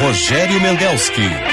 Rogério Mendelski.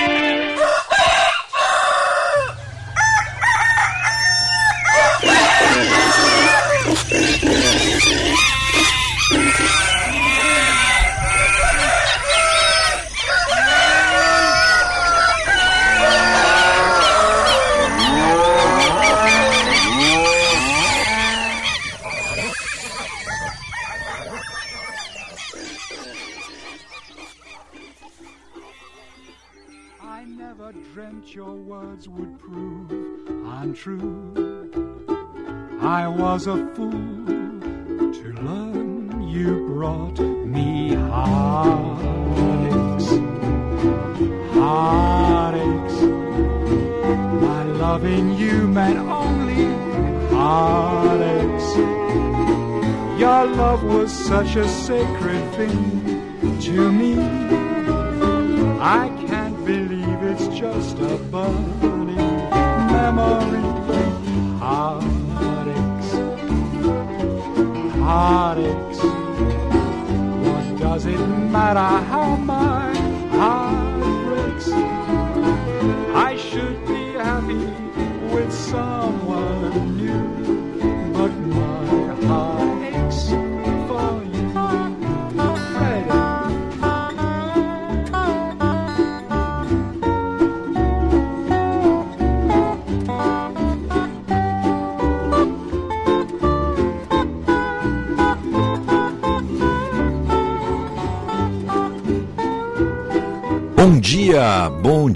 A sacred thing. To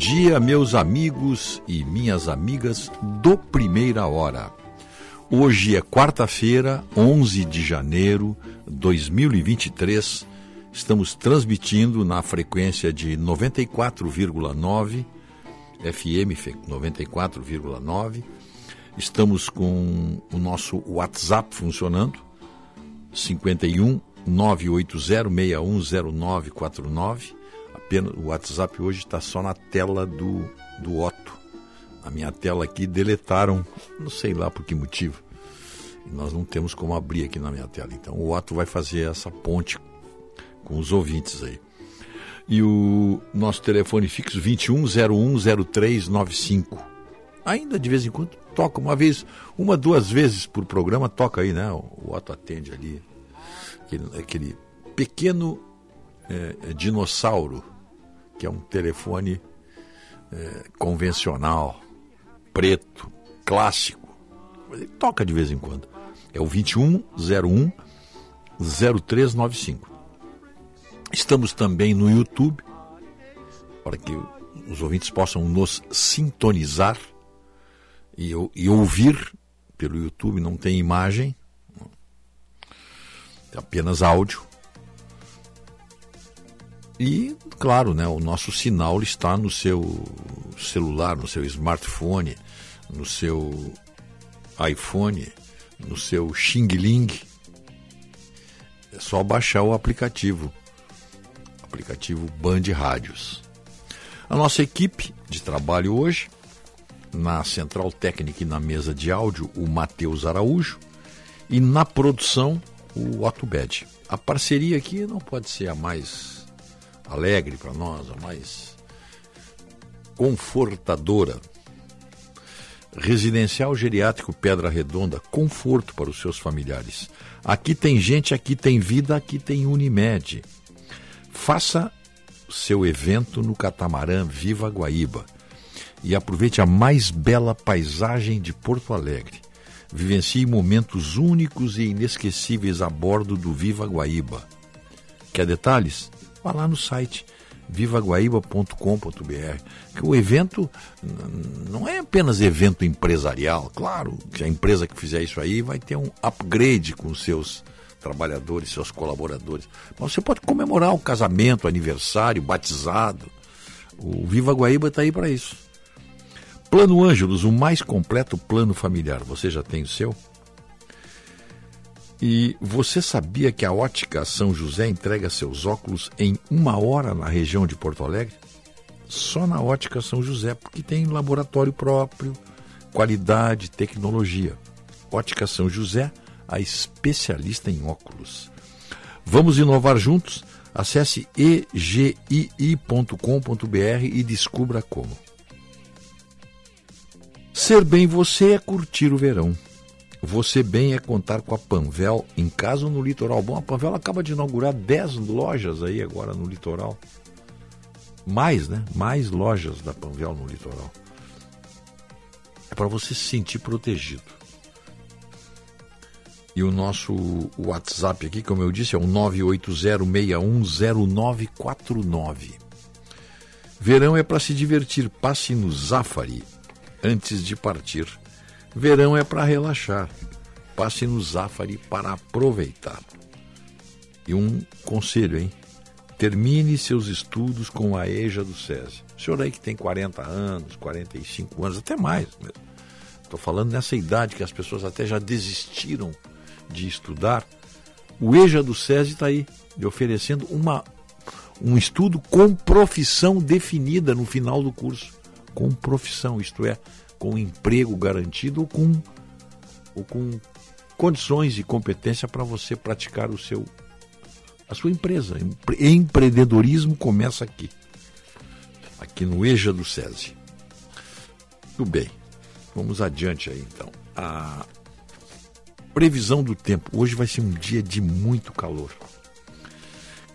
dia, meus amigos e minhas amigas do Primeira Hora. Hoje é quarta-feira, 11 de janeiro de 2023. Estamos transmitindo na frequência de 94,9 FM 94,9. Estamos com o nosso WhatsApp funcionando 51 980610949 apenas, o WhatsApp hoje está só na tela do, do Otto. A minha tela aqui deletaram, não sei lá por que motivo. Nós não temos como abrir aqui na minha tela. Então o Otto vai fazer essa ponte com os ouvintes aí. E o nosso telefone fixo 21010395. Ainda de vez em quando toca, uma vez, uma, duas vezes por programa toca aí, né? O Otto atende ali. Aquele, aquele pequeno é, dinossauro que é um telefone é, convencional, preto, clássico. Ele toca de vez em quando. É o 2101 0395. Estamos também no YouTube, para que os ouvintes possam nos sintonizar e, e ouvir pelo YouTube, não tem imagem, é apenas áudio. E, claro, né, o nosso sinal está no seu celular, no seu smartphone, no seu iPhone, no seu Xing Ling. É só baixar o aplicativo, aplicativo Band Rádios. A nossa equipe de trabalho hoje, na central técnica e na mesa de áudio, o Matheus Araújo, e na produção, o Otto Bed. A parceria aqui não pode ser a mais alegre para nós, a mais confortadora. Residencial Geriátrico Pedra Redonda, conforto para os seus familiares. Aqui tem gente, aqui tem vida, aqui tem Unimed. Faça seu evento no catamarã Viva Guaíba e aproveite a mais bela paisagem de Porto Alegre. Vivencie momentos únicos e inesquecíveis a bordo do Viva Guaíba. Quer detalhes? Vá lá no site vivaguaíba.com.br. Que o evento não é apenas evento empresarial, claro, que a empresa que fizer isso aí vai ter um upgrade com seus trabalhadores, seus colaboradores. Mas você pode comemorar o casamento, aniversário, batizado. O Viva Guaíba está aí para isso. Plano Ângelos, o mais completo plano familiar. Você já tem o seu? E você sabia que a Ótica São José entrega seus óculos em uma hora na região de Porto Alegre? Só na Ótica São José, porque tem laboratório próprio, qualidade, tecnologia. Ótica São José, a especialista em óculos. Vamos inovar juntos? Acesse egii.com.br e descubra como. Ser bem você é curtir o verão. Você bem é contar com a Panvel em casa ou no litoral. Bom, a Panvel acaba de inaugurar 10 lojas aí agora no litoral. Mais, né? Mais lojas da Panvel no litoral. É para você se sentir protegido. E o nosso WhatsApp aqui, como eu disse, é o 980610949. Verão é para se divertir. Passe no Zafari antes de partir. Verão é para relaxar. Passe no Zafari para aproveitar. E um conselho, hein? Termine seus estudos com a EJA do SESI. O senhor aí que tem 40 anos, 45 anos, até mais Estou falando nessa idade que as pessoas até já desistiram de estudar. O EJA do SESI está aí, oferecendo uma, um estudo com profissão definida no final do curso. Com profissão, isto é, com emprego garantido ou com, ou com condições e competência para você praticar o seu a sua empresa. Empreendedorismo começa aqui, aqui no EJA do SESI. Tudo bem, vamos adiante aí então. A previsão do tempo. Hoje vai ser um dia de muito calor.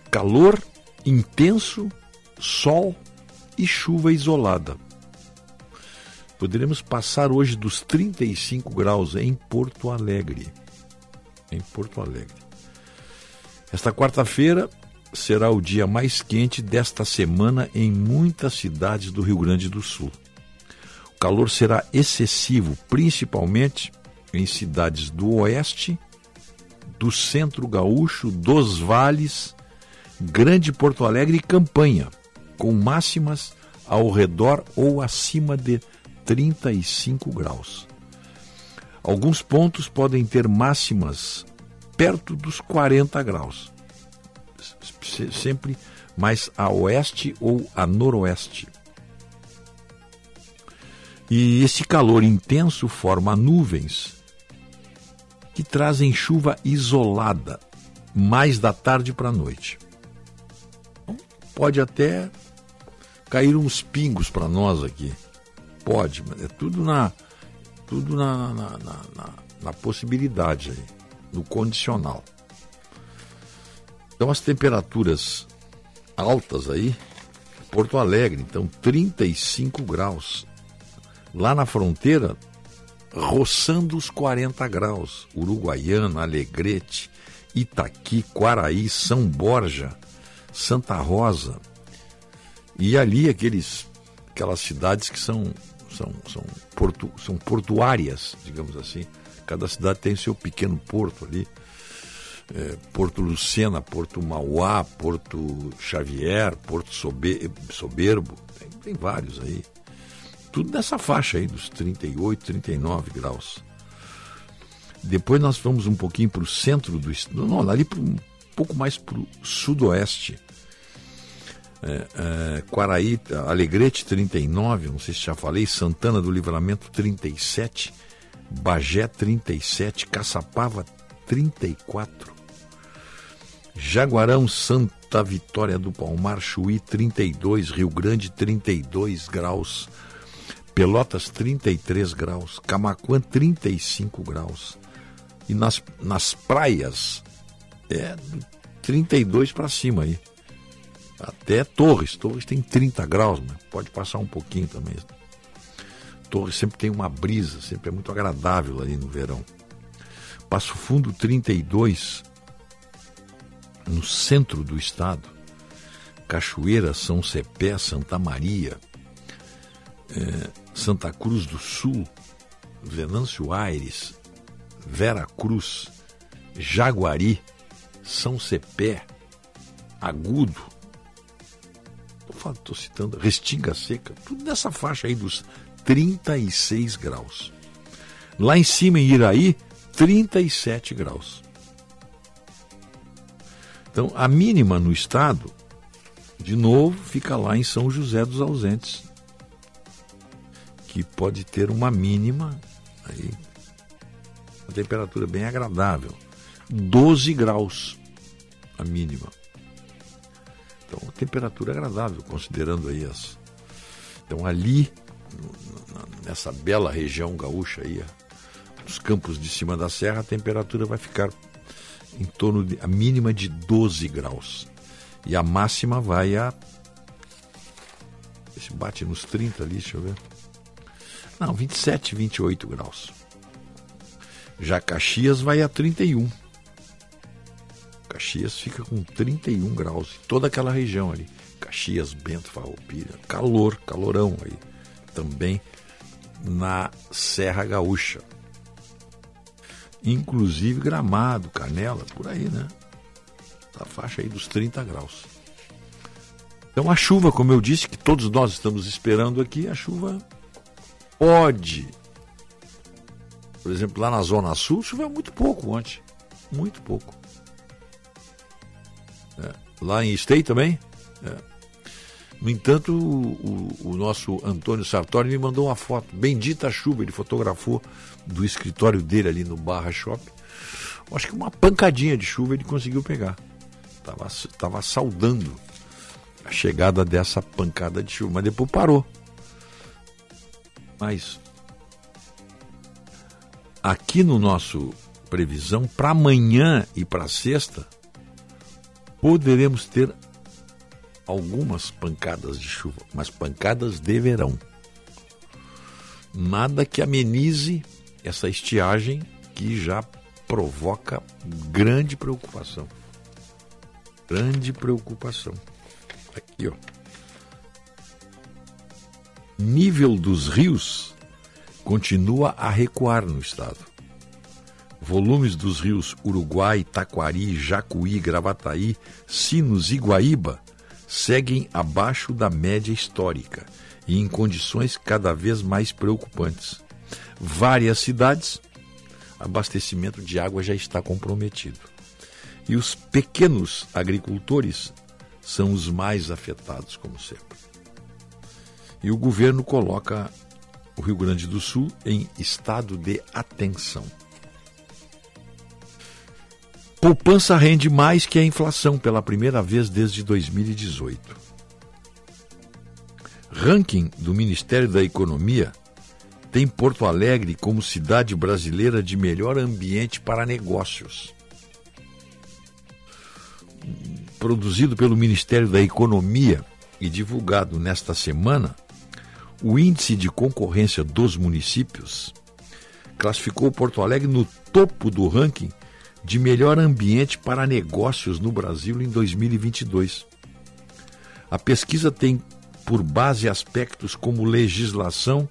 Calor intenso, sol e chuva isolada. Poderemos passar hoje dos 35 graus em Porto Alegre. Em Porto Alegre. Esta quarta-feira será o dia mais quente desta semana em muitas cidades do Rio Grande do Sul. O calor será excessivo, principalmente em cidades do oeste, do centro gaúcho, dos vales, Grande Porto Alegre e Campanha, com máximas ao redor ou acima de 35 graus. Alguns pontos podem ter máximas perto dos 40 graus, sempre mais a oeste ou a noroeste. E esse calor intenso forma nuvens que trazem chuva isolada, mais da tarde para a noite. Pode até cair uns pingos para nós aqui pode, é tudo na, tudo na, na, na, na, na possibilidade aí, no condicional. Então as temperaturas altas aí, Porto Alegre, então 35 graus. Lá na fronteira, roçando os 40 graus. Uruguaiana, Alegrete, Itaqui, Quaraí, São Borja, Santa Rosa. E ali aqueles, aquelas cidades que são são, são, portu, são portuárias, digamos assim. Cada cidade tem seu pequeno porto ali. É, Porto Lucena, Porto Mauá, Porto Xavier, Porto Soberbo, tem, tem, vários aí. Tudo nessa faixa aí, dos 38, 39 graus. Depois nós vamos um pouquinho para o centro do estado, não, ali um pouco mais para o sudoeste é, é, Quaraí, Alegrete 39, não sei se já falei, Santana do Livramento 37, Bagé 37, Caçapava 34, Jaguarão Santa Vitória do Palmar, Chuí 32, Rio Grande 32 graus, Pelotas 33 graus, Camacuã 35 graus. E nas, nas praias é 32 para cima aí. Até Torres. Torres tem 30 graus, mas pode passar um pouquinho também. Torres sempre tem uma brisa, sempre é muito agradável ali no verão. Passo Fundo 32, no centro do estado. Cachoeira, São Cepé, Santa Maria, é, Santa Cruz do Sul, Venâncio Aires, Vera Cruz, Jaguari, São Cepé, Agudo, estou citando, Restinga Seca, tudo nessa faixa aí dos 36 graus. Lá em cima, em Iraí, 37 graus. Então, a mínima no estado, de novo, fica lá em São José dos Ausentes, que pode ter uma mínima, aí, uma temperatura bem agradável, 12 graus a mínima. Então, temperatura agradável, considerando aí as. Então, ali, nessa bela região gaúcha aí, nos campos de cima da serra, a temperatura vai ficar em torno de a mínima de 12 graus. E a máxima vai a. Se bate nos 30 ali, deixa eu ver. Não, 27, 28 graus. Já Caxias vai a 31. Caxias fica com 31 graus, toda aquela região ali. Caxias, Bento, Farroupilha, calor, calorão aí. Também na Serra Gaúcha. Inclusive Gramado, Canela, por aí, né? A faixa aí dos 30 graus. Então a chuva, como eu disse, que todos nós estamos esperando aqui, a chuva pode. Por exemplo, lá na Zona Sul choveu muito pouco ontem. Muito pouco. É. Lá em Stay também? É. No entanto, o, o, nosso Antônio Sartori me mandou uma foto. Bendita chuva, ele fotografou do escritório dele ali no Barra Shopping. Acho que uma pancadinha de chuva ele conseguiu pegar. Estava tava saudando a chegada dessa pancada de chuva, mas depois parou. Mas aqui no nosso previsão, para amanhã e para sexta, poderemos ter algumas pancadas de chuva, mas pancadas de verão. Nada que amenize essa estiagem que já provoca grande preocupação. Grande preocupação. Aqui, ó. Nível dos rios continua a recuar no estado. Volumes dos rios Uruguai, Taquari, Jacuí, Gravataí, Sinos e Guaíba seguem abaixo da média histórica e em condições cada vez mais preocupantes. Várias cidades, abastecimento de água já está comprometido. E os pequenos agricultores são os mais afetados, como sempre. E o governo coloca o Rio Grande do Sul em estado de atenção. Poupança rende mais que a inflação pela primeira vez desde 2018. Ranking do Ministério da Economia tem Porto Alegre como cidade brasileira de melhor ambiente para negócios. Produzido pelo Ministério da Economia e divulgado nesta semana, o Índice de Concorrência dos Municípios classificou Porto Alegre no topo do ranking de melhor ambiente para negócios no Brasil em 2022. A pesquisa tem por base aspectos como legislação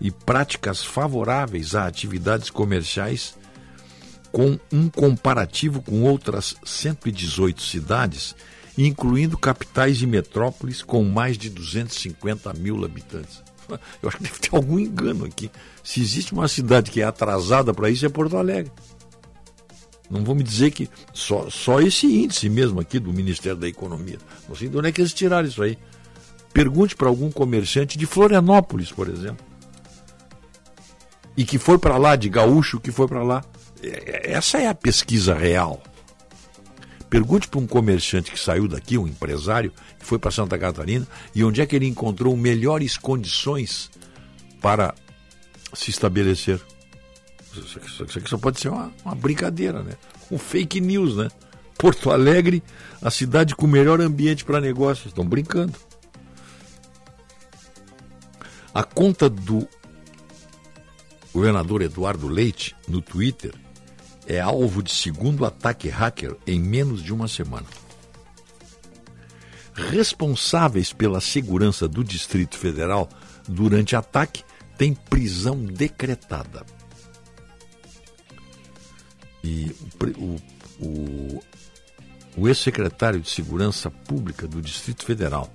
e práticas favoráveis a atividades comerciais, com um comparativo com outras 118 cidades, incluindo capitais e metrópoles com mais de 250 mil habitantes. Eu acho que deve ter algum engano aqui. Se existe uma cidade que é atrasada para isso, é Porto Alegre. Não vou me dizer que só, só esse índice mesmo aqui do Ministério da Economia. Não sei de onde é que eles tiraram isso aí. Pergunte para algum comerciante de Florianópolis, por exemplo. E que foi para lá, de gaúcho que foi para lá. É, é, essa é a pesquisa real. Pergunte para um comerciante que saiu daqui, um empresário, que foi para Santa Catarina, e onde é que ele encontrou melhores condições para se estabelecer. Isso aqui só pode ser uma, uma brincadeira, né? Um fake news, né? Porto Alegre, a cidade com o melhor ambiente para negócios. Estão brincando. A conta do governador Eduardo Leite no Twitter é alvo de segundo ataque hacker em menos de uma semana. Responsáveis pela segurança do Distrito Federal durante ataque têm prisão decretada. E o, o, o ex-secretário de Segurança Pública do Distrito Federal,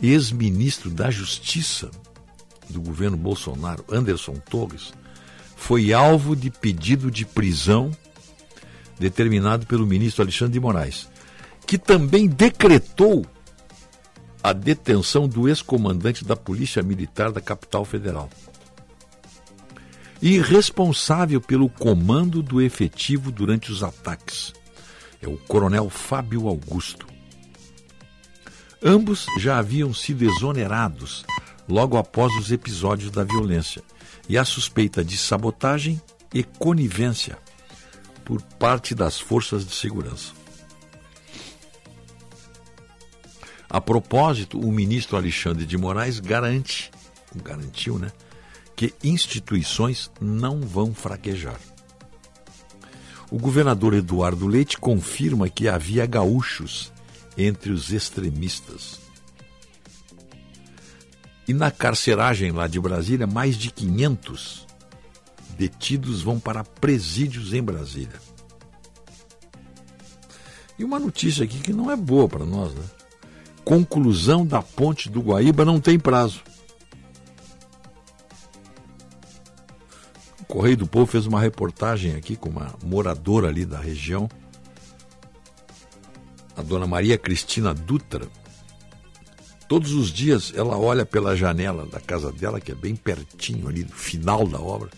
ex-ministro da Justiça do governo Bolsonaro, Anderson Torres, foi alvo de pedido de prisão determinado pelo ministro Alexandre de Moraes, que também decretou a detenção do ex-comandante da Polícia Militar da capital federal e responsável pelo comando do efetivo durante os ataques. É o coronel Fábio Augusto. Ambos já haviam sido exonerados logo após os episódios da violência e a suspeita de sabotagem e conivência por parte das forças de segurança. A propósito, o ministro Alexandre de Moraes garante, garantiu, né, que instituições não vão fraquejar. O governador Eduardo Leite confirma que havia gaúchos entre os extremistas. E na carceragem lá de Brasília, mais de 500 detidos vão para presídios em Brasília. E uma notícia aqui que não é boa para nós, né? Conclusão da ponte do Guaíba não tem prazo. Correio do Povo fez uma reportagem aqui com uma moradora ali da região, a dona Maria Cristina Dutra. Todos os dias ela olha pela janela da casa dela, que é bem pertinho ali, no final da obra,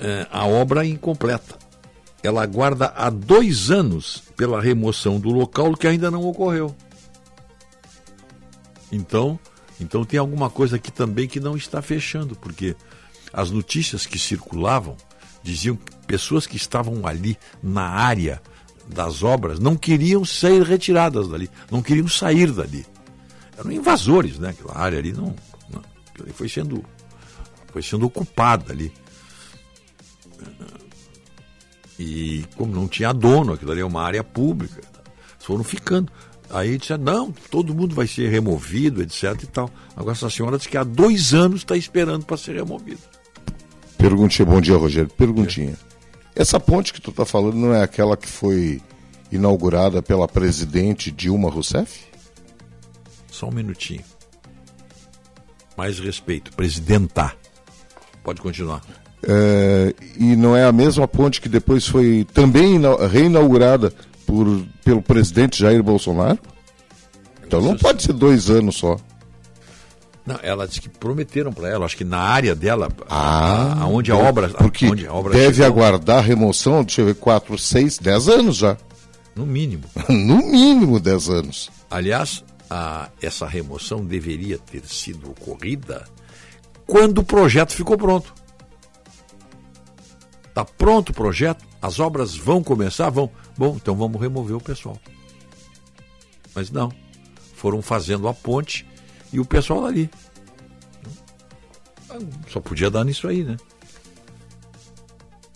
é, a obra incompleta. Ela aguarda há dois anos pela remoção do local que ainda não ocorreu. Então, então tem alguma coisa aqui também que não está fechando, porque as notícias que circulavam diziam que pessoas que estavam ali na área das obras não queriam ser retiradas dali, não queriam sair dali. Eram invasores, né? Aquela área ali não, não foi sendo foi sendo ocupada ali. E como não tinha dono, aquilo ali é uma área pública, foram ficando. Aí disse, não, todo mundo vai ser removido, etc e tal. Agora essa senhora disse que há dois anos está esperando para ser removido. Perguntinha, bom dia, Rogério. Perguntinha. Essa ponte que tu está falando não é aquela que foi inaugurada pela presidente Dilma Rousseff? Só um minutinho. Mais respeito. Presidenta. Pode continuar. É, e não é a mesma ponte que depois foi também reinaugurada por, pelo presidente Jair Bolsonaro? Então não pode ser dois anos só. Não, ela disse que prometeram para ela, acho que na área dela, ah, aonde a obra. Porque onde a obra deve chegou, aguardar a remoção, deixa eu ver, 4, 6, 10 anos já. No mínimo. no mínimo 10 anos. Aliás, a, essa remoção deveria ter sido ocorrida quando o projeto ficou pronto. Está pronto o projeto, as obras vão começar, vão. Bom, então vamos remover o pessoal. Mas não. Foram fazendo a ponte e o pessoal ali. Só podia dar nisso aí, né?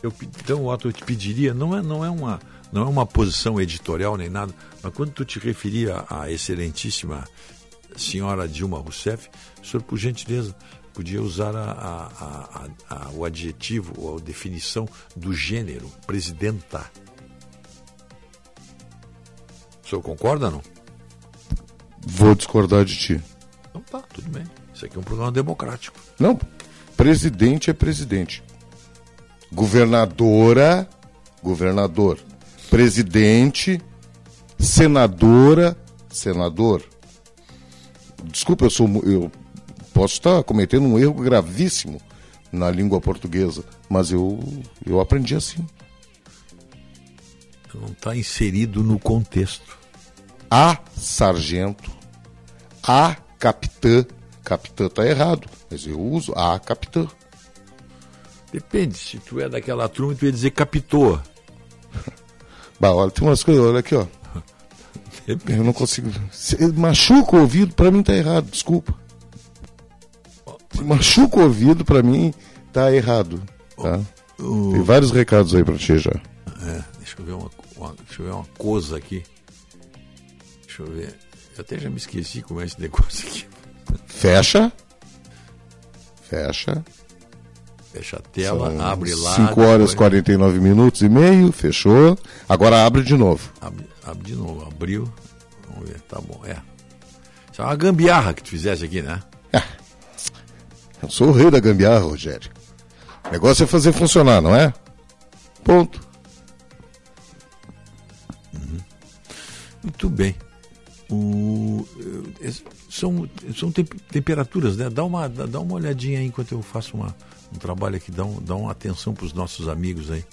Eu, então, Otto, eu te pediria, não é, não, é uma, não é uma posição editorial nem nada, mas quando tu te referia à excelentíssima senhora Dilma Rousseff, o senhor, por gentileza, podia usar a, a, a, o adjetivo ou a definição do gênero, presidenta. O senhor concorda não? Vou discordar de ti. Então tá, tudo bem. Isso aqui é um programa democrático. Não, presidente é presidente. Governadora, governador. Presidente, senadora, senador. Desculpa, eu sou eu posso estar cometendo um erro gravíssimo na língua portuguesa, mas eu, eu aprendi assim. Não está inserido no contexto. A sargento, a capitã. Capitã está errado, mas eu uso a capitã. Depende, se tu é daquela turma, tu ia dizer capitoa. bah, olha, tem umas coisas, olha aqui, ó. Depende. Eu não consigo. Se machuca o ouvido, para mim tá errado, desculpa. Se machuca o ouvido, para mim, tá errado. Tá? Tem vários recados aí para ti já. É, deixa eu ver uma, uma, deixa eu ver uma coisa aqui. Deixa eu ver. Eu até já me esqueci como é esse negócio aqui. Fecha. Fecha. Fecha a tela, São abre lá. 5 horas e 49 minutos e meio, fechou. Agora abre de novo. Abre, abre de novo, abriu. Vamos ver, tá bom, é. Isso é uma gambiarra que tu fizesse aqui, né? É. Eu sou o rei da gambiarra, Rogério. O negócio é fazer funcionar, não é? Ponto. Uhum. Muito bem. O, são são temperaturas, né? Dá uma, dá uma olhadinha aí enquanto eu faço uma, um trabalho aqui, dá, um, dá uma atenção para os nossos amigos aí.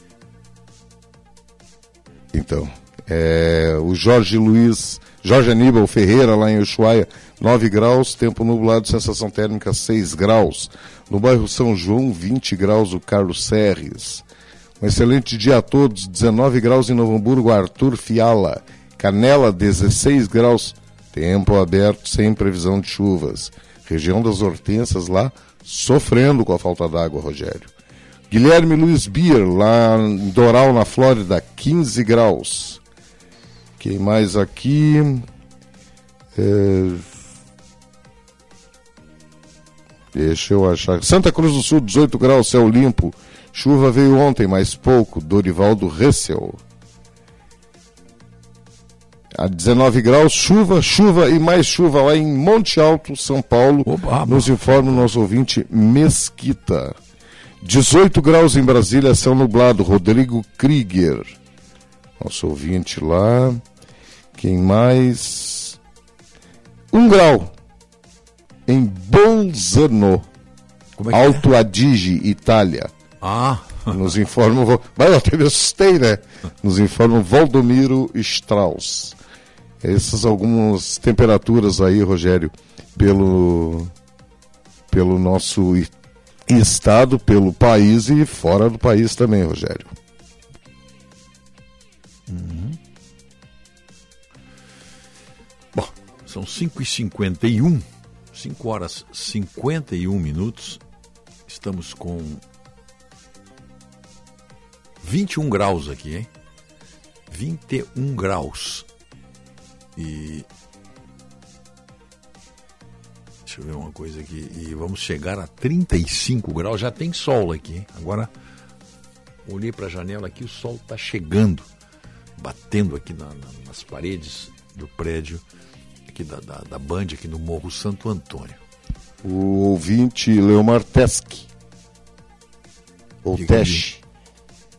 Então, É, o Jorge Luiz, Jorge Aníbal Ferreira, lá em Ushuaia, 9 graus, tempo nublado, sensação térmica 6 graus. No bairro São João, 20 graus, o Carlos Serres. Um excelente dia a todos, 19 graus em Novo Hamburgo, Arthur Fiala. Canela, 16 graus, tempo aberto, sem previsão de chuvas. Região das Hortênsias lá, sofrendo com a falta d'água, Rogério. Guilherme Luiz Bier, lá em Doral, na Flórida, 15 graus. Quem mais aqui? É... Deixa eu achar. Santa Cruz do Sul, 18 graus, céu limpo. Chuva veio ontem, mas pouco. Dorivaldo Ressel. A 19 graus, chuva, chuva e mais chuva lá em Monte Alto, São Paulo. Oba, nos informa o nosso ouvinte Mesquita. 18 graus em Brasília, céu nublado. Rodrigo Krieger. Nosso ouvinte lá. Quem mais? Um grau em Bolzano, é que Alto Adige, Itália. é? Ah, Nos informa. o- Mas eu até me assustei, né? Nos informa Valdomiro Strauss. Essas algumas temperaturas aí, Rogério, pelo, pelo nosso estado, pelo país e fora do país também, Rogério. bom, são 5h51, 5 horas 51 minutos. Estamos com 21 graus aqui, hein? 21 graus. E. Deixa eu ver uma coisa aqui. E vamos chegar a 35 graus. Já tem sol aqui, hein? Agora, olhei para a janela aqui, o sol está chegando, batendo aqui na- na- nas paredes do prédio aqui da, da, da Band, aqui no Morro Santo Antônio. O ouvinte Leomar Tesk. Ou Tesh.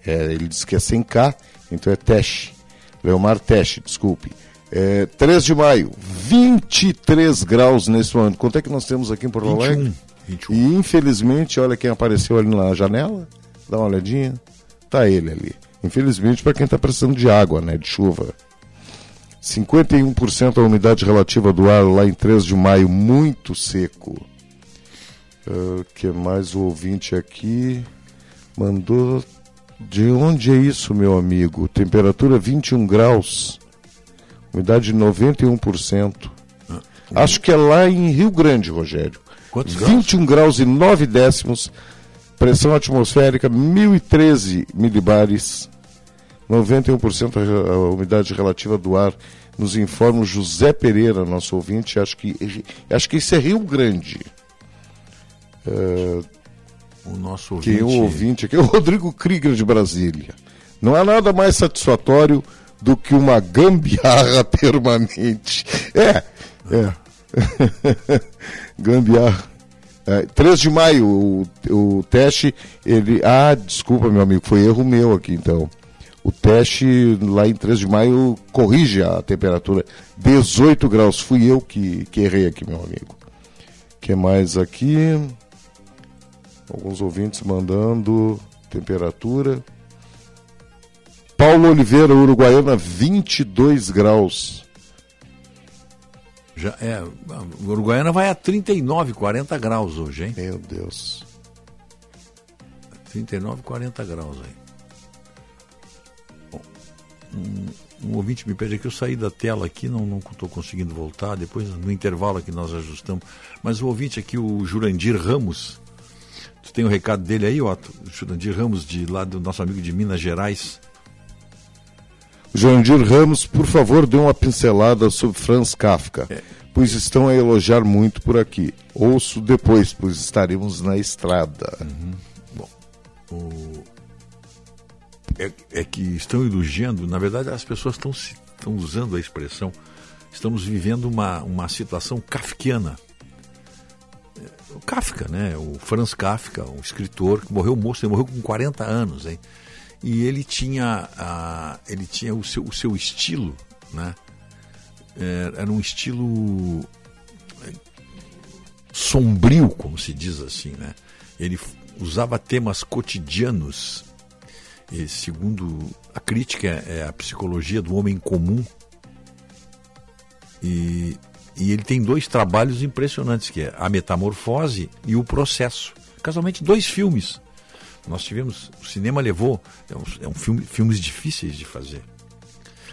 É, ele disse que é sem K, então é Tesh. Leomar Tesh, desculpe. É, 3 de maio, 23 graus nesse momento. Quanto é que nós temos aqui em Porto Alegre? 21. E infelizmente, olha quem apareceu ali na janela. Dá uma olhadinha. Tá ele ali. Infelizmente, para quem está precisando de água, né? De chuva. 51% a umidade relativa do ar lá em 3 de maio, muito seco. O que mais o ouvinte aqui mandou? De onde é isso, meu amigo? Temperatura 21 graus, umidade 91%. Acho que é lá em Rio Grande, Rogério. Quantos graus? 21 graus e 9 décimos, pressão atmosférica 1013 milibares, 91% a a umidade relativa do ar. Nos informa o José Pereira, nosso ouvinte. Acho que, acho que isso é Rio Grande. O nosso Quem é ouvinte. o ouvinte aqui é o Rodrigo Krieger de Brasília. Não há nada mais satisfatório do que uma gambiarra permanente. É, é. gambiarra. É, 3 de maio, o, o teste, ele. Ah, desculpa, meu amigo, foi erro meu aqui então. O teste lá em 3 de maio corrige a temperatura. 18 graus. Fui eu que, que errei aqui, meu amigo. Que mais aqui? Alguns ouvintes mandando temperatura. Paulo Oliveira, Uruguaiana, 22 graus. Já é, a Uruguaiana vai a 39, 40 graus hoje, hein? Meu Deus. 39, 40 graus aí. Bom, um, um ouvinte me pede aqui, eu saí da tela aqui, não estou conseguindo voltar, depois no intervalo aqui nós ajustamos. Mas o ouvinte aqui, o Jurandir Ramos, tu tem o recado dele aí, Otto? O Jurandir Ramos, de lá do nosso amigo de Minas Gerais. Jandir Ramos, por favor, dê uma pincelada sobre Franz Kafka, pois estão a elogiar muito por aqui. Ouço depois, pois estaremos na estrada. O- É, é que estão elogiando, na verdade as pessoas estão, estão usando a expressão, estamos vivendo uma, uma situação kafkiana. É, O Kafka, né? O Franz Kafka, um escritor que morreu moço, ele morreu com 40 anos, hein? E ele tinha, a, ele tinha o, seu, o seu estilo, né? É, Era um estilo sombrio, como se diz assim, né? Ele usava temas cotidianos e segundo a crítica, é a psicologia do homem comum. E, e ele tem dois trabalhos impressionantes, que é A Metamorfose e O Processo. Casualmente, dois filmes. Nós tivemos, o cinema levou, é um, é um filme, filmes difíceis de fazer.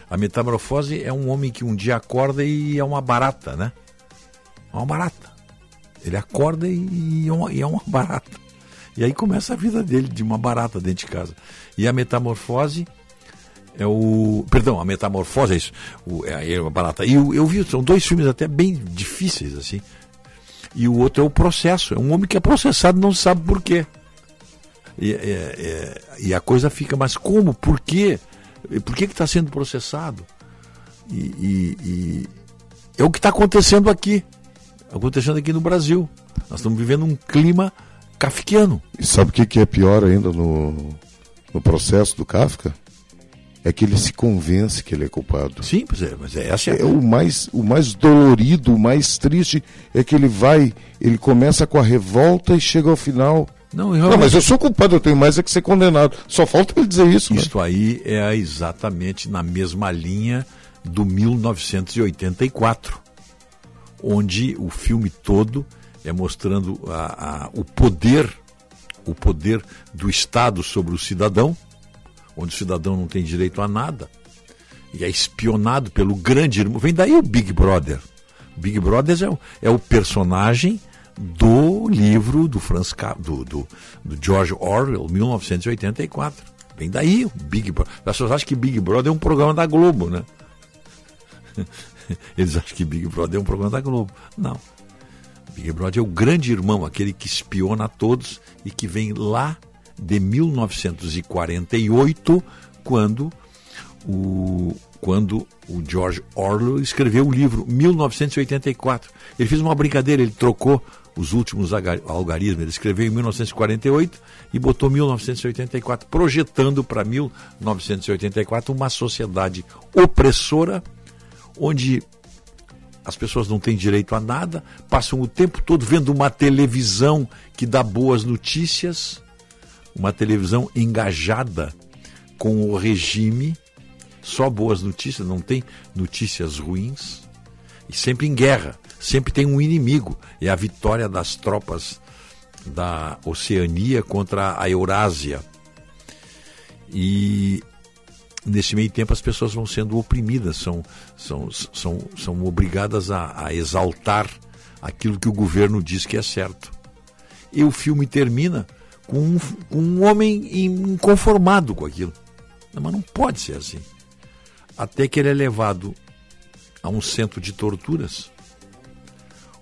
A metamorfose é um homem que um dia acorda e é uma barata, né? É uma barata. Ele acorda e é uma, e é uma barata. E aí começa a vida dele de uma barata dentro de casa. E a metamorfose é o. Perdão, a metamorfose é isso. O, é, é uma barata. E eu, eu vi, são dois filmes até bem difíceis, assim. E o outro é o processo. É um homem que é processado não sabe por quê. E, é, é, e a coisa fica, mas como? Por quê? Por que está sendo processado? E, e, e, é o que está acontecendo aqui. Acontecendo aqui no Brasil. Nós estamos vivendo um clima kafkiano. E sabe o que, que é pior ainda no, no processo do Kafka? É que ele se convence que ele é culpado. Sim, mas é, mas é essa é, é o mais o mais dolorido, o mais triste é que ele vai, ele começa com a revolta e chega ao final não, realmente... não, mas eu sou culpado, eu tenho mais é que ser condenado. Só falta ele dizer isso. Isto né? aí é exatamente na mesma linha do 1984, onde o filme todo é mostrando a, a, o poder, o poder do Estado sobre o cidadão, onde o cidadão não tem direito a nada e é espionado pelo grande irmão. Vem daí o Big Brother. O Big Brother é o, é o personagem do livro do, Franz, do, do, do George Orwell, 1984. Vem daí o Big Brother. As pessoas acham que Big Brother é um programa da Globo, né? Eles acham que Big Brother é um programa da Globo. Não. Big Brother é o grande irmão, aquele que espiona a todos e que vem lá de 1948, quando o, quando o George Orwell escreveu o livro 1984. Ele fez uma brincadeira, ele trocou os últimos algarismos. Ele escreveu em 1948 e botou 1984, projetando para 1984 uma sociedade opressora, onde as pessoas não têm direito a nada, passam o tempo todo vendo uma televisão que dá boas notícias, uma televisão engajada com o regime, só boas notícias, não tem notícias ruins, e sempre em guerra sempre tem um inimigo. É a vitória das tropas da Oceania contra a Eurásia. E nesse meio tempo as pessoas vão sendo oprimidas, são, são, são, são obrigadas a, a exaltar aquilo que o governo diz que é certo. E o filme termina com um, com um homem inconformado com aquilo. Mas não pode ser assim. Até que ele é levado a um centro de torturas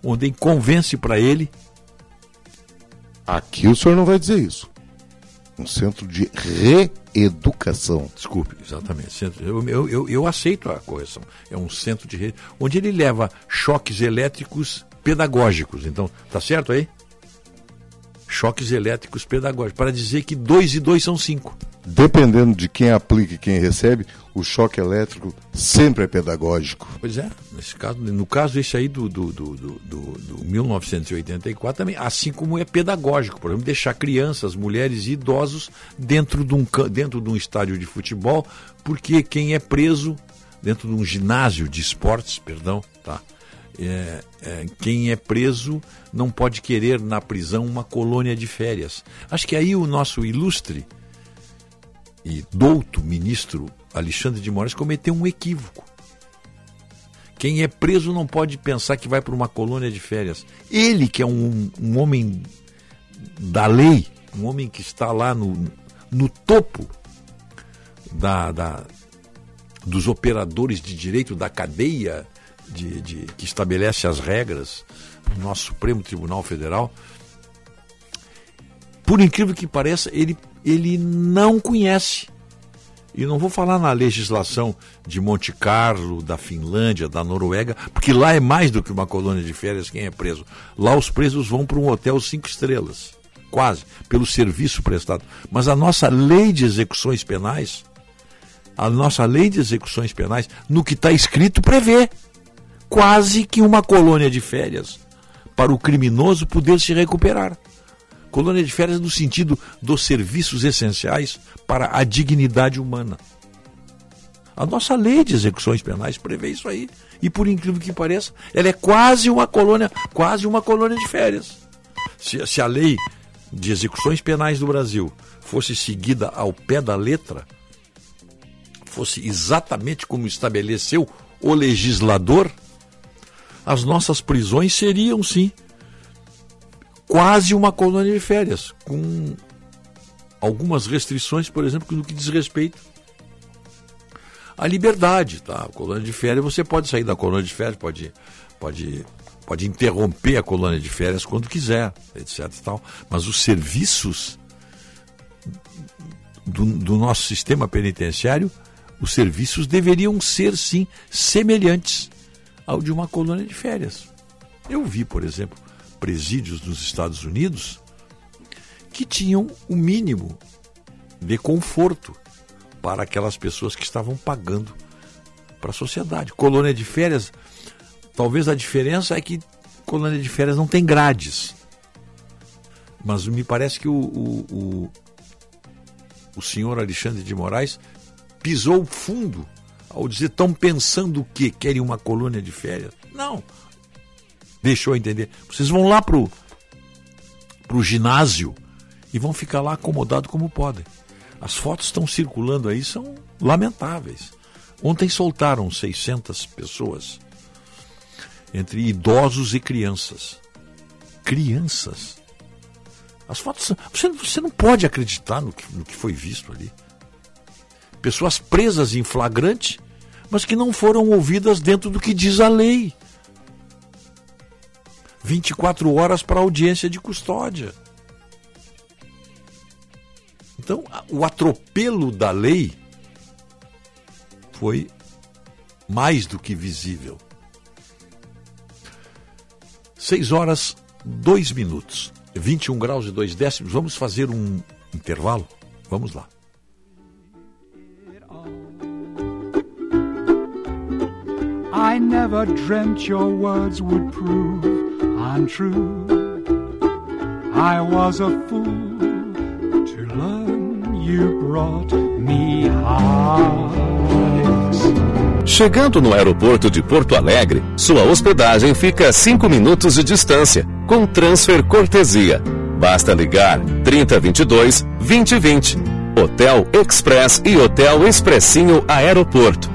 onde convence para ele. Aqui o senhor não vai dizer isso. Um centro de reeducação. Desculpe, exatamente. Eu, eu, eu, eu aceito a correção. É um centro de re... onde ele leva choques elétricos pedagógicos. Então, tá certo aí? Choques elétricos pedagógicos, para dizer que dois e dois são cinco dependendo de quem aplica e quem recebe, o choque elétrico sempre é pedagógico. Pois é, nesse caso, no caso esse aí do, do, do, do, do 1984 também, assim como é pedagógico, por exemplo, deixar crianças, mulheres e idosos dentro de um, dentro de um estádio de futebol, porque quem é preso dentro de um ginásio de esportes, perdão, tá? É, é, quem é preso não pode querer na prisão uma colônia de férias. Acho que aí o nosso ilustre e douto ministro Alexandre de Moraes cometeu um equívoco. Quem é preso não pode pensar que vai para uma colônia de férias. Ele, que é um, um homem da lei, um homem que está lá no, no topo da, da, dos operadores de direito da cadeia de, de, que estabelece as regras, no nosso Supremo Tribunal Federal, por incrível que pareça, ele ele não conhece. E não vou falar na legislação de Monte Carlo, da Finlândia, da Noruega, porque lá é mais do que uma colônia de férias quem é preso. Lá os presos vão para um hotel cinco estrelas, quase, pelo serviço prestado. Mas a nossa lei de execuções penais, a nossa lei de execuções penais, no que está escrito, prevê quase que uma colônia de férias para o criminoso poder se recuperar Colônia de férias no sentido dos serviços essenciais para a dignidade humana. A nossa lei de execuções penais prevê isso aí. E por incrível que pareça, ela é quase uma colônia, quase uma colônia de férias. Se, se a lei de execuções penais do Brasil fosse seguida ao pé da letra, fosse exatamente como estabeleceu o legislador, as nossas prisões seriam sim quase uma colônia de férias, com algumas restrições, por exemplo, no que diz respeito à liberdade. Tá? A colônia de férias, você pode sair da colônia de férias, pode, pode, pode interromper a colônia de férias quando quiser, etc. Tal. Mas os serviços do, do nosso sistema penitenciário, os serviços deveriam ser, sim, semelhantes ao de uma colônia de férias. Eu vi, por exemplo, presídios nos Estados Unidos que tinham o mínimo de conforto para aquelas pessoas que estavam pagando para a sociedade. Colônia de férias, talvez a diferença é que colônia de férias não tem grades. Mas me parece que o, o, o, o senhor Alexandre de Moraes pisou fundo ao dizer estão pensando o quê? Querem uma colônia de férias? Não deixou entender. Vocês vão lá pro, pro ginásio e vão ficar lá acomodados como podem. As fotos estão circulando aí, são lamentáveis. Ontem soltaram 600 pessoas, entre idosos e crianças. Crianças. As fotos. Você, você não pode acreditar no que, no que foi visto ali. Pessoas presas em flagrante, mas que não foram ouvidas dentro do que diz a lei. 24 horas para audiência de custódia. Então, o atropelo da lei foi mais do que visível. 6 horas, 2 minutos, 21 graus e 2 décimos. Vamos fazer um intervalo? Vamos lá. I never dreamt your words would prove untrue. I was a fool to learn you brought me heartaches. Chegando no aeroporto de Porto Alegre, sua hospedagem fica a 5 minutos de distância, com transfer cortesia. Basta ligar 3022 2020. Hotel Express e Hotel Expressinho Aeroporto.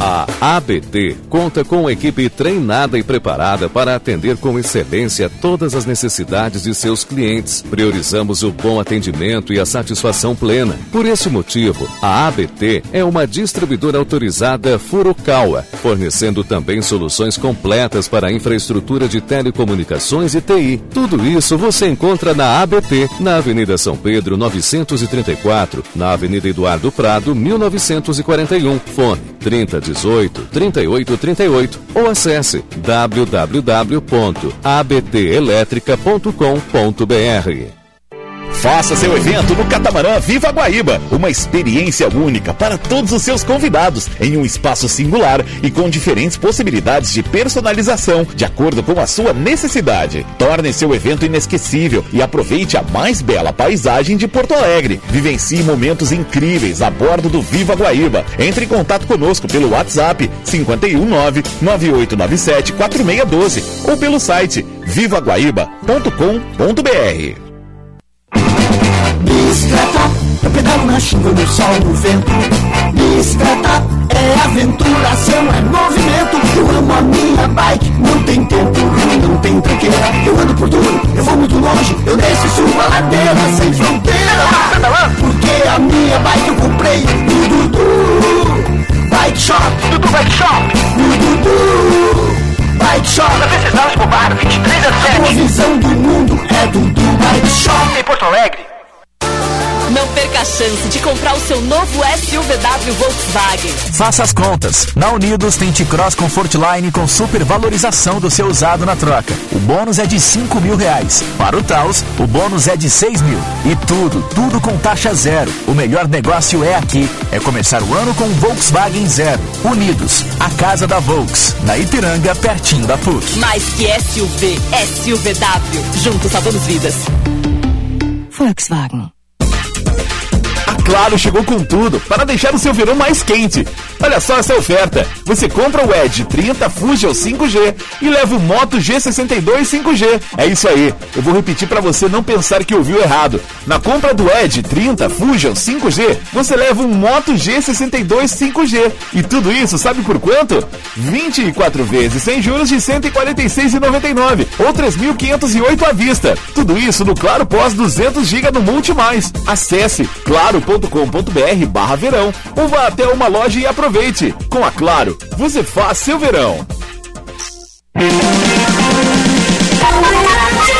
A ABT conta com uma equipe treinada e preparada para atender com excelência todas as necessidades de seus clientes. Priorizamos o bom atendimento e a satisfação plena. Por esse motivo, a ABT é uma distribuidora autorizada Furukawa, fornecendo também soluções completas para a infraestrutura de telecomunicações e TI. Tudo isso você encontra na ABT, na Avenida São Pedro 934, na Avenida Eduardo Prado 1941. Fone 30 18 38 38 ou acesse www.abtelétrica.com.br. Faça seu evento no Catamarã Viva Guaíba, uma experiência única para todos os seus convidados, em um espaço singular e com diferentes possibilidades de personalização, de acordo com a sua necessidade. Torne seu evento inesquecível e aproveite a mais bela paisagem de Porto Alegre. Vivencie momentos incríveis a bordo do Viva Guaíba. Entre em contato conosco pelo WhatsApp 519 9897 4612 ou pelo site vivaguaíba.com.br. Bicicleta, eu pedalo na chuva, no sol, no vento. Bicicleta é aventuração, é movimento. Eu amo a minha bike, não tem tempo não tem tranqueira. Eu ando por tudo, eu vou muito longe, eu desço e subo a ladeira sem fronteira. Porque a minha bike eu comprei no Dudu Bike Shop. Dudu Bike Shop. No Dudu Bike Shop. Na Venceslau Escobar, 23 a 7. A visão do mundo é Dudu Bike Shop. Em Porto Alegre. Não perca a chance de comprar o seu novo SUVW Volkswagen. Faça as contas. Na Unidos tem T-Cross Comfortline com super valorização do seu usado na troca. O bônus é de 5 mil reais. Para o Taos, o bônus é de 6 mil. E tudo, tudo com taxa zero. O melhor negócio é aqui. É começar o ano com Volkswagen Zero. Unidos, a casa da Volks. Na Ipiranga, pertinho da PUC. Mais que SUV, SUVW. Juntos salvamos vidas. Volkswagen. Claro chegou com tudo para deixar o seu verão mais quente. Olha só essa oferta. Você compra o Edge 30 Fusion 5G e leva o Moto G62 5G. É isso aí. Eu vou repetir para você não pensar que ouviu errado. Na compra do Edge 30 Fusion 5G, você leva um Moto G62 5G. E tudo isso sabe por quanto? 24 vezes sem juros de 146,99 ou 3.508 à vista. Tudo isso no Claro Pós 200 GB no Multi Mais. Acesse claro.com.br barra verão ou vá até uma loja e aproveite. Com a Claro, você faz seu verão.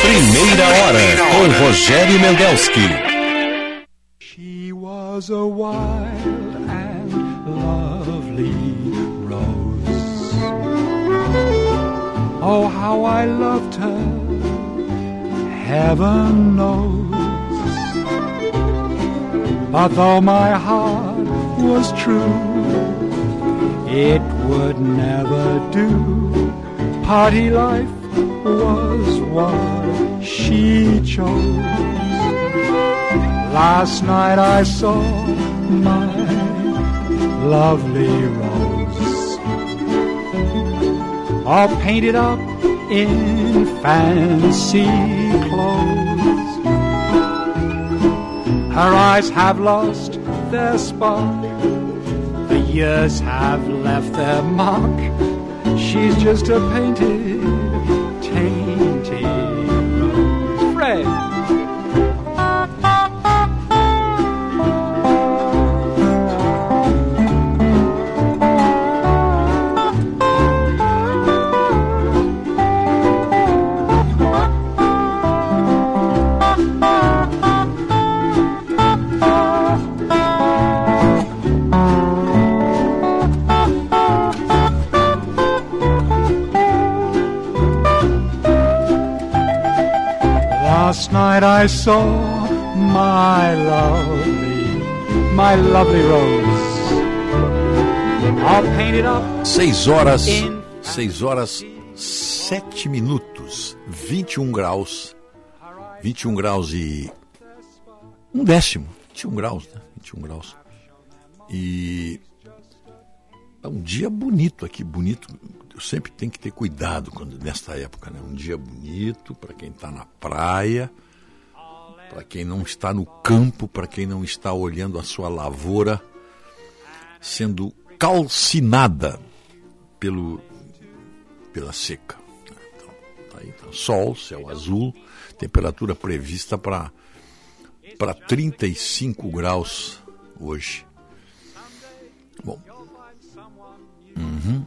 Primeira hora com Rogério Mendelski. She was a wild and lovely rose. Oh, how I loved her, heaven knows. But though my heart was true, it would never do. Party life was what she chose. Last night I saw my lovely rose all painted up in fancy clothes. Her eyes have lost their spark. The years have left their mark. She's just a painted, night I saw my lovely, my lovely rose, all painted up 6 horas, 6 horas, 7 minutos, 21 graus, 21 graus e um décimo, 21 graus, né? 21 graus. E é um dia bonito aqui, bonito. Eu sempre tenho que ter cuidado quando nesta época, né? Um dia bonito para quem está na praia, para quem não está no campo, para quem não está olhando a sua lavoura sendo calcinada pelo pela seca. Então, tá aí, tá sol, céu azul, temperatura prevista para para 35 graus hoje. Bom. Uhum.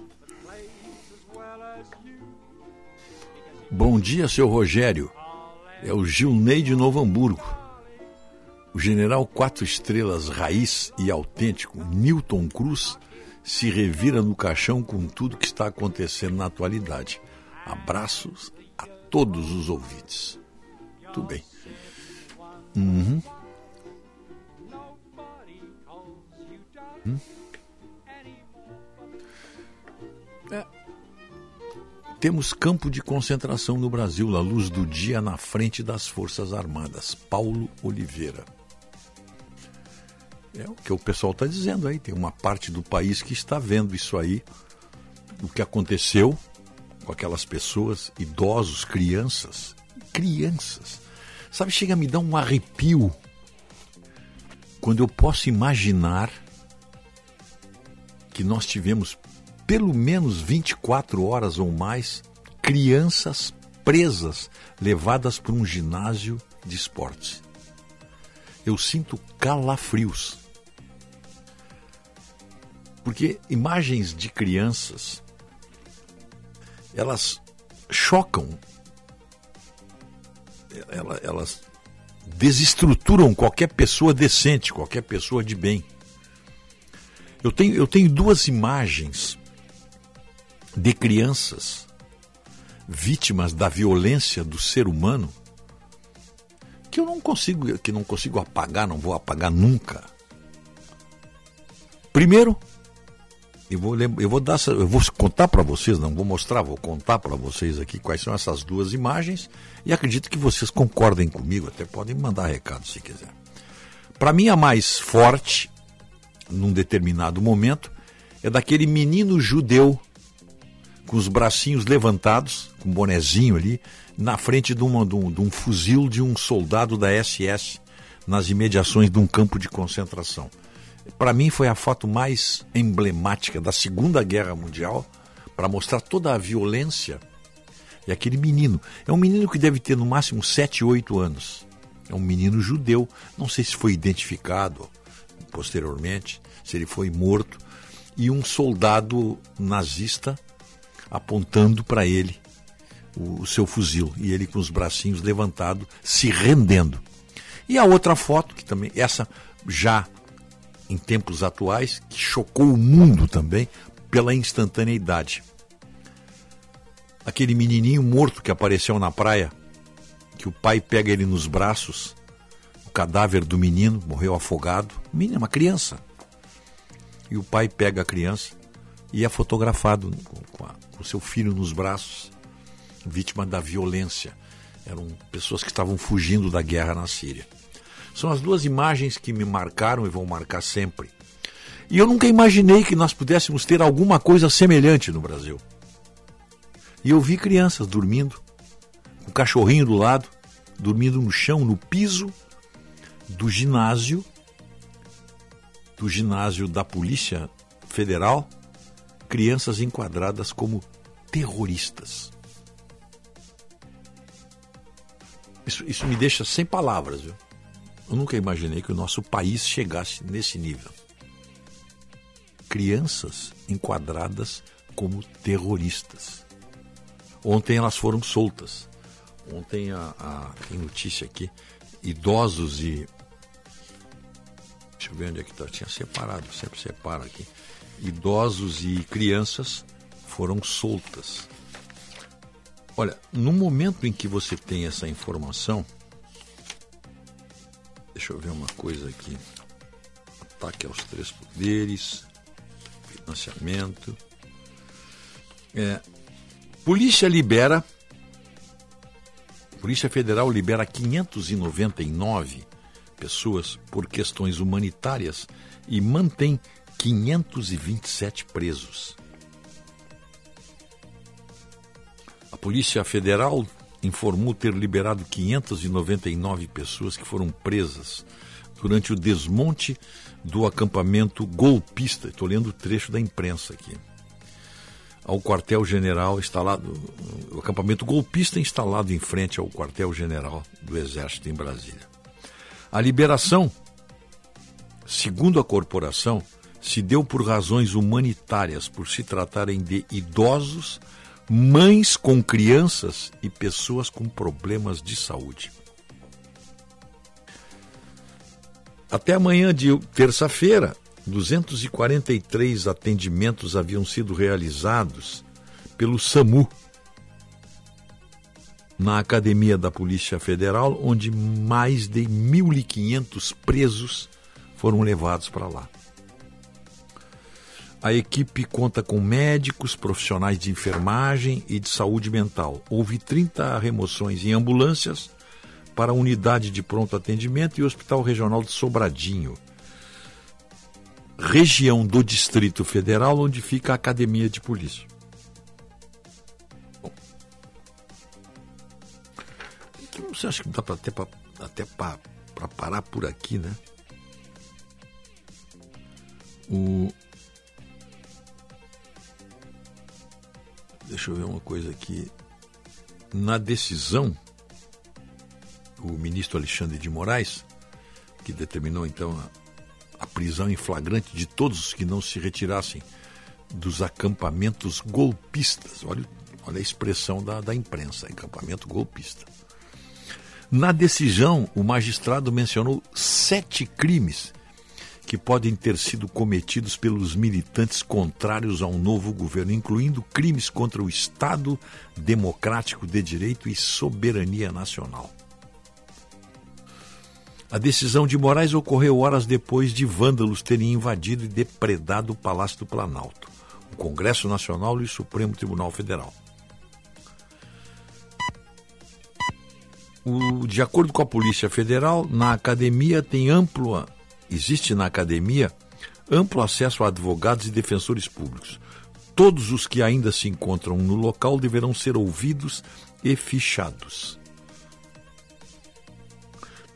Bom dia, seu Rogério. É o Gilney de Novo Hamburgo. O general quatro estrelas raiz e autêntico Newton Cruz se revira no caixão com tudo que está acontecendo na atualidade. Abraços a todos os ouvintes. Tudo bem. Uhum. Hum? Temos campo de concentração no Brasil, à luz do dia, na frente das Forças Armadas. Paulo Oliveira. É o que o pessoal está dizendo aí. Tem uma parte do país que está vendo isso aí, o que aconteceu com aquelas pessoas, idosos, crianças. Crianças. Sabe, chega a me dar um arrepio quando eu posso imaginar que nós tivemos pelo menos 24 horas ou mais crianças presas, levadas para um ginásio de esportes. Eu sinto calafrios. Porque imagens de crianças elas chocam, elas, desestruturam qualquer pessoa decente, qualquer pessoa de bem. Eu tenho, eu tenho duas imagens de crianças vítimas da violência do ser humano que eu não consigo, que não consigo apagar, não vou apagar nunca. Primeiro, eu vou, eu vou, dar, eu vou contar para vocês, não vou mostrar, vou contar para vocês aqui quais são essas duas imagens e acredito que vocês concordem comigo, até podem mandar recado se quiser. Para mim, a mais forte, num determinado momento, é daquele menino judeu com os bracinhos levantados, com um bonezinho ali, na frente de, uma, de, um, de um fuzil de um soldado da SS nas imediações de um campo de concentração. Para mim foi a foto mais emblemática da Segunda Guerra Mundial para mostrar toda a violência. E aquele menino, é um menino que deve ter no máximo 7, 8 anos. É um menino judeu, não sei se foi identificado posteriormente, se ele foi morto, e um soldado nazista apontando para ele o, o seu fuzil e ele com os bracinhos levantados, se rendendo. E a outra foto, que também, essa já em tempos atuais, que chocou o mundo também pela instantaneidade. Aquele menininho morto que apareceu na praia, que o pai pega ele nos braços, o cadáver do menino morreu afogado, menino, uma criança. E o pai pega a criança e é fotografado com, a, com seu filho nos braços, vítima da violência. Eram pessoas que estavam fugindo da guerra na Síria. São as duas imagens que me marcaram e vão marcar sempre. E eu nunca imaginei que nós pudéssemos ter alguma coisa semelhante no Brasil. E eu vi crianças dormindo, com um cachorrinho do lado, dormindo no chão, no piso do ginásio, do ginásio da Polícia Federal, crianças enquadradas como terroristas. Isso, isso me deixa sem palavras, viu? Eu nunca imaginei que o nosso país chegasse nesse nível. Crianças enquadradas como terroristas. Ontem elas foram soltas. Ontem a, a tem notícia aqui, idosos e deixa eu ver onde é que está, tinha separado, sempre separa aqui. Idosos e crianças foram soltas. Olha, no momento em que você tem essa informação, Deixa eu ver uma coisa aqui. Ataque aos três poderes, financiamento. É, polícia libera. Polícia Federal libera 599 pessoas por questões humanitárias e mantém 527 presos. A Polícia Federal informou ter liberado 599 pessoas que foram presas durante o desmonte do acampamento golpista. Estou lendo o trecho da imprensa aqui. Ao quartel-general instalado, o acampamento golpista instalado em frente ao quartel-general do Exército em Brasília. A liberação, segundo a corporação, se deu por razões humanitárias, por se tratarem de idosos mães com crianças e pessoas com problemas de saúde. Até amanhã de terça-feira, 243 atendimentos haviam sido realizados pelo SAMU na Academia da Polícia Federal, onde mais de 1.500 presos foram levados para lá. A equipe conta com médicos, profissionais de enfermagem e de saúde mental. Houve 30 remoções em ambulâncias para a unidade de pronto atendimento e Hospital Regional de Sobradinho, região do Distrito Federal onde fica a Academia de Polícia. Bom, você acha que dá pra, até para até para parar por aqui, né? O, Deixa eu ver uma coisa aqui. Na decisão, o ministro Alexandre de Moraes, que determinou então a, a prisão em flagrante de todos os que não se retirassem dos acampamentos golpistas. Olha, olha a expressão da, da imprensa, acampamento golpista. Na decisão, o magistrado mencionou sete crimes que podem ter sido cometidos pelos militantes contrários ao novo governo, incluindo crimes contra o Estado democrático de direito e soberania nacional. A decisão de Moraes ocorreu horas depois de vândalos terem invadido e depredado o Palácio do Planalto, o Congresso Nacional e o Supremo Tribunal Federal. O, de acordo com a Polícia Federal, na academia tem ampla existe na academia amplo acesso a advogados e defensores públicos. Todos os que ainda se encontram no local deverão ser ouvidos e fichados.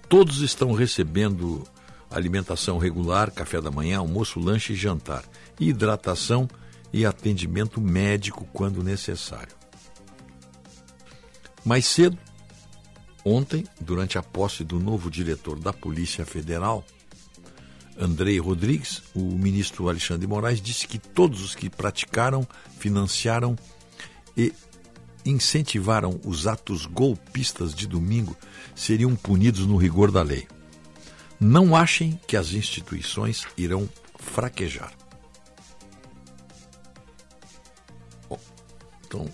Todos estão recebendo alimentação regular, café da manhã, almoço, lanche e jantar, hidratação e atendimento médico quando necessário. Mais cedo, ontem, durante a posse do novo diretor da Polícia Federal, Andrei Rodrigues, o ministro Alexandre de Moraes disse que todos os que praticaram, financiaram e incentivaram os atos golpistas de domingo seriam punidos no rigor da lei. Não achem que as instituições irão fraquejar. Bom, então,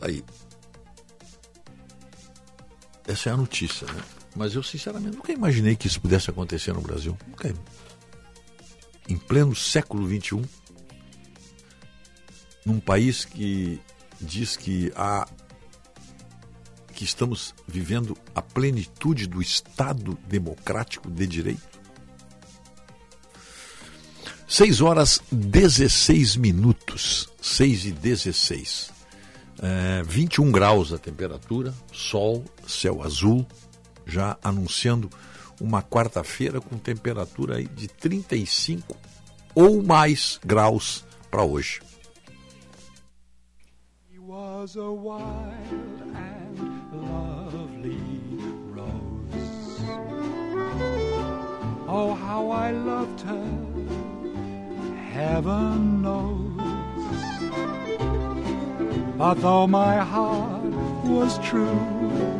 tá aí. Essa é a notícia, né? Mas eu, sinceramente, nunca imaginei que isso pudesse acontecer no Brasil. Nunca em pleno século XXI, num país que diz que há que estamos vivendo a plenitude do Estado democrático de direito? 6 horas 16 minutos, 6 e 16. É, 21 graus a temperatura, sol, céu azul, já anunciando uma quarta-feira com temperatura de 35 ou mais graus para hoje. Oh, how I loved her, heaven knows. But though my heart was true,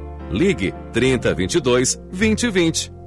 Ligue 3022 2020.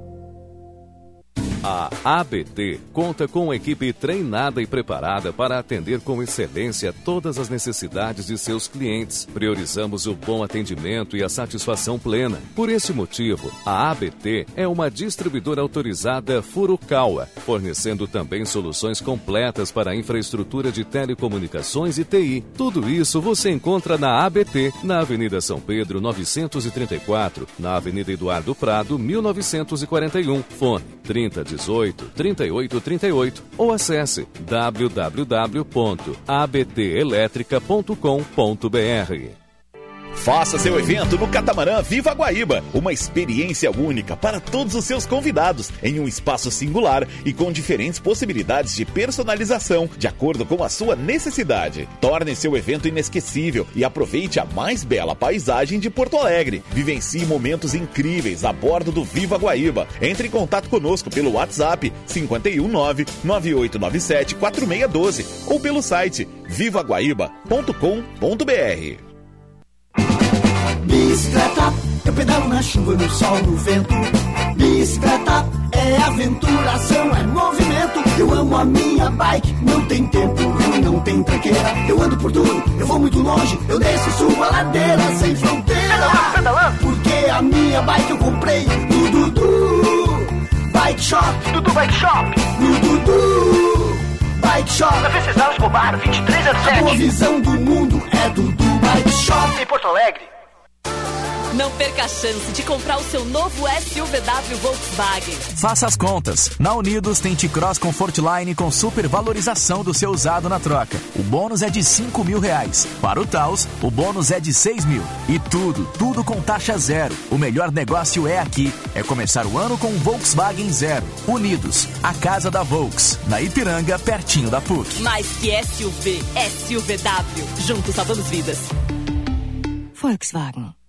A ABT conta com uma equipe treinada e preparada para atender com excelência todas as necessidades de seus clientes. Priorizamos o bom atendimento e a satisfação plena. Por esse motivo, a ABT é uma distribuidora autorizada Furukawa, fornecendo também soluções completas para a infraestrutura de telecomunicações e TI. Tudo isso você encontra na ABT, na Avenida São Pedro 934, na Avenida Eduardo Prado 1941. Fone 30 18 38 38 ou acesse www.abtelétrica.com.br. Faça seu evento no Catamarã Viva Guaíba, uma experiência única para todos os seus convidados, em um espaço singular e com diferentes possibilidades de personalização, de acordo com a sua necessidade. Torne seu evento inesquecível e aproveite a mais bela paisagem de Porto Alegre. Vivencie momentos incríveis a bordo do Viva Guaíba. Entre em contato conosco pelo WhatsApp 519 9897 4612 ou pelo site vivaguaíba.com.br. Bicicleta, eu pedalo na chuva, no sol, no vento. Bicicleta é aventuração, é movimento. Eu amo a minha bike, não tem tempo ruim, não tem tranqueira. Eu ando por tudo, eu vou muito longe, eu desço e subo a ladeira sem fronteira. Porque a minha bike eu comprei no Dudu Bike Shop. Dudu Bike Shop. No Dudu Bike Shop. Na Venceslau Escobar, 2307. A visão do mundo é Dudu Bike Shop. Em Porto Alegre. Não perca a chance de comprar o seu novo SUVW Volkswagen. Faça as contas. Na Unidos tem T-Cross Comfortline com supervalorização do seu usado na troca. O bônus é de 5 mil reais. Para o Taos, o bônus é de 6 mil. E tudo, tudo com taxa zero. O melhor negócio é aqui. É começar o ano com um Volkswagen Zero. Unidos, a casa da Volks. Na Ipiranga, pertinho da PUC. Mais que SUV, SUVW. Juntos salvamos vidas. Volkswagen.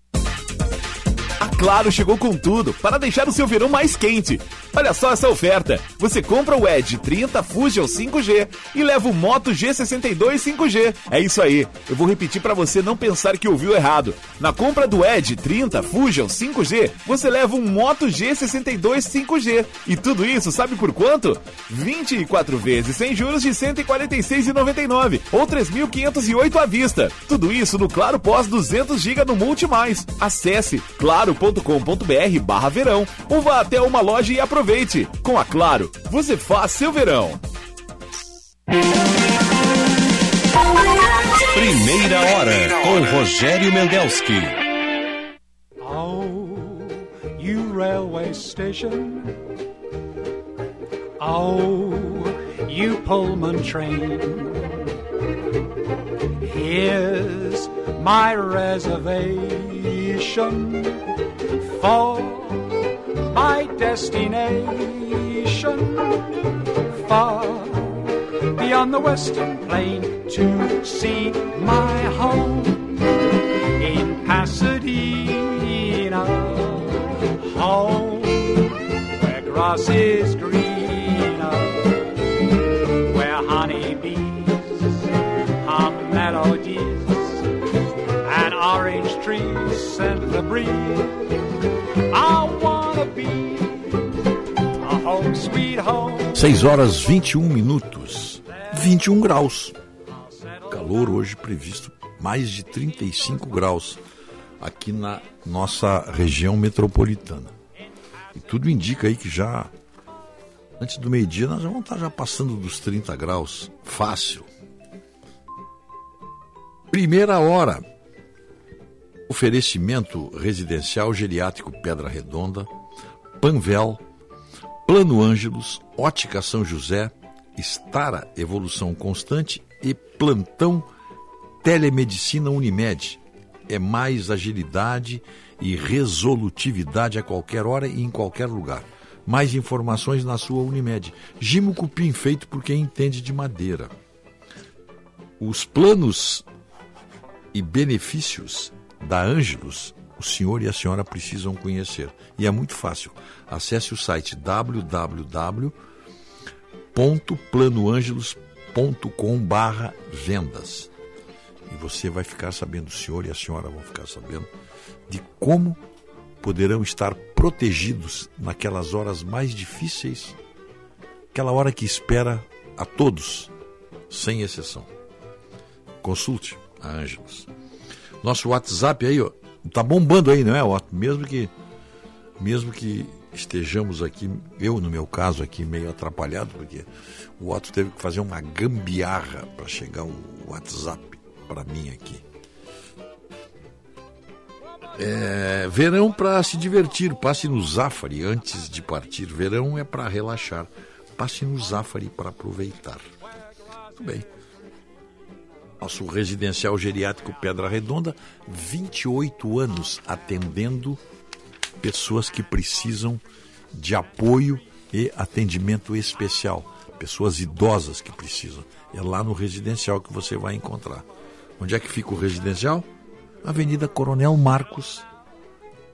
A Claro chegou com tudo para deixar o seu verão mais quente. Olha só essa oferta. Você compra o Edge 30 Fusion 5G e leva o Moto G62 5G. É isso aí. Eu vou repetir para você não pensar que ouviu errado. Na compra do Edge 30 Fusion 5G, você leva um Moto G62 5G. E tudo isso sabe por quanto? 24 vezes sem juros de 146,99 ou 3.508 à vista. Tudo isso no Claro Pós 200 GB no Multi Mais. Acesse claro.com.br barra verão ou vá até uma loja e aproveite. Com a Claro, você faz seu verão. Primeira hora com Rogério Mendelski. Oh, you railway station. Oh, you Pullman train. Here's my reservation for my destination. Far beyond the western plain to see my home in Pasadena. Home where grass is greener, where honeybees hum melodies and orange trees scent the breeze. I wanna be a home sweet home. 6 horas 21 minutos, 21 graus. Calor hoje previsto mais de 35 graus aqui na nossa região metropolitana. E tudo indica aí que já antes do meio-dia nós já vamos estar já passando dos 30 graus, fácil. Primeira hora. Oferecimento residencial geriátrico Pedra Redonda, Panvel, Plano Ângelos, Ótica São José, Estara Evolução Constante e Plantão Telemedicina Unimed. É mais agilidade e resolutividade a qualquer hora e em qualquer lugar. Mais informações na sua Unimed. Gimo Cupim, feito por quem entende de madeira. Os planos e benefícios da Ângelos, o senhor e a senhora precisam conhecer. E é muito fácil. Acesse o site www.planoangelos.com vendas. E você vai ficar sabendo, o senhor e a senhora vão ficar sabendo de como poderão estar protegidos naquelas horas mais difíceis, aquela hora que espera a todos, sem exceção. Consulte Ângelos. Nosso WhatsApp aí, ó, tá bombando aí, não é, Otto? Mesmo que mesmo que estejamos aqui, eu no meu caso aqui meio atrapalhado, porque o Otto teve que fazer uma gambiarra para chegar o WhatsApp para mim aqui. É, verão para se divertir, passe no Zafari antes de partir. Verão é para relaxar, passe no Zafari para aproveitar. Muito bem. Nosso residencial geriátrico Pedra Redonda, 28 anos atendendo pessoas que precisam de apoio e atendimento especial, pessoas idosas que precisam. É lá no residencial que você vai encontrar. Onde é que fica o residencial? Avenida Coronel Marcos,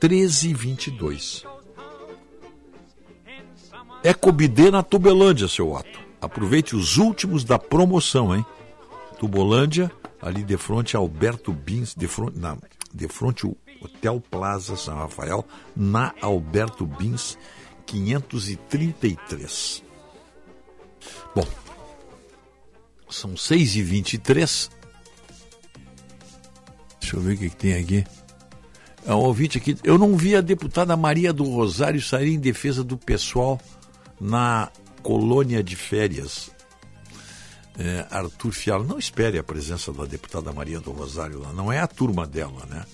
1322. Ecobidê na Tubelândia, seu Otto. Aproveite os últimos da promoção, hein? Tubolândia, ali de frente a Alberto Bins, de frente, na, de frente ao Hotel Plaza São Rafael, na Alberto Bins, 533. Bom, são 6h23. Deixa eu ver o que, que tem aqui. É um ouvinte aqui. Eu não vi a deputada Maria do Rosário sair em defesa do pessoal na colônia de férias. É, Arthur Fiala, não espere a presença da deputada Maria do Rosário lá, não é a turma dela, né?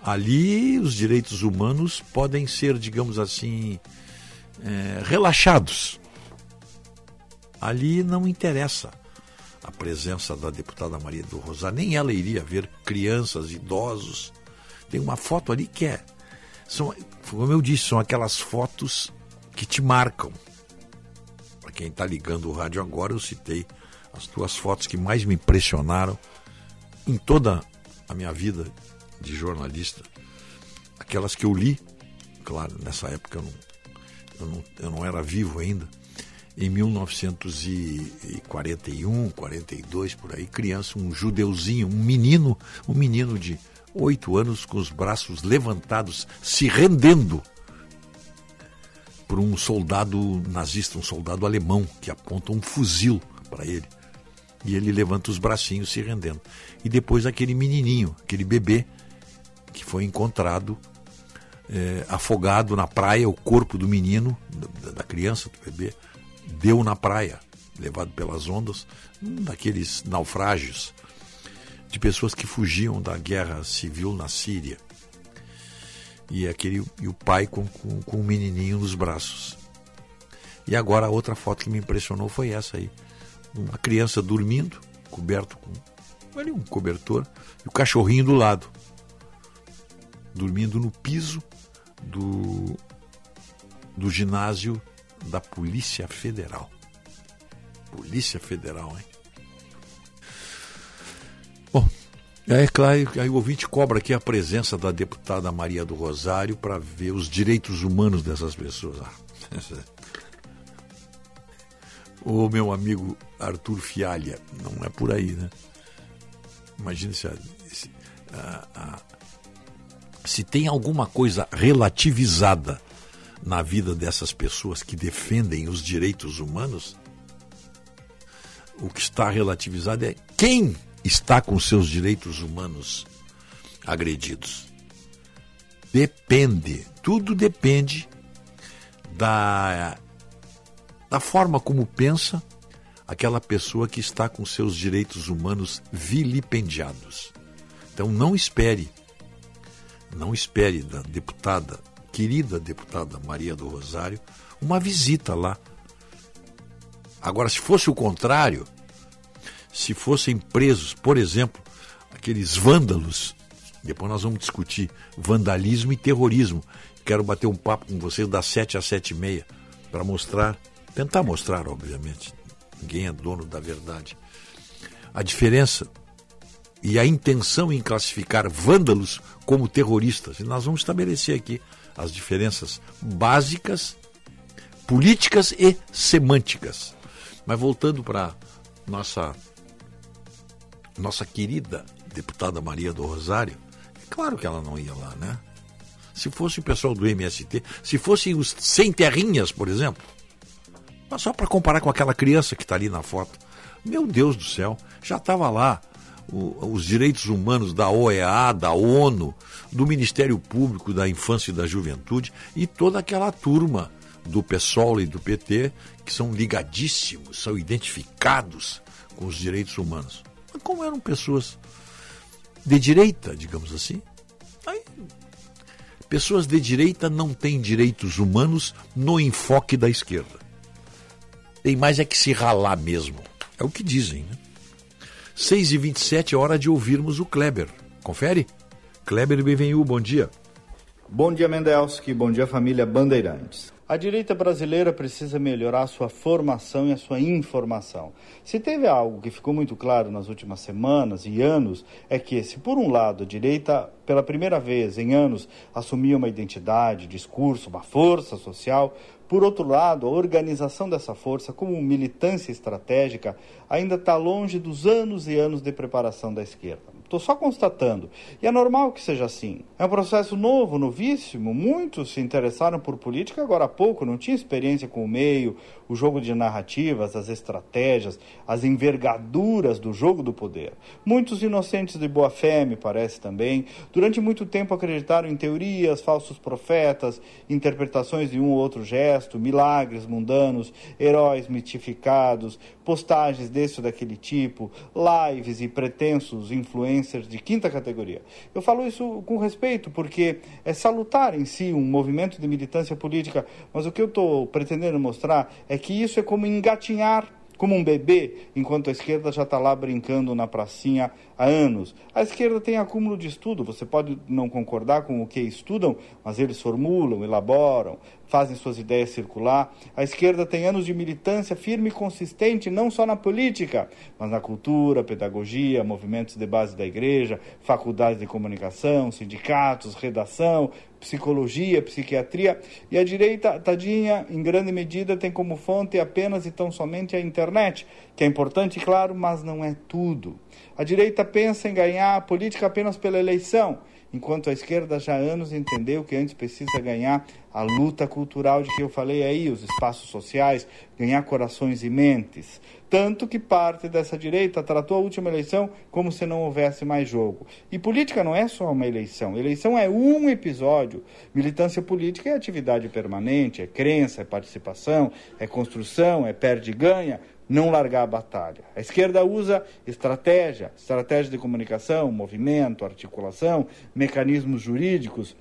Ali os direitos humanos podem ser, digamos assim, é, relaxados. Ali não interessa a presença da deputada Maria do Rosário, nem ela iria ver crianças, idosos. Tem uma foto ali que é. São, como eu disse, são aquelas fotos que te marcam. Para quem está ligando o rádio agora, eu citei as duas fotos que mais me impressionaram em toda a minha vida de jornalista. Aquelas que eu li, claro, nessa época eu não, eu não, eu não era vivo ainda em 1941, 42 por aí, criança, um judeuzinho, um menino, um menino de oito anos com os braços levantados, se rendendo por um soldado nazista, um soldado alemão que aponta um fuzil para ele. E ele levanta os bracinhos se rendendo. E depois aquele menininho, aquele bebê que foi encontrado é, afogado na praia, o corpo do menino, da, da criança, do bebê, deu na praia, levado pelas ondas, daqueles naufrágios de pessoas que fugiam da guerra civil na Síria. E, aquele, e o pai com, com, com o menininho nos braços. E agora a outra foto que me impressionou foi essa aí. Uma criança dormindo, coberto com ali, um cobertor, e o cachorrinho do lado. Dormindo no piso do, do ginásio da Polícia Federal. Polícia Federal, hein? Bom, é claro, aí o ouvinte cobra aqui a presença da deputada Maria do Rosário para ver os direitos humanos dessas pessoas. o meu amigo Arthur Fialha, não é por aí, né? Imagina se, se, se tem alguma coisa relativizada na vida dessas pessoas que defendem os direitos humanos, o que está relativizado é quem está com seus direitos humanos agredidos. Depende, tudo depende da, da forma como pensa aquela pessoa que está com seus direitos humanos vilipendiados. Então não espere, não espere da deputada querida deputada Maria do Rosário uma visita lá. Agora, se fosse o contrário, se fossem presos, por exemplo, aqueles vândalos, depois nós vamos discutir vandalismo e terrorismo. Quero bater um papo com vocês das sete às sete e meia para mostrar, tentar mostrar, obviamente, ninguém é dono da verdade. A diferença e a intenção em classificar vândalos como terroristas. E nós vamos estabelecer aqui as diferenças básicas, políticas e semânticas. Mas voltando para nossa nossa querida deputada Maria do Rosário, é claro que ela não ia lá, né? Se fosse o pessoal do MST, se fossem os sem terrinhas, por exemplo, mas só para comparar com aquela criança que está ali na foto, meu Deus do céu, já estava lá o, os direitos humanos da OEA, da ONU, do Ministério Público da Infância e da Juventude e toda aquela turma do PSOL e do PT que são ligadíssimos, são identificados com os direitos humanos. Mas como eram pessoas de direita, digamos assim, aí, pessoas de direita não têm direitos humanos no enfoque da esquerda. Tem mais é que se ralar mesmo. É o que dizem, né? 6 e 27 é hora de ouvirmos o Kleber. Confere? Kleber Benvenu, bom dia. Bom dia, Mendelski. Bom dia, família Bandeirantes. A direita brasileira precisa melhorar a sua formação e a sua informação. Se teve algo que ficou muito claro nas últimas semanas e anos, é que, se por um lado a direita, pela primeira vez em anos, assumia uma identidade, discurso, uma força social, por outro lado, a organização dessa força como militância estratégica ainda está longe dos anos e anos de preparação da esquerda. Estou só constatando. E é normal que seja assim. É um processo novo, novíssimo. Muitos se interessaram por política agora há pouco, não tinha experiência com o meio, o jogo de narrativas, as estratégias, as envergaduras do jogo do poder. Muitos inocentes de boa fé, me parece também, durante muito tempo acreditaram em teorias, falsos profetas, interpretações de um ou outro gesto, milagres mundanos, heróis mitificados, postagens desse ou daquele tipo, lives e pretensos influencers de quinta categoria. Eu falo isso com respeito, porque é salutar em si um movimento de militância política, mas o que eu estou pretendendo mostrar é que isso é como engatinhar como um bebê, enquanto a esquerda já está lá brincando na pracinha há anos. A esquerda tem acúmulo de estudo, você pode não concordar com o que estudam, mas eles formulam, elaboram, fazem suas ideias circular. A esquerda tem anos de militância firme e consistente, não só na política, mas na cultura, pedagogia, movimentos de base da igreja, faculdades de comunicação, sindicatos, redação, psicologia, psiquiatria. E a direita, tadinha, em grande medida, tem como fonte apenas e tão somente a internet, que é importante, claro, mas não é tudo. A direita pensa em ganhar a política apenas pela eleição, enquanto a esquerda já há anos entendeu que antes precisa ganhar a luta cultural de que eu falei aí, os espaços sociais, ganhar corações e mentes. Tanto que parte dessa direita tratou a última eleição como se não houvesse mais jogo. E política não é só uma eleição. Eleição é um episódio. Militância política é atividade permanente, é crença, é participação, é construção, é perde e ganha não largar a batalha. A esquerda usa estratégia, estratégia de comunicação, movimento, articulação, mecanismos jurídicos.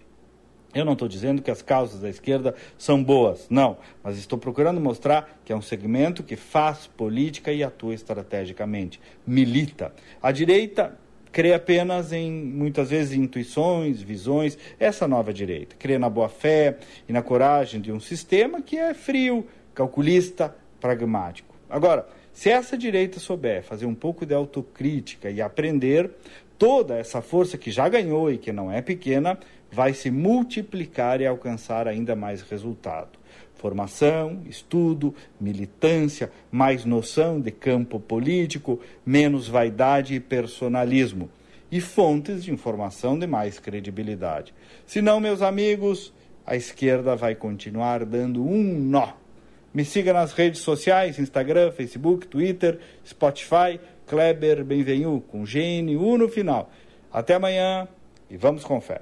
Eu não estou dizendo que as causas da esquerda são boas, não, mas estou procurando mostrar que é um segmento que faz política e atua estrategicamente, milita. A direita crê apenas em, muitas vezes, intuições, visões, essa nova direita. Crê na boa-fé e na coragem de um sistema que é frio, calculista, pragmático. Agora, se essa direita souber fazer um pouco de autocrítica e aprender, toda essa força que já ganhou e que não é pequena vai se multiplicar e alcançar ainda mais resultado. Formação, estudo, militância, mais noção de campo político, menos vaidade e personalismo. E fontes de informação de mais credibilidade. Senão, meus amigos, a esquerda vai continuar dando um nó me siga nas redes sociais, Instagram, Facebook, Twitter, Spotify, Kleber Benvenu, com GNU no final. Até amanhã e vamos com fé.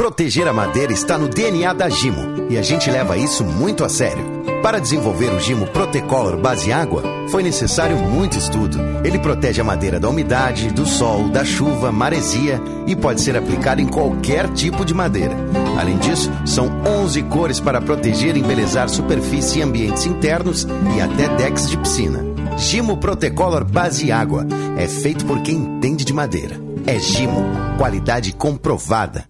Proteger a madeira está no DNA da Gimo e a gente leva isso muito a sério. Para desenvolver o Gimo Protecolor base água, foi necessário muito estudo. Ele protege a madeira da umidade, do sol, da chuva, maresia e pode ser aplicado em qualquer tipo de madeira. Além disso, são 11 cores para proteger e embelezar superfície e ambientes internos e até decks de piscina. Gimo Protecolor base água é feito por quem entende de madeira. É Gimo, qualidade comprovada.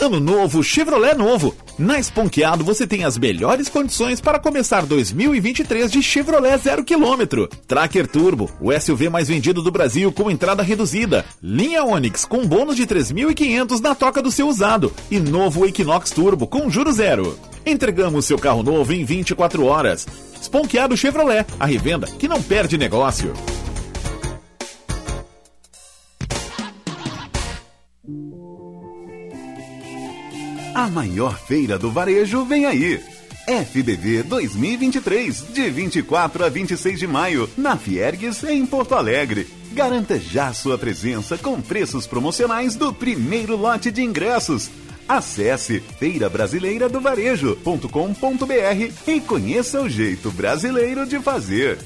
Ano novo, Chevrolet novo. Na Esponqueado você tem as melhores condições para começar 2023 de Chevrolet zero quilômetro. Tracker Turbo, o SUV mais vendido do Brasil com entrada reduzida. Linha Onix com bônus de 3.500 na toca do seu usado. E novo Equinox Turbo com juro zero. Entregamos seu carro novo em 24 horas. Esponqueado Chevrolet, a revenda que não perde negócio. A maior feira do varejo vem aí. FBV 2023, de 24 a 26 de maio, na Fiergues, em Porto Alegre. Garanta já sua presença com preços promocionais do primeiro lote de ingressos. Acesse feirabrasileira do varejo.com.br e conheça o jeito brasileiro de fazer.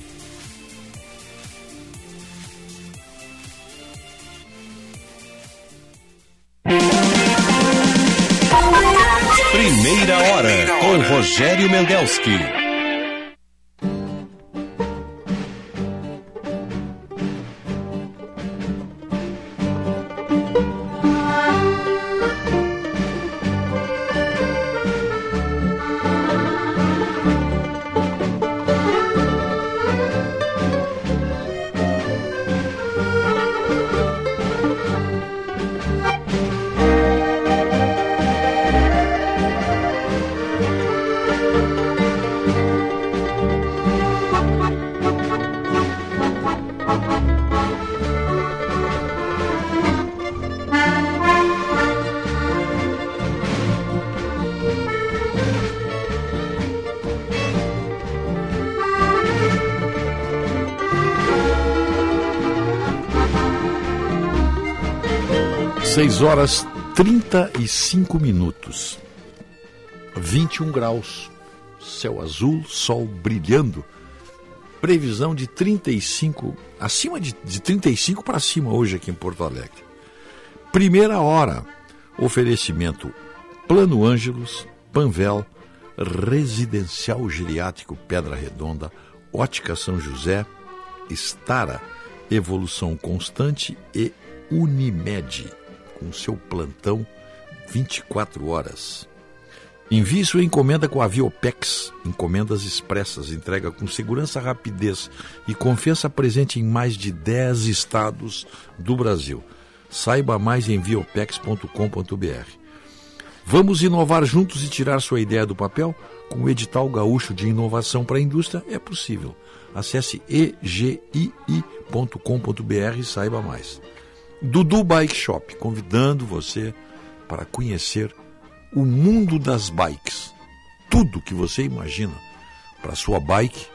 Hora com Rogério Mendelski. Seis horas 35 minutos. 21 graus. Céu azul, sol brilhando. Previsão de 35, acima de, de 35 para cima hoje aqui em Porto Alegre. Primeira hora. Oferecimento Plano Ângelos, Panvel, Residencial Geriátrico Pedra Redonda, Ótica São José, Estara, Evolução Constante e Unimed, com seu plantão 24 horas. Envie sua encomenda com a Viopex, encomendas expressas, entrega com segurança, rapidez e confiança presente em mais de 10 estados do Brasil. Saiba mais em viopex.com.br. Vamos inovar juntos e tirar sua ideia do papel? Com o edital gaúcho de inovação para a indústria é possível. Acesse egii.com.br e saiba mais. Dudu Bike Shop, convidando você para conhecer o mundo das bikes. Tudo que você imagina para sua bike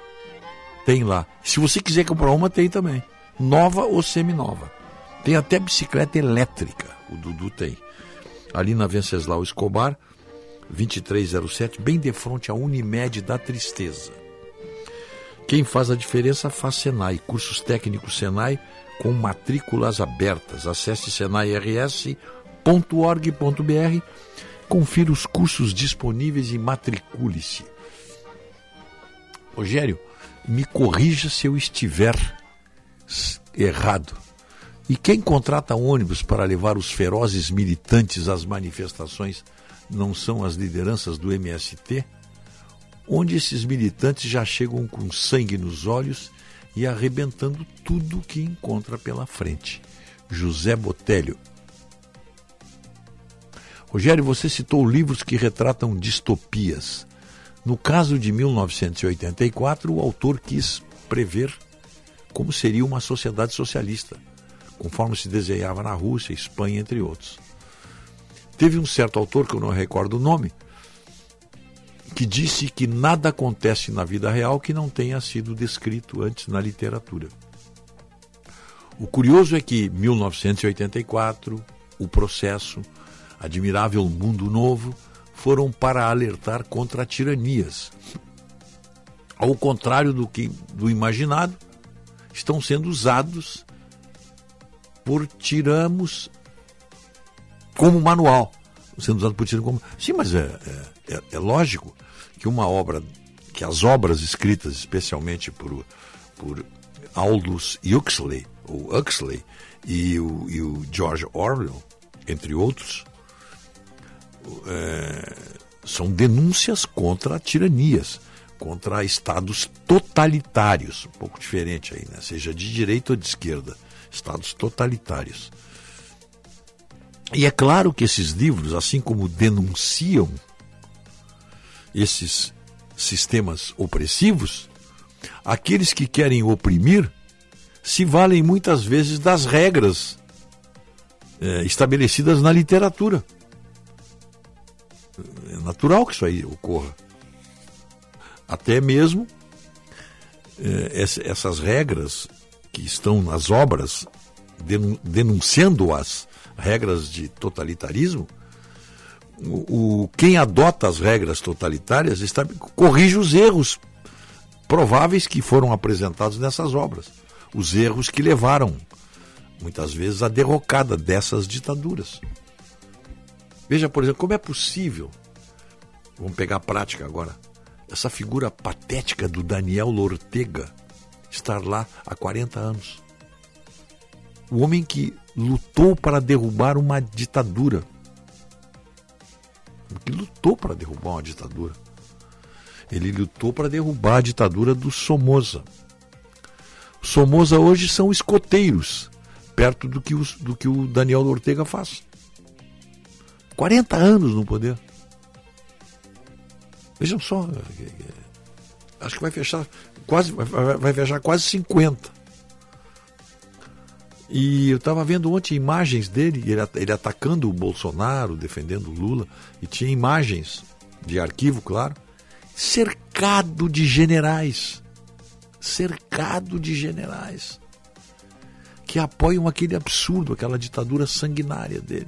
tem lá. Se você quiser comprar uma, tem também. Nova ou seminova. Tem até bicicleta elétrica, o Dudu tem. Ali na Venceslau Escobar, 2307, bem de frente à Unimed da Tristeza. Quem faz a diferença faz Senai, cursos técnicos Senai com matrículas abertas. Acesse senairs.org.br, confira os cursos disponíveis e matricule-se. Rogério, me corrija se eu estiver errado. E quem contrata ônibus para levar os ferozes militantes às manifestações não são as lideranças do MST? Onde esses militantes já chegam com sangue nos olhos e arrebentando tudo que encontra pela frente. José Botelho. Rogério, você citou livros que retratam distopias. No caso de 1984, o autor quis prever como seria uma sociedade socialista, conforme se desenhava na Rússia, Espanha, entre outros. Teve um certo autor, que eu não recordo o nome, que disse que nada acontece na vida real que não tenha sido descrito antes na literatura. O curioso é que 1984, o processo, Admirável Mundo Novo, foram para alertar contra tiranias. Ao contrário do que do imaginado, estão sendo usados por tiramos como manual. Sendo usado por tiramos como. Sim, mas é, é, é, é lógico que uma obra, que as obras escritas especialmente por, por Aldous Huxley, ou Huxley, e o, e o George Orwell, entre outros, é, são denúncias contra tiranias, contra estados totalitários, um pouco diferente aí, né? seja de direita ou de esquerda, estados totalitários. E é claro que esses livros, assim como denunciam esses sistemas opressivos, aqueles que querem oprimir se valem muitas vezes das regras é, estabelecidas na literatura. É natural que isso aí ocorra. Até mesmo eh, essas regras que estão nas obras, denunciando as regras de totalitarismo, o, quem adota as regras totalitárias está, corrige os erros prováveis que foram apresentados nessas obras. Os erros que levaram, muitas vezes, à derrocada dessas ditaduras. Veja, por exemplo, como é possível, vamos pegar a prática agora, essa figura patética do Daniel Ortega estar lá há 40 anos. O homem que lutou para derrubar uma ditadura. Que lutou para derrubar uma ditadura. Ele lutou para derrubar a ditadura do Somoza. Somoza hoje são escoteiros, perto do que, os, do que o Daniel Ortega faz. 40 anos no poder. Vejam só, acho que vai fechar quase, vai fechar quase 50. E eu estava vendo ontem imagens dele, ele, ele atacando o Bolsonaro, defendendo o Lula, e tinha imagens de arquivo, claro, cercado de generais. Cercado de generais. Que apoiam aquele absurdo, aquela ditadura sanguinária dele.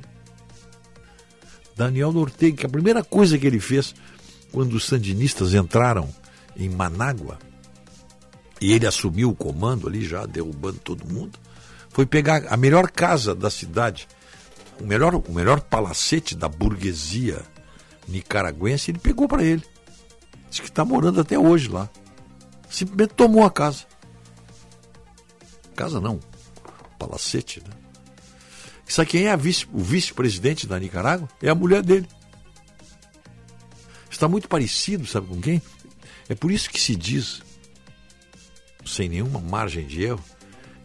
Daniel Ortega, que a primeira coisa que ele fez quando os sandinistas entraram em Manágua, e ele assumiu o comando ali, já derrubando todo mundo, foi pegar a melhor casa da cidade, o melhor, o melhor palacete da burguesia nicaragüense, ele pegou para ele. Diz que está morando até hoje lá. Simplesmente tomou a casa. Casa não, palacete, né? Sabe quem é vice, o vice-presidente da Nicarágua? É a mulher dele. Está muito parecido, sabe com quem? É por isso que se diz, sem nenhuma margem de erro,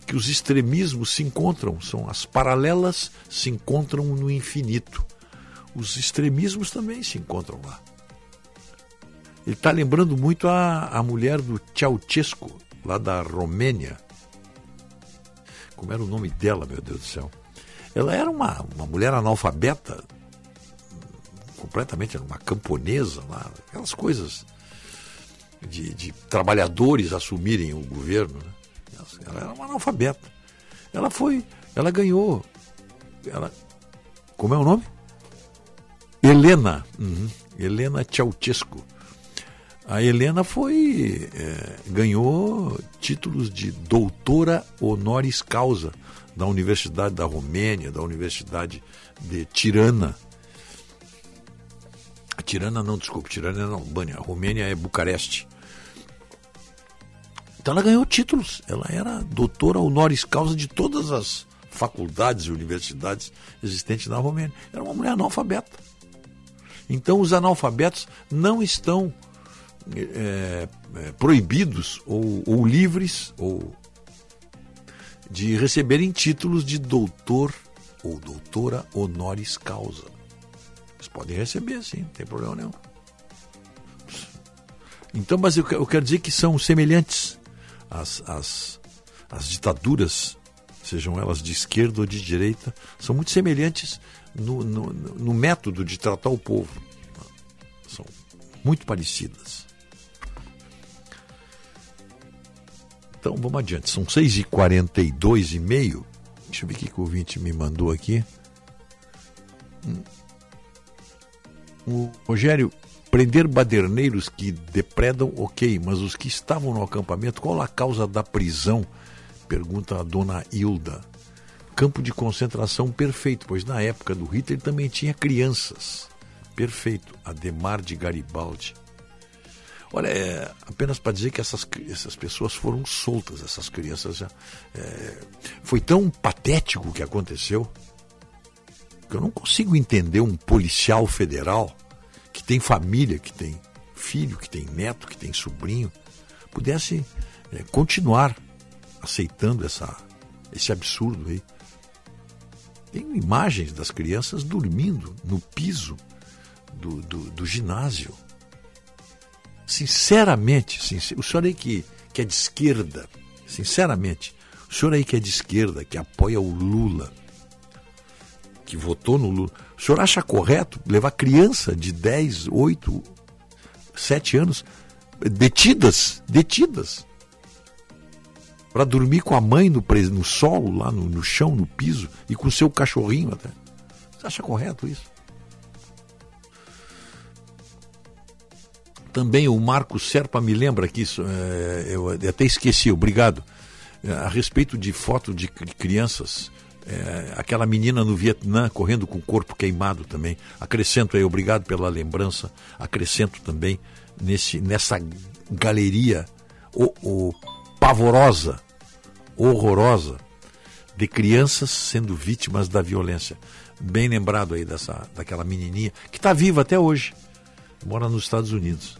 que os extremismos se encontram, são as paralelas se encontram no infinito. Os extremismos também se encontram lá. Ele está lembrando muito a, a mulher do Ceausescu, lá da Romênia. Como era o nome dela, meu Deus do céu? Ela era uma, uma mulher analfabeta, completamente, uma camponesa lá, aquelas coisas de, de trabalhadores assumirem o governo. Né? Ela era uma analfabeta. Ela foi, ela ganhou. Ela, como é o nome? Helena. Uhum, Helena Ceausescu. A Helena foi é, ganhou títulos de doutora honoris causa da Universidade da Romênia, da Universidade de Tirana. Tirana não, desculpe, Tirana é na Albânia, a Romênia é Bucareste. Então ela ganhou títulos. Ela era doutora honoris causa de todas as faculdades e universidades existentes na Romênia. Era uma mulher analfabeta. Então os analfabetos não estão é, é, proibidos ou, ou livres ou de receberem títulos de doutor ou doutora honoris causa. Eles podem receber, sim, não tem problema nenhum. Então, mas eu, eu quero dizer que são semelhantes as, as, as ditaduras, sejam elas de esquerda ou de direita, são muito semelhantes no, no, no método de tratar o povo. São muito parecidas. Então vamos adiante. São 6h42 e meio. Deixa eu ver o que o ouvinte me mandou aqui. Hum. O Rogério, Prender baderneiros que depredam, ok, mas os que estavam no acampamento, qual a causa da prisão? Pergunta a dona Hilda. Campo de concentração perfeito, pois na época do Hitler também tinha crianças. Perfeito. Ademar de Garibaldi. Olha, é, apenas para dizer que essas, essas pessoas foram soltas, essas crianças. Já, é, foi tão patético o que aconteceu que eu não consigo entender um policial federal tem família, que tem filho, que tem neto, que tem sobrinho, pudesse é, continuar aceitando essa, esse absurdo aí. Tem imagens das crianças dormindo no piso do, do, do ginásio. Sinceramente, sincer, o senhor aí que, que é de esquerda, sinceramente, o senhor aí que é de esquerda, que apoia o Lula, que votou no Lula, o senhor acha correto levar criança de 10, 8, 7 anos detidas, detidas, para dormir com a mãe no, no solo, lá no, no chão, no piso, e com o seu cachorrinho até. Você acha correto isso? Também o Marco Serpa me lembra que isso, é, eu até esqueci, obrigado, é, a respeito de foto de cri- crianças, é, aquela menina no Vietnã correndo com o corpo queimado também. Acrescento aí, obrigado pela lembrança, acrescento também nesse, nessa galeria o, o- pavorosa, horrorosa, de crianças sendo vítimas da violência. Bem lembrado aí dessa, daquela menininha, que está viva até hoje, mora nos Estados Unidos.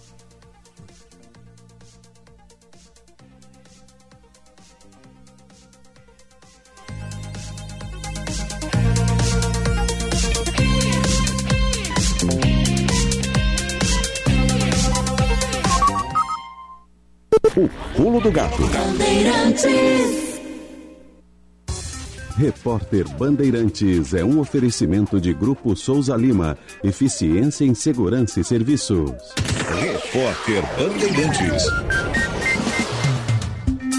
O pulo do gato. Repórter Bandeirantes é um oferecimento de Grupo Souza Lima. Eficiência em Segurança e Serviços. Repórter Bandeirantes.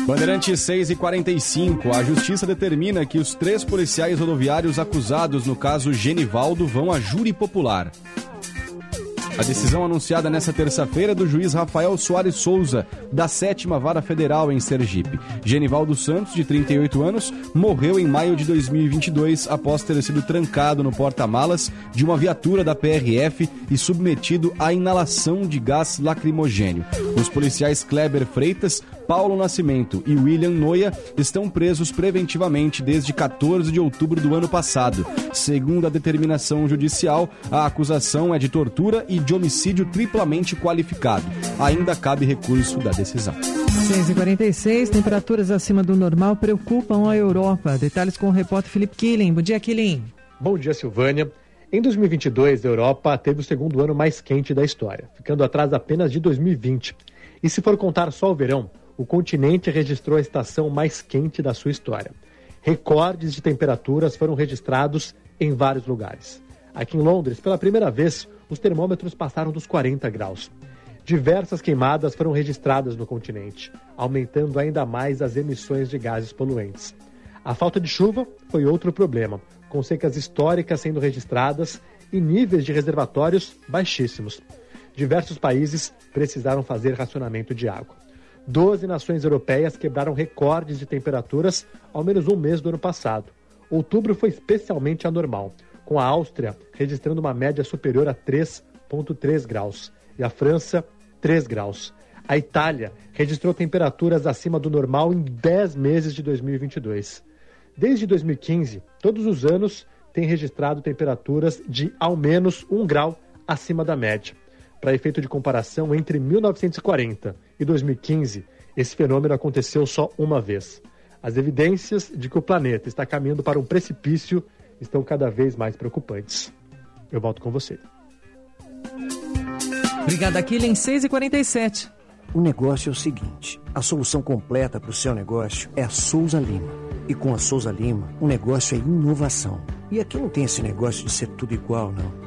Bandeirantes 6 e 45. A justiça determina que os três policiais rodoviários acusados no caso Genivaldo vão a júri popular. A decisão anunciada nesta terça-feira é do juiz Rafael Soares Souza, da sétima vara federal em Sergipe. Genivaldo Santos, de 38 anos, morreu em maio de 2022 após ter sido trancado no porta-malas de uma viatura da PRF e submetido à inalação de gás lacrimogênio. Os policiais Kleber Freitas, Paulo Nascimento e William Noia estão presos preventivamente desde 14 de outubro do ano passado. Segundo a determinação judicial, a acusação é de tortura e de homicídio triplamente qualificado. Ainda cabe recurso da decisão. 6h46, temperaturas acima do normal preocupam a Europa. Detalhes com o repórter Felipe Killing. Bom dia, Killing. Bom dia, Silvânia. Em 2022, a Europa teve o segundo ano mais quente da história, ficando atrás apenas de 2020. E se for contar só o verão, o continente registrou a estação mais quente da sua história. Recordes de temperaturas foram registrados em vários lugares. Aqui em Londres, pela primeira vez, os termômetros passaram dos 40 graus. Diversas queimadas foram registradas no continente, aumentando ainda mais as emissões de gases poluentes. A falta de chuva foi outro problema, com secas históricas sendo registradas e níveis de reservatórios baixíssimos. Diversos países precisaram fazer racionamento de água. Doze nações europeias quebraram recordes de temperaturas ao menos um mês do ano passado. Outubro foi especialmente anormal, com a Áustria registrando uma média superior a 3,3 graus e a França 3 graus. A Itália registrou temperaturas acima do normal em 10 meses de 2022. Desde 2015, todos os anos tem registrado temperaturas de ao menos um grau acima da média. Para efeito de comparação, entre 1940 e 2015, esse fenômeno aconteceu só uma vez. As evidências de que o planeta está caminhando para um precipício estão cada vez mais preocupantes. Eu volto com você. Obrigada, Killing. 6h47. O negócio é o seguinte: a solução completa para o seu negócio é a Souza Lima. E com a Souza Lima, o negócio é inovação. E aqui não tem esse negócio de ser tudo igual, não.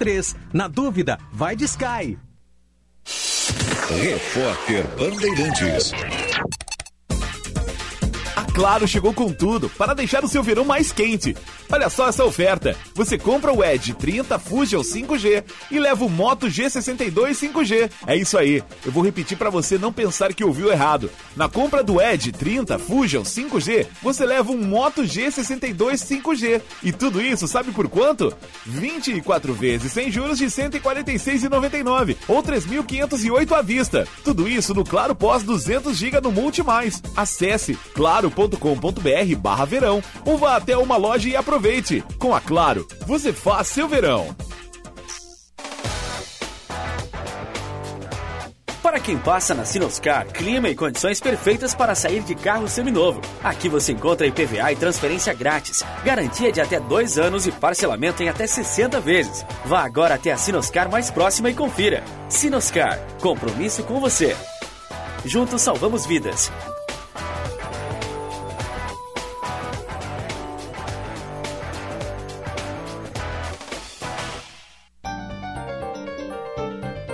Na dúvida, vai de Sky. Repórter Bandeirantes. Claro chegou com tudo para deixar o seu verão mais quente. Olha só essa oferta. Você compra o Edge 30 Fusion 5G e leva o Moto G62 5G. É isso aí. Eu vou repetir para você não pensar que ouviu errado. Na compra do Edge 30 Fusion 5G, você leva um Moto G62 5G. E tudo isso sabe por quanto? 24 vezes sem juros de 146,99 ou 3.508 à vista. Tudo isso no Claro Pós 200 GB no Multi. Acesse claro.com.br barra verão ou vá até uma loja e aproveite. Com a Claro, você faz seu verão. Para quem passa na Sinoscar, clima e condições perfeitas para sair de carro seminovo. Aqui você encontra IPVA e transferência grátis, garantia de até dois anos e parcelamento em até 60 vezes. Vá agora até a Sinoscar mais próxima e confira. Sinoscar, compromisso com você. Juntos salvamos vidas.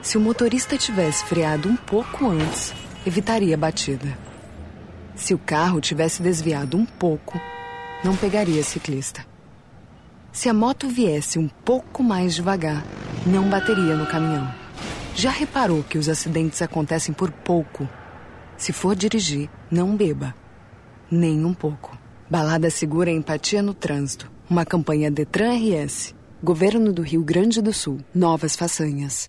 Se o motorista tivesse freado um pouco antes, evitaria a batida. Se o carro tivesse desviado um pouco, não pegaria ciclista. Se a moto viesse um pouco mais devagar, não bateria no caminhão. Já reparou que os acidentes acontecem por pouco? Se for dirigir, não beba. Nem um pouco. Balada Segura Empatia no Trânsito. Uma campanha Detran RS. Governo do Rio Grande do Sul. Novas façanhas.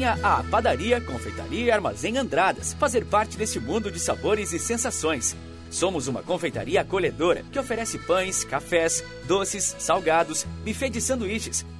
Venha à Padaria, Confeitaria e Armazém Andradas fazer parte desse mundo de sabores e sensações. Somos uma confeitaria acolhedora que oferece pães, cafés, doces, salgados, buffet de sanduíches,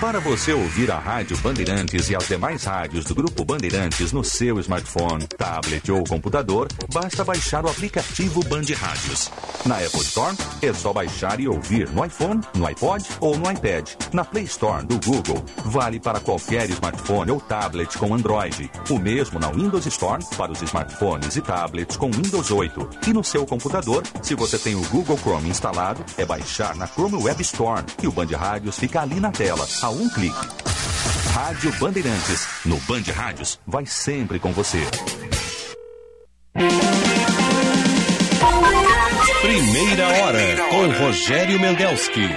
Para você ouvir a Rádio Bandeirantes e as demais rádios do Grupo Bandeirantes no seu smartphone, tablet ou computador, basta baixar o aplicativo Band Rádios. Na Apple Store, é só baixar e ouvir no iPhone, no iPod ou no iPad. Na Play Store do Google, vale para qualquer smartphone ou tablet com Android. O mesmo na Windows Store para os smartphones e tablets com Windows 8. E no seu computador, se você tem o Google Chrome instalado, é baixar na Chrome Web Store e o Band Rádios fica ali na tela a um clique. Rádio Bandeirantes. No Band Rádios, vai sempre com você. Primeira hora com Rogério Mendelski.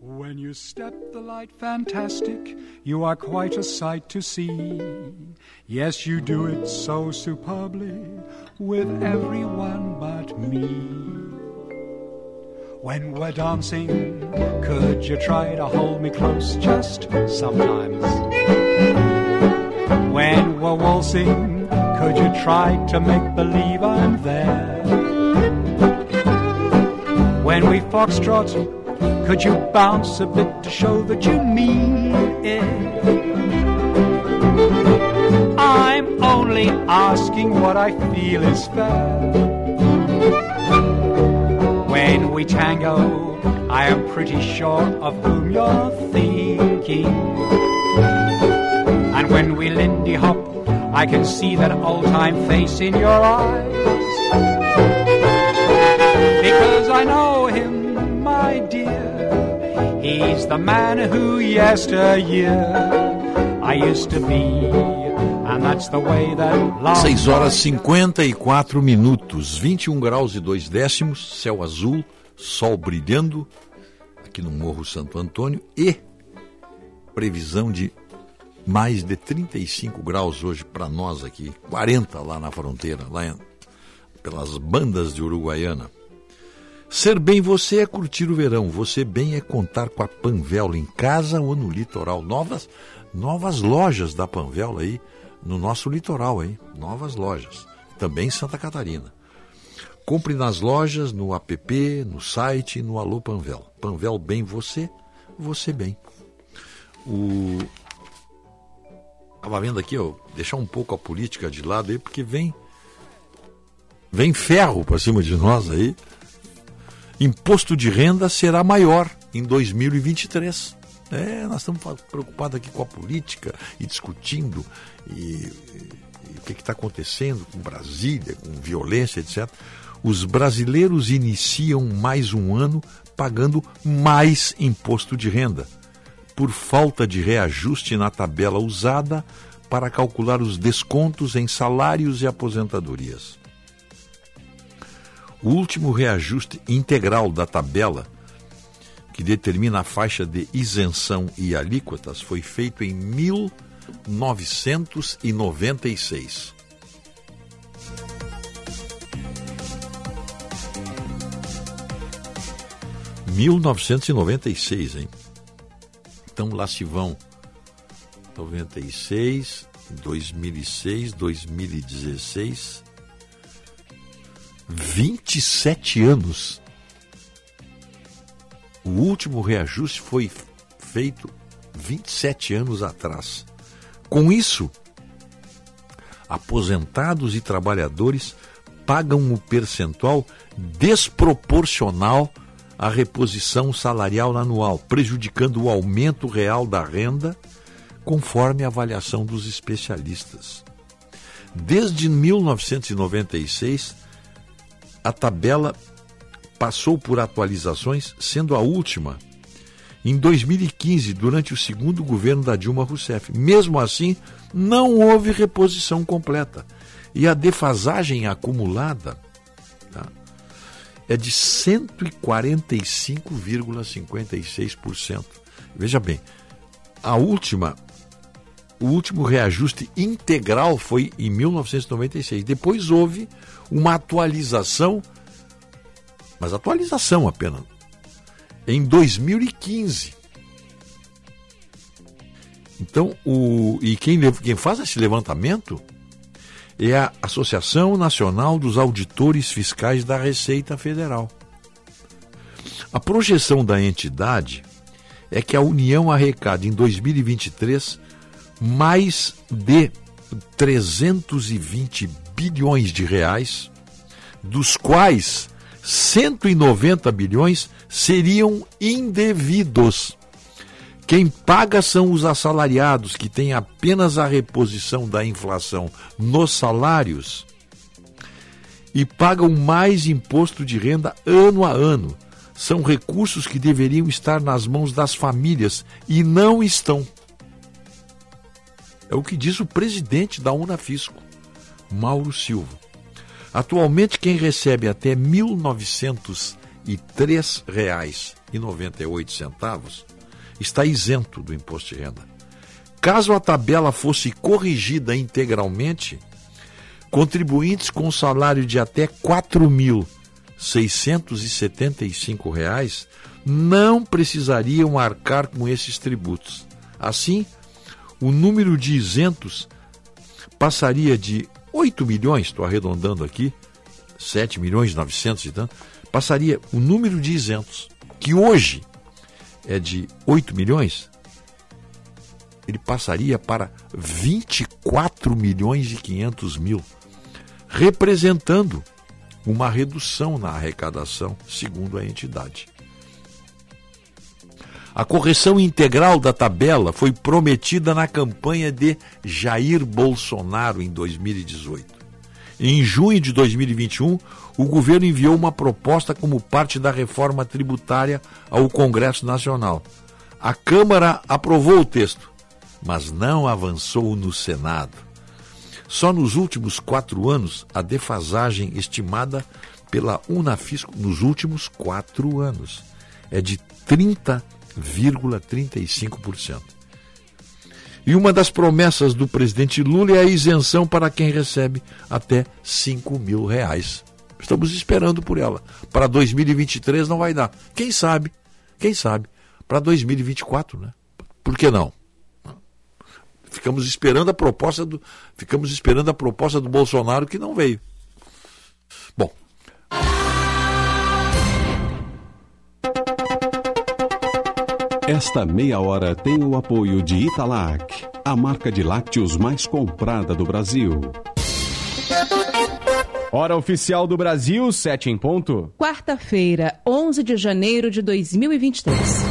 When you step the light fantastic, you are quite a sight to see. Yes, you do it so superbly with everyone but me. When we're dancing, could you try to hold me close just sometimes? When we're waltzing, could you try to make believe I'm there? When we foxtrot, could you bounce a bit to show that you mean it? I'm only asking what I feel is fair. When we tango, I am pretty sure of whom you're thinking. And when we lindy hop, I can see that old time face in your eyes. Because I know him, my dear. He's the man who yesteryear I used to be. 6 horas 54 minutos, 21 graus e 2 décimos, céu azul, sol brilhando aqui no Morro Santo Antônio e previsão de mais de 35 graus hoje para nós aqui, 40 lá na fronteira, lá em, pelas bandas de Uruguaiana. Ser bem você é curtir o verão, você bem é contar com a Panvel em casa ou no litoral. Novas, novas lojas da Panvel aí no nosso litoral, hein? Novas lojas. Também em Santa Catarina. Compre nas lojas, no app, no site, no Alô Panvel. Panvel bem você, você bem. O Estava vendo aqui, ó, deixar um pouco a política de lado aí, porque vem vem ferro para cima de nós aí. Imposto de renda será maior em 2023. É, nós estamos preocupados aqui com a política e discutindo e, e, o que está acontecendo com Brasília, com violência, etc. Os brasileiros iniciam mais um ano pagando mais imposto de renda por falta de reajuste na tabela usada para calcular os descontos em salários e aposentadorias. O último reajuste integral da tabela, que determina a faixa de isenção e alíquotas, foi feito em 1996. (1996), hein? Então lá se vão 96, 2006, 2016, 27 anos. O último reajuste foi feito 27 anos atrás. Com isso, aposentados e trabalhadores pagam um percentual desproporcional a reposição salarial anual, prejudicando o aumento real da renda, conforme a avaliação dos especialistas. Desde 1996, a tabela passou por atualizações, sendo a última em 2015, durante o segundo governo da Dilma Rousseff. Mesmo assim, não houve reposição completa. E a defasagem acumulada é de 145,56%. Veja bem, a última, o último reajuste integral foi em 1996. Depois houve uma atualização, mas atualização apenas, em 2015. Então, o, e quem, quem faz esse levantamento é a Associação Nacional dos Auditores Fiscais da Receita Federal. A projeção da entidade é que a União arrecade em 2023 mais de 320 bilhões de reais, dos quais 190 bilhões seriam indevidos. Quem paga são os assalariados, que têm apenas a reposição da inflação nos salários e pagam mais imposto de renda ano a ano. São recursos que deveriam estar nas mãos das famílias e não estão. É o que diz o presidente da Unafisco, Mauro Silva. Atualmente, quem recebe até R$ 1.903,98 está isento do imposto de renda. Caso a tabela fosse corrigida integralmente, contribuintes com salário de até R$ 4.675 não precisariam arcar com esses tributos. Assim, o número de isentos passaria de 8 milhões, estou arredondando aqui, 7 milhões e 900 e tanto, passaria o número de isentos, que hoje é de 8 milhões, ele passaria para 24 milhões e 500 mil, representando uma redução na arrecadação, segundo a entidade. A correção integral da tabela foi prometida na campanha de Jair Bolsonaro em 2018. Em junho de 2021, o governo enviou uma proposta como parte da reforma tributária ao Congresso Nacional. A Câmara aprovou o texto, mas não avançou no Senado. Só nos últimos quatro anos, a defasagem estimada pela Unafisco, nos últimos quatro anos, é de 30,35%. E uma das promessas do presidente Lula é a isenção para quem recebe até 5 mil reais. Estamos esperando por ela. Para 2023 não vai dar. Quem sabe? Quem sabe? Para 2024, né? Por que não? Ficamos esperando a proposta do, ficamos esperando a proposta do Bolsonaro que não veio. Bom. Esta meia hora tem o apoio de Italac, a marca de lácteos mais comprada do Brasil. Hora oficial do Brasil, 7 em ponto. Quarta-feira, 11 de janeiro de 2023.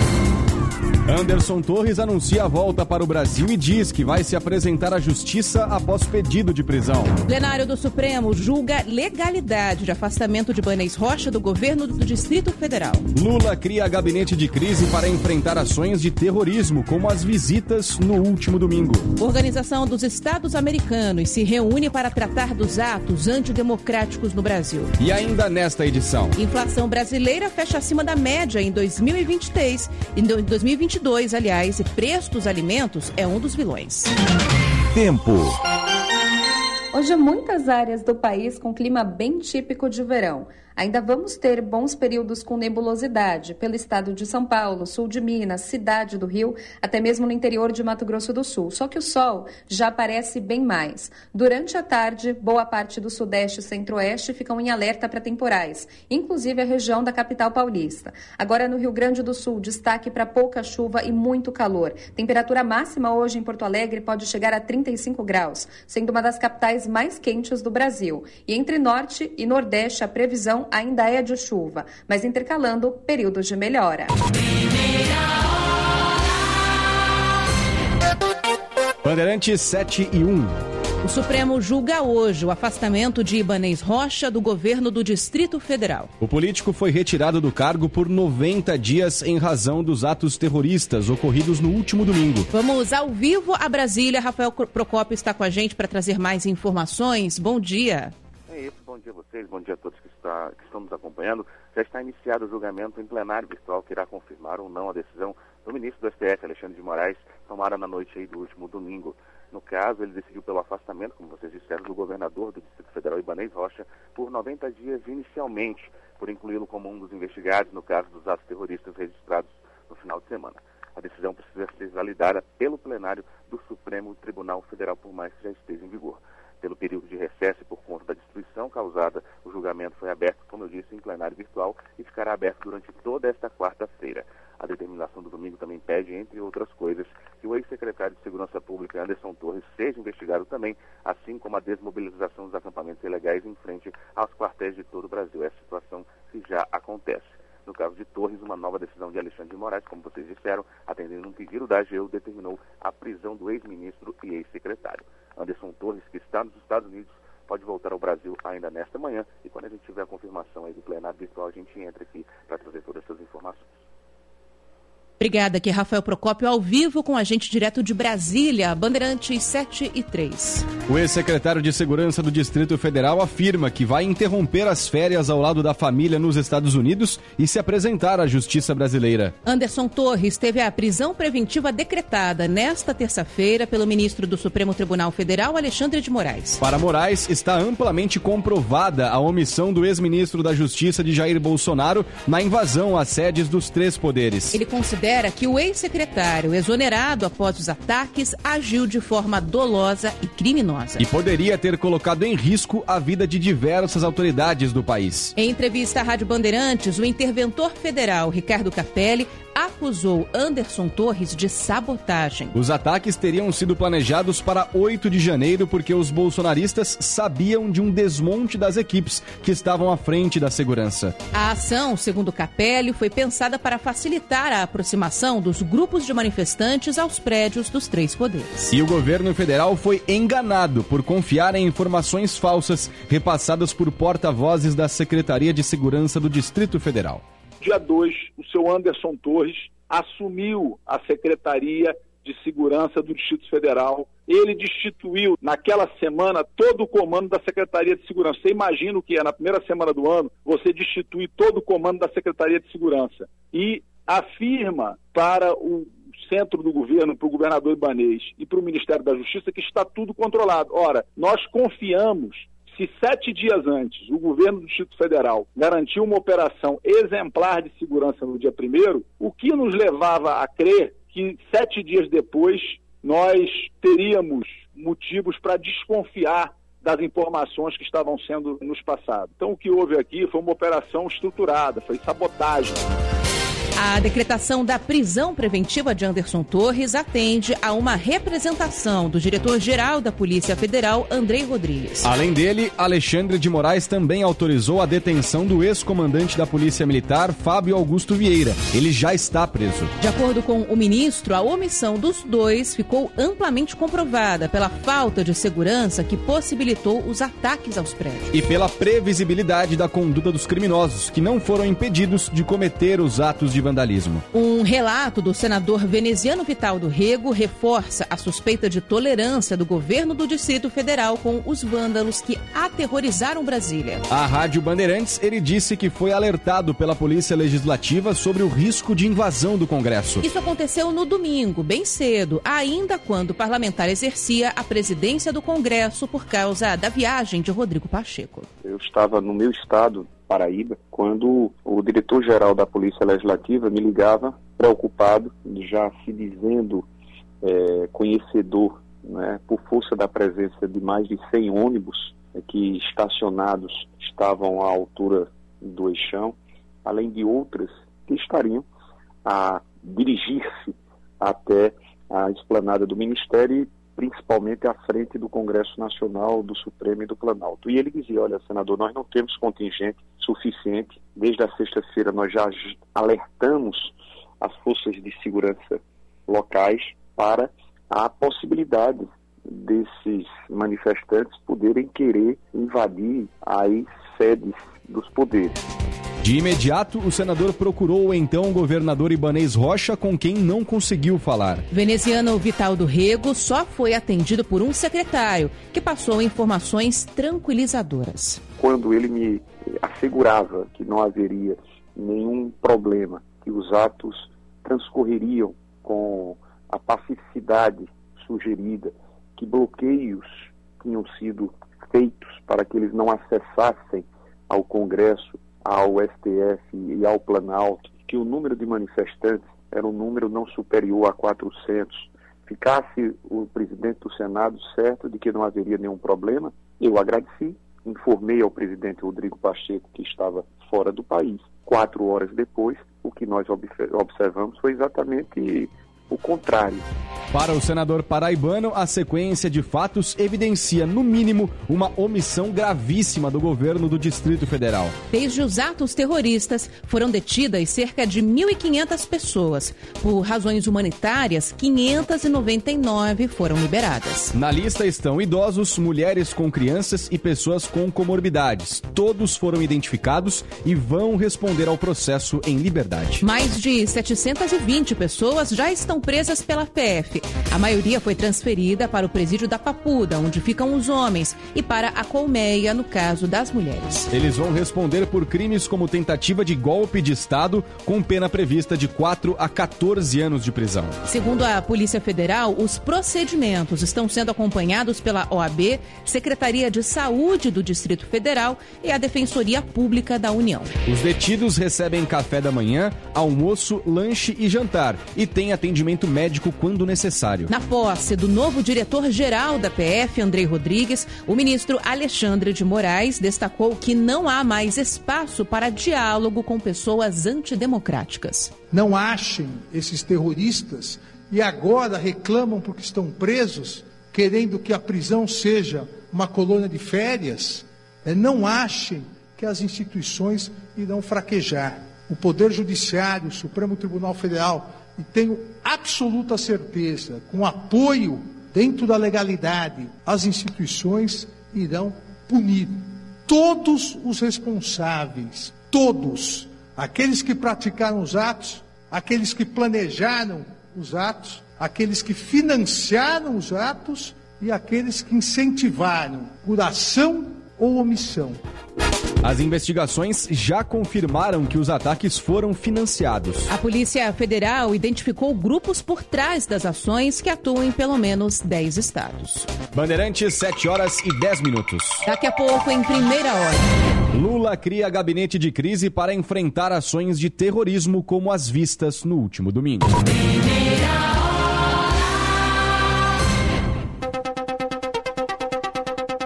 Anderson Torres anuncia a volta para o Brasil e diz que vai se apresentar à justiça após pedido de prisão. Plenário do Supremo julga legalidade de afastamento de Banês Rocha do governo do Distrito Federal. Lula cria gabinete de crise para enfrentar ações de terrorismo, como as visitas no último domingo. Organização dos Estados Americanos se reúne para tratar dos atos antidemocráticos no Brasil. E ainda nesta edição. Inflação brasileira fecha acima da média em 2023 e 2022 2022, aliás, e preço dos alimentos é um dos vilões. Tempo. Hoje, muitas áreas do país com clima bem típico de verão. Ainda vamos ter bons períodos com nebulosidade pelo estado de São Paulo, sul de Minas, cidade do Rio, até mesmo no interior de Mato Grosso do Sul. Só que o sol já aparece bem mais. Durante a tarde, boa parte do sudeste e centro-oeste ficam em alerta para temporais, inclusive a região da capital paulista. Agora no Rio Grande do Sul, destaque para pouca chuva e muito calor. Temperatura máxima hoje em Porto Alegre pode chegar a 35 graus, sendo uma das capitais mais quentes do Brasil. E entre norte e nordeste, a previsão ainda é de chuva, mas intercalando períodos de melhora. Bandeirantes 7 e 1. O Supremo julga hoje o afastamento de Ibanez Rocha do governo do Distrito Federal. O político foi retirado do cargo por 90 dias em razão dos atos terroristas ocorridos no último domingo. Vamos ao vivo a Brasília. Rafael Procópio está com a gente para trazer mais informações. Bom dia. É isso, bom dia a vocês, bom dia a todos que, está, que estão nos acompanhando. Já está iniciado o julgamento em plenário virtual que irá confirmar ou não a decisão do ministro do STF, Alexandre de Moraes, tomada na noite do último domingo. No caso, ele decidiu pelo afastamento, como vocês disseram, do governador do Distrito Federal, Ibanez Rocha, por 90 dias inicialmente, por incluí-lo como um dos investigados no caso dos atos terroristas registrados no final de semana. A decisão precisa ser validada pelo plenário do Supremo Tribunal Federal, por mais que já esteja em vigor. Pelo período de recesso e por conta da destruição causada, o julgamento foi aberto, como eu disse, em plenário virtual e ficará aberto durante toda esta quarta-feira. A determinação do domingo também pede, entre outras coisas, que o ex-secretário de Segurança Pública, Anderson Torres, seja investigado também, assim como a desmobilização dos acampamentos ilegais em frente aos quartéis de todo o Brasil. Essa situação que já acontece. No caso de Torres, uma nova decisão de Alexandre de Moraes, como vocês disseram, atendendo um pedido da AGU, determinou a prisão do ex-ministro e ex-secretário. Anderson Torres, que está nos Estados Unidos, pode voltar ao Brasil ainda nesta manhã e quando a gente tiver a confirmação aí do plenário virtual, a gente entra aqui para trazer todas essas informações. Obrigada, aqui Rafael Procópio ao vivo com a gente direto de Brasília, Bandeirantes 7 e 3. O ex-secretário de Segurança do Distrito Federal afirma que vai interromper as férias ao lado da família nos Estados Unidos e se apresentar à Justiça Brasileira. Anderson Torres teve a prisão preventiva decretada nesta terça-feira pelo ministro do Supremo Tribunal Federal, Alexandre de Moraes. Para Moraes, está amplamente comprovada a omissão do ex-ministro da Justiça de Jair Bolsonaro na invasão às sedes dos três poderes. Ele considera considera que o ex-secretário, exonerado após os ataques, agiu de forma dolosa e criminosa. E poderia ter colocado em risco a vida de diversas autoridades do país. Em entrevista à Rádio Bandeirantes, o interventor federal Ricardo Capelli acusou Anderson Torres de sabotagem. Os ataques teriam sido planejados para 8 de janeiro porque os bolsonaristas sabiam de um desmonte das equipes que estavam à frente da segurança. A ação, segundo Capelli, foi pensada para facilitar a aproximação dos grupos de manifestantes aos prédios dos três poderes. E o governo federal foi enganado por confiar em informações falsas repassadas por porta-vozes da Secretaria de Segurança do Distrito Federal. Dia 2, o seu Anderson Torres assumiu a Secretaria de Segurança do Distrito Federal. Ele destituiu, naquela semana, todo o comando da Secretaria de Segurança. Você imagina o que é, na primeira semana do ano, você destituir todo o comando da Secretaria de Segurança. E afirma para o centro do governo, para o governador Ibanês e para o Ministério da Justiça que está tudo controlado. Ora, nós confiamos se sete dias antes o governo do Distrito Federal garantiu uma operação exemplar de segurança no dia primeiro, o que nos levava a crer que sete dias depois nós teríamos motivos para desconfiar das informações que estavam sendo nos passadas. Então, o que houve aqui foi uma operação estruturada, foi sabotagem. A decretação da prisão preventiva de Anderson Torres atende a uma representação do diretor-geral da Polícia Federal, Andrei Rodrigues. Além dele, Alexandre de Moraes também autorizou a detenção do ex-comandante da Polícia Militar, Fábio Augusto Vieira. Ele já está preso. De acordo com o ministro, a omissão dos dois ficou amplamente comprovada pela falta de segurança que possibilitou os ataques aos prédios. E pela previsibilidade da conduta dos criminosos, que não foram impedidos de cometer os atos de vandalismo. Um relato do senador veneziano Vital do Rego reforça a suspeita de tolerância do governo do Distrito Federal com os vândalos que aterrorizaram Brasília. À Rádio Bandeirantes, ele disse que foi alertado pela Polícia Legislativa sobre o risco de invasão do Congresso. Isso aconteceu no domingo, bem cedo, ainda quando o parlamentar exercia a presidência do Congresso por causa da viagem de Rodrigo Pacheco. Eu estava no meu estado, Paraíba, quando o diretor-geral da Polícia Legislativa me ligava, preocupado, já se dizendo é, conhecedor, né, por força da presença de mais de 100 ônibus é, que estacionados estavam à altura do eixão, além de outras que estariam a dirigir-se até a esplanada do Ministério e principalmente à frente do Congresso Nacional, do Supremo e do Planalto. E ele dizia, olha, senador, nós não temos contingente suficiente. Desde a sexta-feira nós já alertamos as forças de segurança locais para a possibilidade desses manifestantes poderem querer invadir as sedes dos poderes. De imediato, o senador procurou o então governador Ibanês Rocha, com quem não conseguiu falar. Veneziano Vital do Rego só foi atendido por um secretário, que passou informações tranquilizadoras. Quando ele me assegurava que não haveria nenhum problema, que os atos transcorreriam com a pacificidade sugerida, que bloqueios tinham sido feitos para que eles não acessassem ao Congresso ao STF e ao Planalto que o número de manifestantes era um número não superior a 400. Ficasse o presidente do Senado certo de que não haveria nenhum problema, eu agradeci, informei ao presidente Rodrigo Pacheco que estava fora do país. Quatro horas depois, o que nós observamos foi exatamente o contrário. Para o senador paraibano, a sequência de fatos evidencia, no mínimo, uma omissão gravíssima do governo do Distrito Federal. Desde os atos terroristas, foram detidas cerca de 1.500 pessoas. Por razões humanitárias, 599 foram liberadas. Na lista estão idosos, mulheres com crianças e pessoas com comorbidades. Todos foram identificados e vão responder ao processo em liberdade. Mais de 720 pessoas já estão estão presas pela PF. A maioria foi transferida para o presídio da Papuda, onde ficam os homens, e para a Colmeia, no caso das mulheres. Eles vão responder por crimes como tentativa de golpe de Estado, com pena prevista de 4 a 14 anos de prisão. Segundo a Polícia Federal, os procedimentos estão sendo acompanhados pela OAB, Secretaria de Saúde do Distrito Federal e a Defensoria Pública da União. Os detidos recebem café da manhã, almoço, lanche e jantar e têm atendimento médico quando necessário. Na posse do novo diretor-geral da PF, Andrei Rodrigues, o ministro Alexandre de Moraes destacou que não há mais espaço para diálogo com pessoas antidemocráticas. Não achem esses terroristas e agora reclamam porque estão presos, querendo que a prisão seja uma colônia de férias. É, não achem que as instituições irão fraquejar. O Poder Judiciário, o Supremo Tribunal Federal, e tenho absoluta certeza, com apoio dentro da legalidade, as instituições irão punir todos os responsáveis, todos, aqueles que praticaram os atos, aqueles que planejaram os atos, aqueles que financiaram os atos e aqueles que incentivaram por ação ou omissão. As investigações já confirmaram que os ataques foram financiados. A Polícia Federal identificou grupos por trás das ações que atuam em pelo menos 10 estados. Bandeirantes, 7 horas e 10 minutos. Daqui a pouco, em primeira hora. Lula cria gabinete de crise para enfrentar ações de terrorismo como as vistas no último domingo.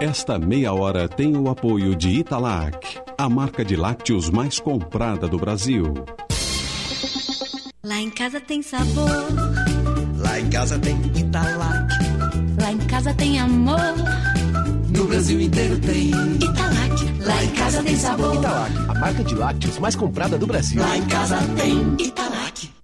Esta meia hora tem o apoio de Italac, a marca de lácteos mais comprada do Brasil. Lá em casa tem sabor. Lá em casa tem Italac. Lá em casa tem amor. No Brasil inteiro tem Italac. Lá em casa tem sabor. Italac, a marca de lácteos mais comprada do Brasil. Lá em casa tem Italac.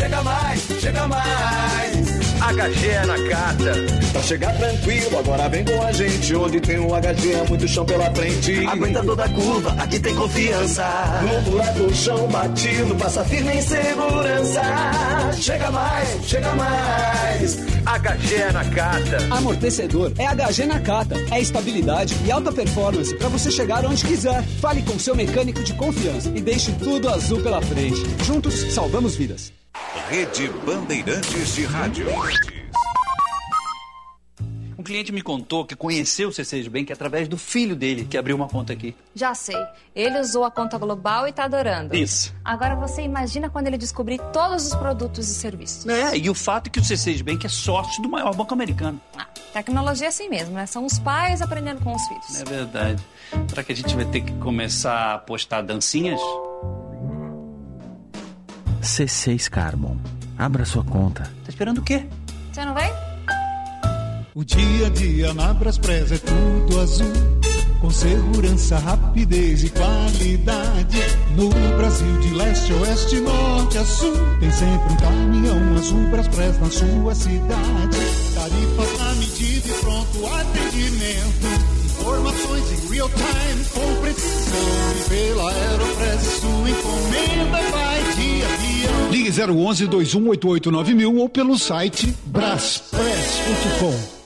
Chega mais, chega mais. HG é na carta. Pra chegar tranquilo, agora vem com a gente. Onde tem um HG é muito chão pela frente. Aguenta toda a curva, aqui tem confiança. No buraco, chão batido, passa firme em segurança. Chega mais, chega mais. HG é na carta. Amortecedor é HG na cata. É estabilidade e alta performance para você chegar onde quiser. Fale com seu mecânico de confiança e deixe tudo azul pela frente. Juntos, salvamos vidas. Rede Bandeirantes de Rádio. Um cliente me contou que conheceu o C6 Bank através do filho dele, que abriu uma conta aqui. Já sei. Ele usou a conta global e tá adorando. Isso. Agora você imagina quando ele descobrir todos os produtos e serviços. É, e o fato é que o C6 Bank é sócio do maior banco americano. Ah, tecnologia é assim mesmo, né? São os pais aprendendo com os filhos. É verdade. Será que a gente vai ter que começar a postar dancinhas? C6 Carbon. Abra sua conta. Tá esperando o quê? Você não vem? O dia a dia na Braspress é tudo azul. Com segurança, rapidez e qualidade. No Brasil, de leste a oeste, norte a sul. Tem sempre um caminhão azul Braspress na sua cidade. Tarifas na medida e pronto atendimento. Informações em real time com precisão. E pela Aeropress, sua encomenda vai de. Ligue 011 2188 mil ou pelo site braspress.com.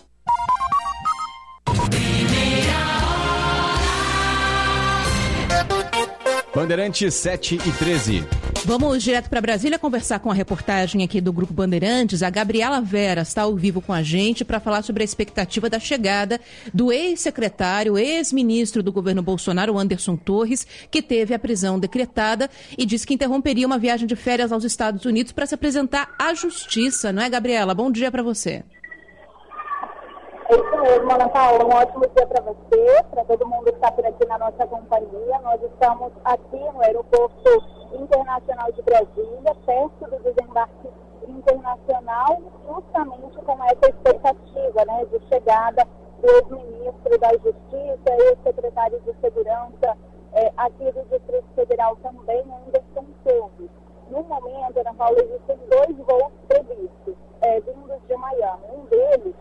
Bandeirantes 7 e 13. Vamos direto para Brasília conversar com a reportagem aqui do Grupo Bandeirantes. A Gabriela Vera está ao vivo com a gente para falar sobre a expectativa da chegada do ex-secretário, ex-ministro do governo Bolsonaro, Anderson Torres, que teve a prisão decretada e disse que interromperia uma viagem de férias aos Estados Unidos para se apresentar à justiça, não é, Gabriela? Bom dia para você. É isso mesmo, Ana Paula. Um ótimo dia para você, para todo mundo que está por aqui na nossa companhia. Nós estamos aqui no aeroporto internacional de Brasília, perto do desembarque internacional, justamente com essa expectativa né, de chegada do ex-ministro da Justiça, ex-secretário de Segurança é, aqui do Distrito Federal também, Anderson Torres. No momento, Ana Paula, existem dois voos previstos, é, vindos de Miami. Um deles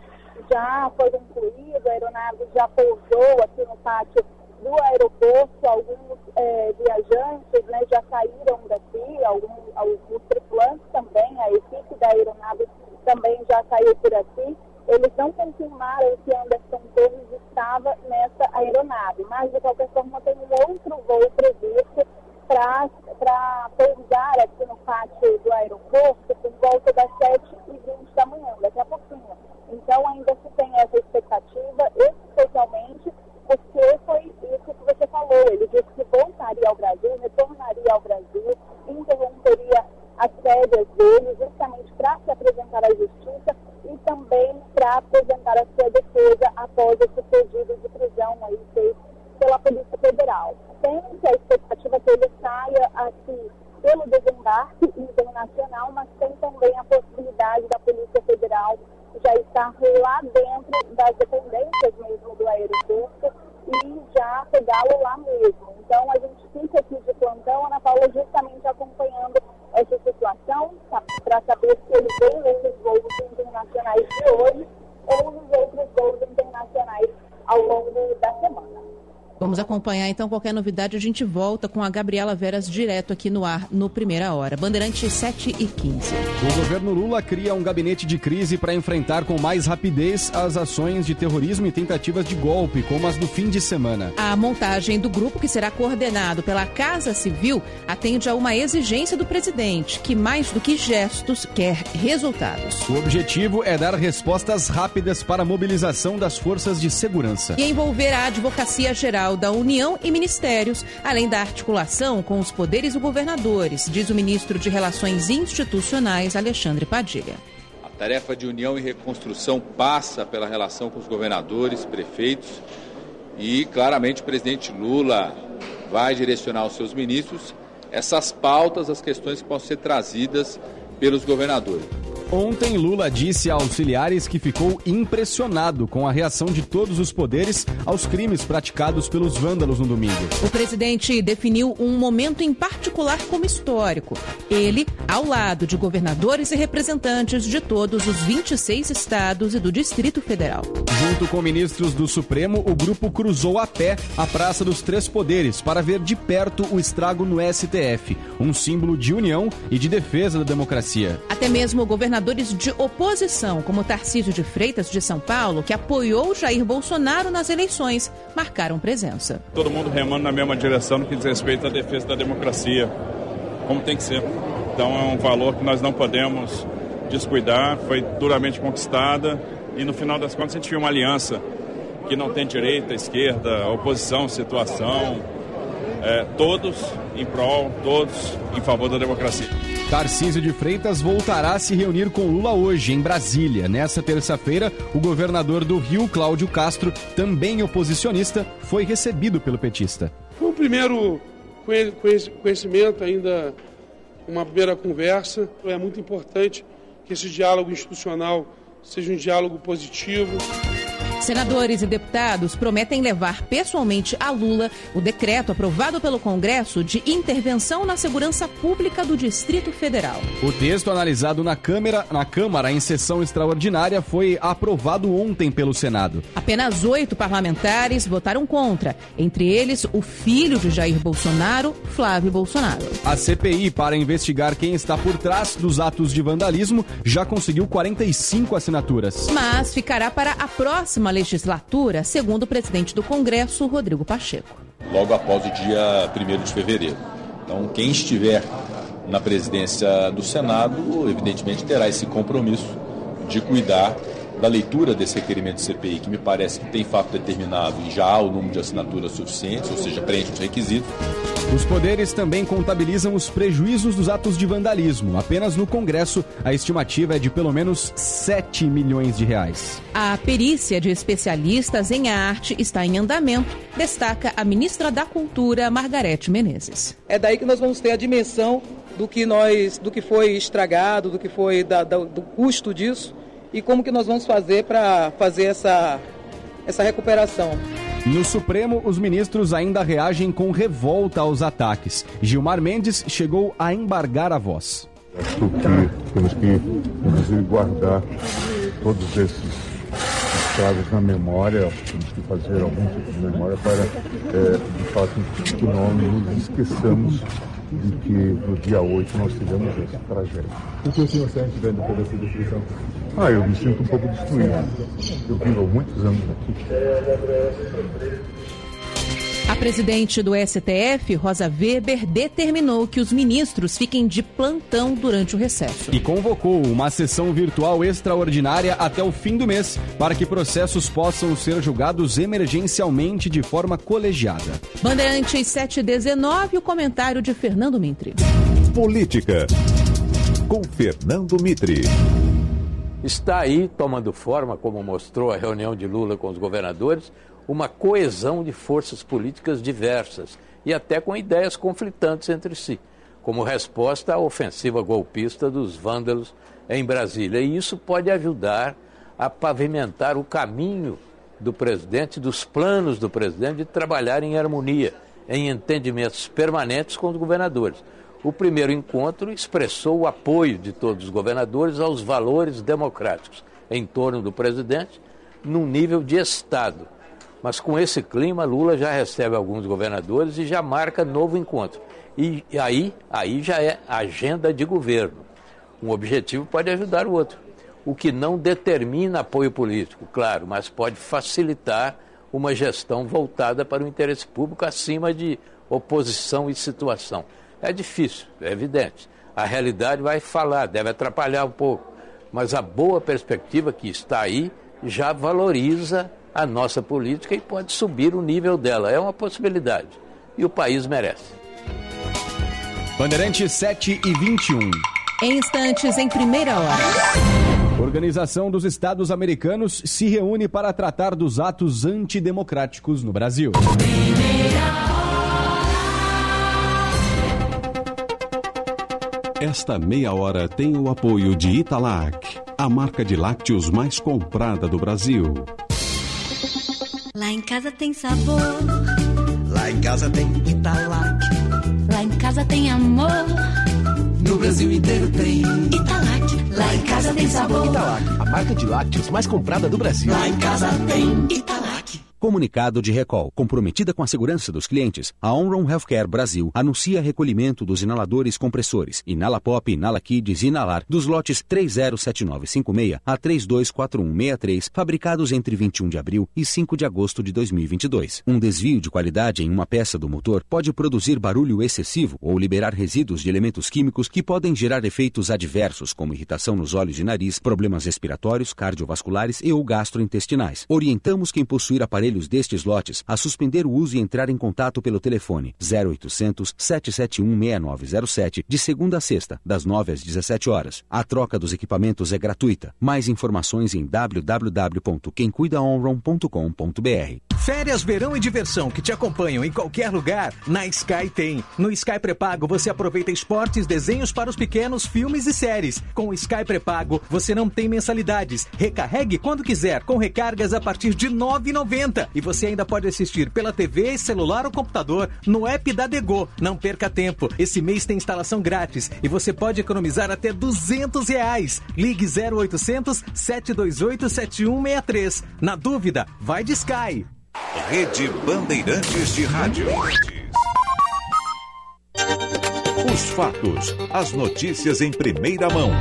já foi concluído, a aeronave já pousou aqui no pátio do aeroporto, alguns é, viajantes né, já saíram daqui, alguns, alguns tripulantes também, a equipe da aeronave também já saiu por aqui. Eles não confirmaram que Anderson Torres estava nessa aeronave, mas de qualquer forma tem um outro voo previsto para pousar aqui no pátio do aeroporto por volta das 7h20 da manhã, daqui a pouquinho. Então ainda se tem essa expectativa, especialmente porque foi isso que você falou. Ele disse que voltaria ao Brasil, retornaria ao Brasil, interromperia as férias dele, justamente para se apresentar à justiça e também para apresentar a sua defesa após esse pedido de prisão aí feito pela Polícia Federal. Tem-se a expectativa que ele saia aqui pelo desembarque internacional, mas tem também a possibilidade da Polícia Federal já estar lá dentro das dependências mesmo do aeroporto e já pegá-lo lá mesmo. Então a gente fica aqui de plantão, Ana Paula, justamente acompanhando essa situação para saber se ele vem nesses voos internacionais de hoje ou nos outros voos internacionais ao longo da semana. Vamos acompanhar então qualquer novidade. A gente volta com a Gabriela Veras direto aqui no ar no Primeira Hora. Bandeirante 7 e 15. O governo Lula cria um gabinete de crise para enfrentar com mais rapidez as ações de terrorismo e tentativas de golpe, como as do fim de semana. A montagem do grupo, que será coordenado pela Casa Civil, atende a uma exigência do presidente, que mais do que gestos quer resultados. O objetivo é dar respostas rápidas para a mobilização das forças de segurança. E envolver a Advocacia Geral da União e ministérios, além da articulação com os poderes e governadores, diz o ministro de Relações Institucionais, Alexandre Padilha. A tarefa de união e reconstrução passa pela relação com os governadores, prefeitos e, claramente, o presidente Lula vai direcionar aos seus ministros essas pautas, as questões que possam ser trazidas pelos governadores. Ontem, Lula disse a auxiliares que ficou impressionado com a reação de todos os poderes aos crimes praticados pelos vândalos no domingo. O presidente definiu um momento em particular como histórico. Ele, ao lado de governadores e representantes de todos os 26 estados e do Distrito Federal. Junto com ministros do Supremo, o grupo cruzou a pé a Praça dos Três Poderes para ver de perto o estrago no STF, um símbolo de união e de defesa da democracia. Até mesmo governadores de oposição, como Tarcísio de Freitas, de São Paulo, que apoiou Jair Bolsonaro nas eleições, marcaram presença. Todo mundo remando na mesma direção no que diz respeito à defesa da democracia, como tem que ser. Então é um valor que nós não podemos descuidar, foi duramente conquistada e no final das contas a gente viu uma aliança que não tem direita, esquerda, oposição, situação, é, todos em prol, todos em favor da democracia. Tarcísio de Freitas voltará a se reunir com Lula hoje, em Brasília. Nessa terça-feira, o governador do Rio, Cláudio Castro, também oposicionista, foi recebido pelo petista. Foi um primeiro conhecimento, ainda uma primeira conversa. É muito importante que esse diálogo institucional seja um diálogo positivo. Senadores e deputados prometem levar pessoalmente a Lula o decreto aprovado pelo Congresso de intervenção na segurança pública do Distrito Federal. O texto analisado na Câmara, na Câmara em sessão extraordinária foi aprovado ontem pelo Senado. Apenas oito parlamentares votaram contra, entre eles o filho de Jair Bolsonaro, Flávio Bolsonaro. A CPI para investigar quem está por trás dos atos de vandalismo já conseguiu 45 assinaturas. Mas ficará para a próxima legislatura, segundo o presidente do Congresso, Rodrigo Pacheco. Logo após o dia 1 de fevereiro. Então, quem estiver na presidência do Senado, evidentemente terá esse compromisso de cuidar da leitura desse requerimento de CPI, que me parece que tem fato determinado e já há o número de assinaturas suficientes, ou seja, preenche os requisitos. Os poderes também contabilizam os prejuízos dos atos de vandalismo. Apenas no Congresso, a estimativa é de pelo menos 7 milhões de reais. A perícia de especialistas em arte está em andamento, destaca a ministra da Cultura, Margarete Menezes. É daí que nós vamos ter a dimensão do que nós, do que foi estragado, do que foi da, da, do custo disso e como que nós vamos fazer para fazer essa, essa recuperação. No Supremo, os ministros ainda reagem com revolta aos ataques. Gilmar Mendes chegou a embargar a voz. Acho que temos que, guardar todos esses casos na memória, temos que fazer algum tipo de memória para, é, de fato, que não nos esqueçamos de que no dia 8 nós tivemos essa tragédia. O que o senhor sente vendo toda essa destruição? Ah, eu me sinto um pouco destruído. Eu vivo há muitos anos aqui. A presidente do STF, Rosa Weber, determinou que os ministros fiquem de plantão durante o recesso. E convocou uma sessão virtual extraordinária até o fim do mês para que processos possam ser julgados emergencialmente de forma colegiada. Bandeirantes 719, o comentário de Fernando Mitre. Política. Com Fernando Mitre. Está aí tomando forma, como mostrou a reunião de Lula com os governadores, uma coesão de forças políticas diversas e até com ideias conflitantes entre si, como resposta à ofensiva golpista dos vândalos em Brasília. E isso pode ajudar a pavimentar o caminho do presidente, dos planos do presidente de trabalhar em harmonia, em entendimentos permanentes com os governadores. O primeiro encontro expressou o apoio de todos os governadores aos valores democráticos em torno do presidente, num nível de Estado mas com esse clima, Lula já recebe alguns governadores e já marca novo encontro. E aí, aí já é agenda de governo. Um objetivo pode ajudar o outro. O que não determina apoio político, claro, mas pode facilitar uma gestão voltada para o interesse público acima de oposição e situação. É difícil, é evidente. A realidade vai falar, deve atrapalhar um pouco. Mas a boa perspectiva que está aí já valoriza a nossa política e pode subir o nível dela. É uma possibilidade. E o país merece. Bandeirante 7 e 21. Em instantes, em primeira hora. Organização dos Estados Americanos se reúne para tratar dos atos antidemocráticos no Brasil. Esta meia hora tem o apoio de Italac, a marca de lácteos mais comprada do Brasil. Lá em casa tem sabor. Lá em casa tem Italac. Lá em casa tem amor. No Brasil inteiro tem Italac. Lá em casa tem sabor. Italac, a marca de lácteos mais comprada do Brasil. Lá em casa tem Italac. Comunicado de recall. Comprometida com a segurança dos clientes, a Onron Healthcare Brasil anuncia recolhimento dos inaladores compressores Inalapop, Inalakids e Inalar dos lotes 307956 a 324163, fabricados entre 21 de abril e 5 de agosto de 2022. Um desvio de qualidade em uma peça do motor pode produzir barulho excessivo ou liberar resíduos de elementos químicos que podem gerar efeitos adversos, como irritação nos olhos e nariz, problemas respiratórios, cardiovasculares e ou gastrointestinais. Orientamos quem possuir aparelhos destes lotes a suspender o uso e entrar em contato pelo telefone 0800 771 6907 de segunda a sexta, das 9 às 17 horas. A troca dos equipamentos é gratuita. Mais informações em www.quemcuidaonron.com.br. Férias, verão e diversão que te acompanham em qualquer lugar, na Sky tem. No Sky Prepago você aproveita esportes, desenhos para os pequenos, filmes e séries. Com o Sky Prepago você não tem mensalidades. Recarregue quando quiser, com recargas a partir de R$ 9,90. E você ainda pode assistir pela TV, celular ou computador no app da Dego. Não perca tempo. Esse mês tem instalação grátis e você pode economizar até 200 reais. Ligue 0800 728 7163. Na dúvida, vai de Sky. Rede Bandeirantes de Rádio. Os fatos, as notícias em primeira mão.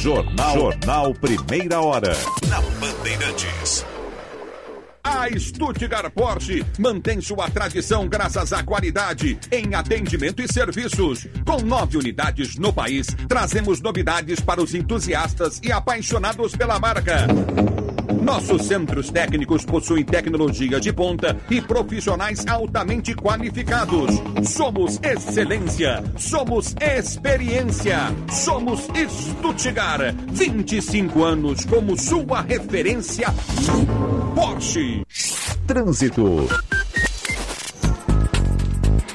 Jornal, Jornal Primeira Hora. Na Bandeirantes. A Stuttgart Porsche mantém sua tradição graças à qualidade em atendimento e serviços. Com nove unidades no país, trazemos novidades para os entusiastas e apaixonados pela marca. Nossos centros técnicos possuem tecnologia de ponta e profissionais altamente qualificados. Somos excelência, somos experiência, somos Stuttgart. 25 anos como sua referência Porsche. Trânsito.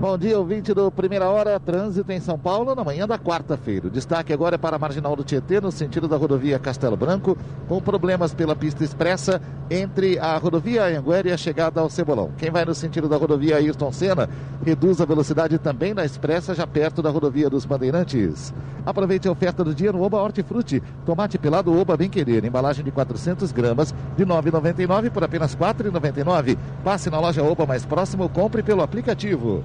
Bom dia, ouvinte do Primeira Hora, trânsito em São Paulo na manhã da quarta-feira. O destaque agora é para a Marginal do Tietê, no sentido da rodovia Castelo Branco, com problemas pela pista expressa entre a rodovia Anhanguera e a chegada ao Cebolão. Quem vai no sentido da rodovia Ayrton Senna, reduz a velocidade também na expressa, já perto da rodovia dos Bandeirantes. Aproveite a oferta do dia no Oba Hortifruti. Tomate pelado Oba Bem Querer, embalagem de 400 gramas, de R$ 9,99 por apenas R$ 4,99. Passe na loja Oba mais próximo compre pelo aplicativo.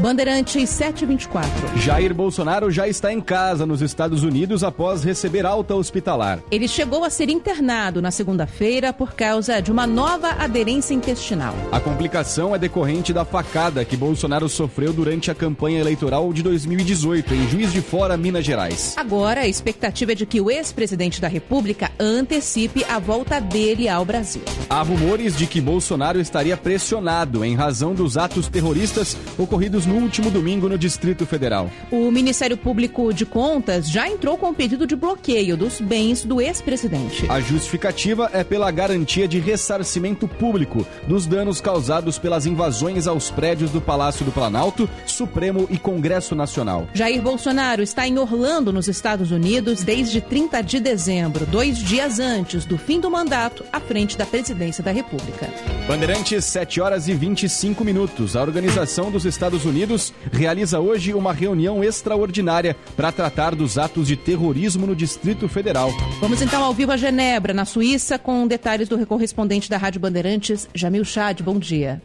Bandeirantes 724. Jair Bolsonaro já está em casa nos Estados Unidos após receber alta hospitalar. Ele chegou a ser internado na segunda-feira por causa de uma nova aderência intestinal. A complicação é decorrente da facada que Bolsonaro sofreu durante a campanha eleitoral de 2018 em Juiz de Fora, Minas Gerais. Agora, a expectativa é de que o ex-presidente da República antecipe a volta dele ao Brasil. Há rumores de que Bolsonaro estaria pressionado em razão dos atos terroristas ocorridos no último domingo no Distrito Federal. O Ministério Público de Contas já entrou com um pedido de bloqueio dos bens do ex-presidente. A justificativa é pela garantia de ressarcimento público dos danos causados pelas invasões aos prédios do Palácio do Planalto, Supremo e Congresso Nacional. Jair Bolsonaro está em Orlando, nos Estados Unidos, desde 30 de dezembro, dois dias antes do fim do mandato, à frente da presidência da República. Bandeirantes, 7 horas e 25 minutos. A Organização dos Estados Unidos Unidos realiza hoje uma reunião extraordinária para tratar dos atos de terrorismo no Distrito Federal. Vamos então ao vivo a Genebra, na Suíça, com detalhes do correspondente da Rádio Bandeirantes, Jamil Chad. Bom dia.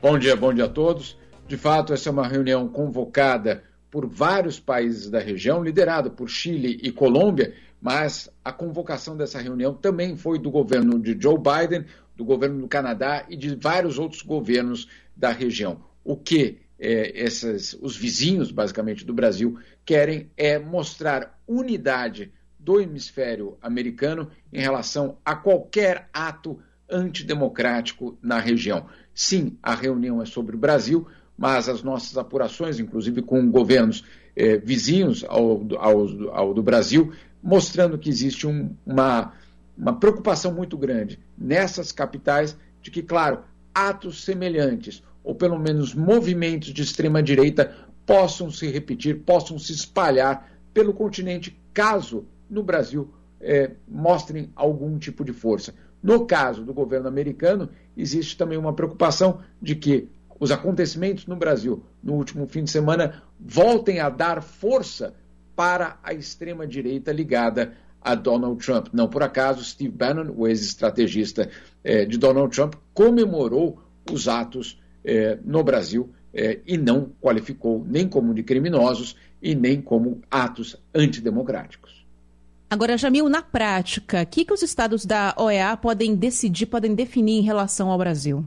Bom dia, bom dia a todos. De fato, essa é uma reunião convocada por vários países da região, liderada por Chile e Colômbia, mas a convocação dessa reunião também foi do governo de Joe Biden, do governo do Canadá e de vários outros governos da região. O que é, os vizinhos, basicamente, do Brasil querem é mostrar unidade do hemisfério americano em relação a qualquer ato antidemocrático na região. Sim, a reunião é sobre o Brasil, mas as nossas apurações, inclusive com governos eh, vizinhos ao, ao, ao, do Brasil, mostrando que existe um, uma, uma preocupação muito grande nessas capitais de que, claro, atos semelhantes ou pelo menos movimentos de extrema-direita, possam se repetir, possam se espalhar pelo continente, caso no Brasil é, mostrem algum tipo de força. No caso do governo americano, existe também uma preocupação de que os acontecimentos no Brasil no último fim de semana voltem a dar força para a extrema-direita ligada a Donald Trump. Não por acaso, Steve Bannon, o ex-estrategista é, de Donald Trump, comemorou os atos é, no Brasil é, e não qualificou nem como de criminosos e nem como atos antidemocráticos. Agora, Jamil, na prática, o que, que os estados da OEA podem decidir, podem definir em relação ao Brasil?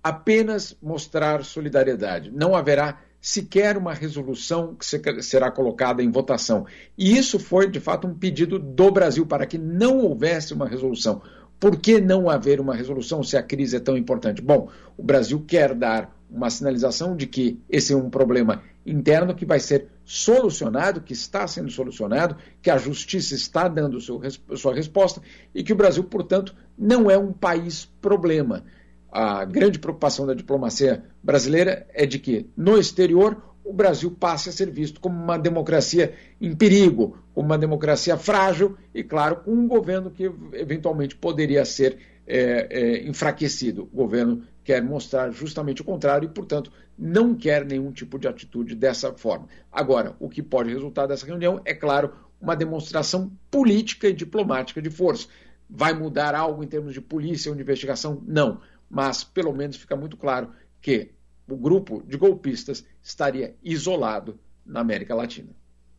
Apenas mostrar solidariedade. Não haverá sequer uma resolução que será colocada em votação. E isso foi, de fato, um pedido do Brasil para que não houvesse uma resolução. Por que não haver uma resolução se a crise é tão importante? Bom, o Brasil quer dar uma sinalização de que esse é um problema interno que vai ser solucionado, que está sendo solucionado, que a justiça está dando seu, sua resposta e que o Brasil, portanto, não é um país problema. A grande preocupação da diplomacia brasileira é de que, no exterior, o Brasil passe a ser visto como uma democracia em perigo, como uma democracia frágil e, claro, com um governo que eventualmente poderia ser é, é, enfraquecido, o governo quer mostrar justamente o contrário e, portanto, não quer nenhum tipo de atitude dessa forma. Agora, o que pode resultar dessa reunião é, claro, uma demonstração política e diplomática de força. Vai mudar algo em termos de polícia ou de investigação? Não. Mas, pelo menos, fica muito claro que o grupo de golpistas estaria isolado na América Latina.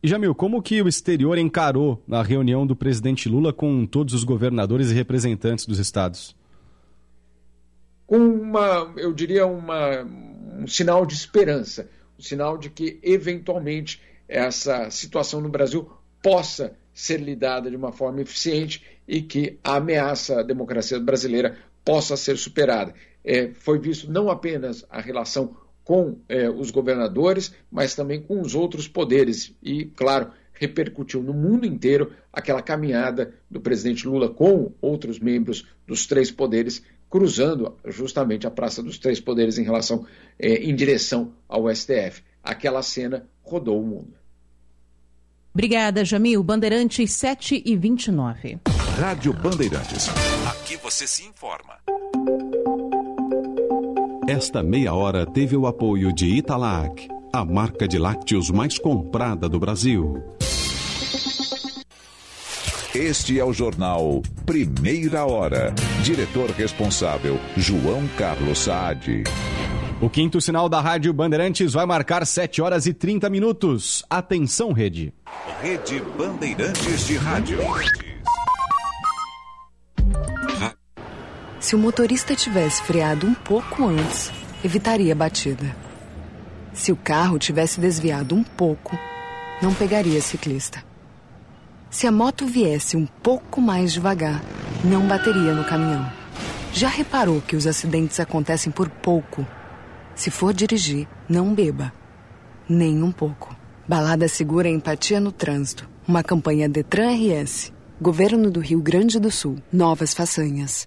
E Jamil, como que o exterior encarou a reunião do presidente Lula com todos os governadores e representantes dos estados? Com uma, eu diria, uma, um sinal de esperança, um sinal de que, eventualmente, essa situação no Brasil possa ser lidada de uma forma eficiente e que a ameaça à democracia brasileira possa ser superada. É, foi visto não apenas a relação com é, os governadores, mas também com os outros poderes. E, claro, repercutiu no mundo inteiro aquela caminhada do presidente Lula com outros membros dos três poderes, cruzando justamente a Praça dos Três Poderes em relação, é, em direção ao STF. Aquela cena rodou o mundo. Obrigada, Jamil. Bandeirantes 7 e 29. Rádio Bandeirantes. Aqui você se informa. Esta meia hora teve o apoio de Italac, a marca de lácteos mais comprada do Brasil. Este é o jornal Primeira Hora. Diretor responsável, João Carlos Saad. O quinto sinal da Rádio Bandeirantes vai marcar 7 horas e 30 minutos. Atenção, rede. Rede Bandeirantes de Rádio. Se o motorista tivesse freado um pouco antes, evitaria a batida. Se o carro tivesse desviado um pouco, não pegaria ciclista. Se a moto viesse um pouco mais devagar, não bateria no caminhão. Já reparou que os acidentes acontecem por pouco? Se for dirigir, não beba. Nem um pouco. Balada Segura Empatia no Trânsito. Uma campanha Detran RS. Governo do Rio Grande do Sul. Novas façanhas.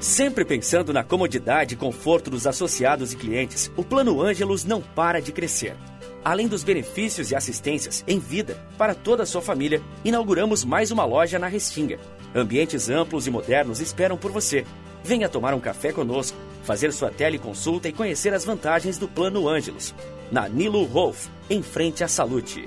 Sempre pensando na comodidade e conforto dos associados e clientes, o Plano Ângelos não para de crescer. Além dos benefícios e assistências em vida para toda a sua família, inauguramos mais uma loja na Restinga. Ambientes amplos e modernos esperam por você. Venha tomar um café conosco, fazer sua teleconsulta e conhecer as vantagens do Plano Ângelos. Na Nilo Rolf, em frente à Salute.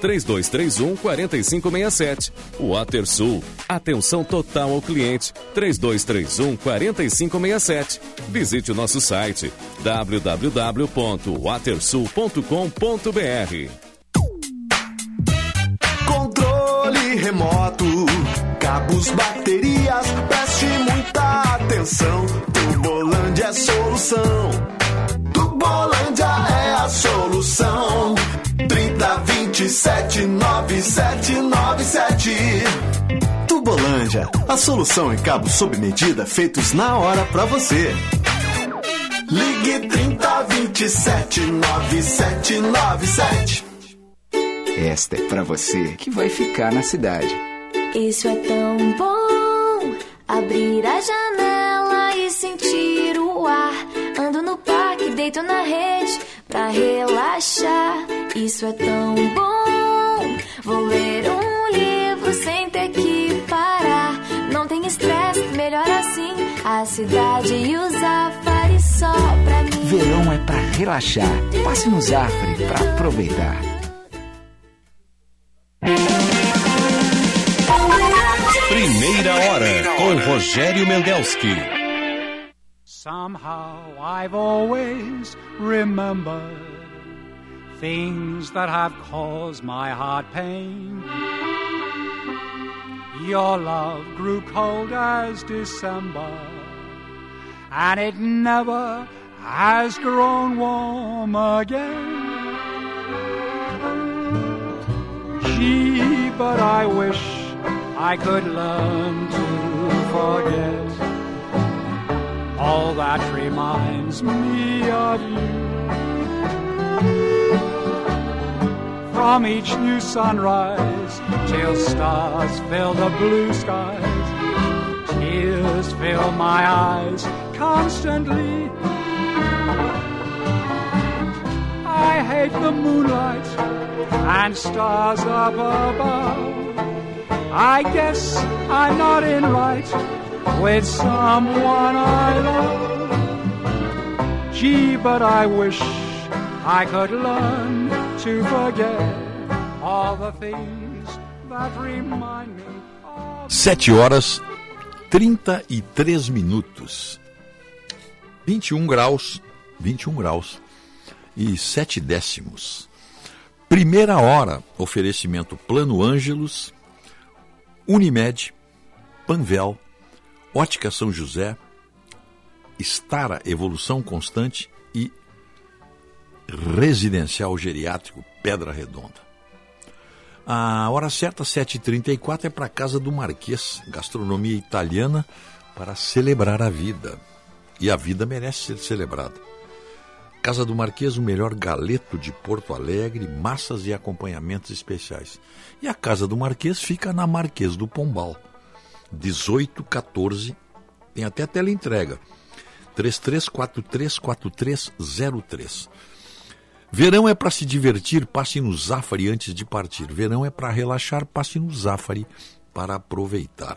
3231 4567. WaterSul. Atenção total ao cliente 3231 4567. Visite o nosso site www.watersul.com.br. Controle remoto, cabos, baterias, preste muita atenção. Tubolândia é solução. Tubolândia é a solução. 30 27 9797. Tubolândia, a solução em cabos sob medida feitos na hora pra você. Ligue 30 27 9797. Esta é pra você que vai ficar na cidade. Isso é tão bom. Abrir a janela e sentir o ar. Ando no parque, deito na rede pra relaxar. Isso é tão bom. Vou ler um livro sem ter que parar. Não tem estresse, melhor assim. A cidade e o Zafari só pra mim. Verão é pra relaxar. Passe no Zafre pra aproveitar. Primeira hora com Rogério Mendelski. Somehow I've always remembered things that have caused my heart pain. Your love grew cold as December, and it never has grown warm again. Gee, but I wish I could learn to that reminds me of you. From each new sunrise till stars fill the blue skies, tears fill my eyes constantly. I hate the moonlight and stars up above. I guess I'm not in right with someone I love. Gee, but I wish I could learn to forget all the things that remind me. Sete horas 33 minutos. 21 graus, 21 graus e 7 décimos. Primeira hora, oferecimento Plano Ângelos, Unimed, Panvel, Ótica São José, Estara Evolução Constante e Residencial Geriátrico Pedra Redonda. A hora certa, 7h34, é para a Casa do Marquês, gastronomia italiana para celebrar a vida. E a vida merece ser celebrada. Casa do Marquês, o melhor galeto de Porto Alegre, massas e acompanhamentos especiais. E a Casa do Marquês fica na Marquês do Pombal. 1814, tem até tela entrega. 33434303. Verão é para se divertir, passe no Zafari antes de partir. Verão é para relaxar, passe no Zafari para aproveitar.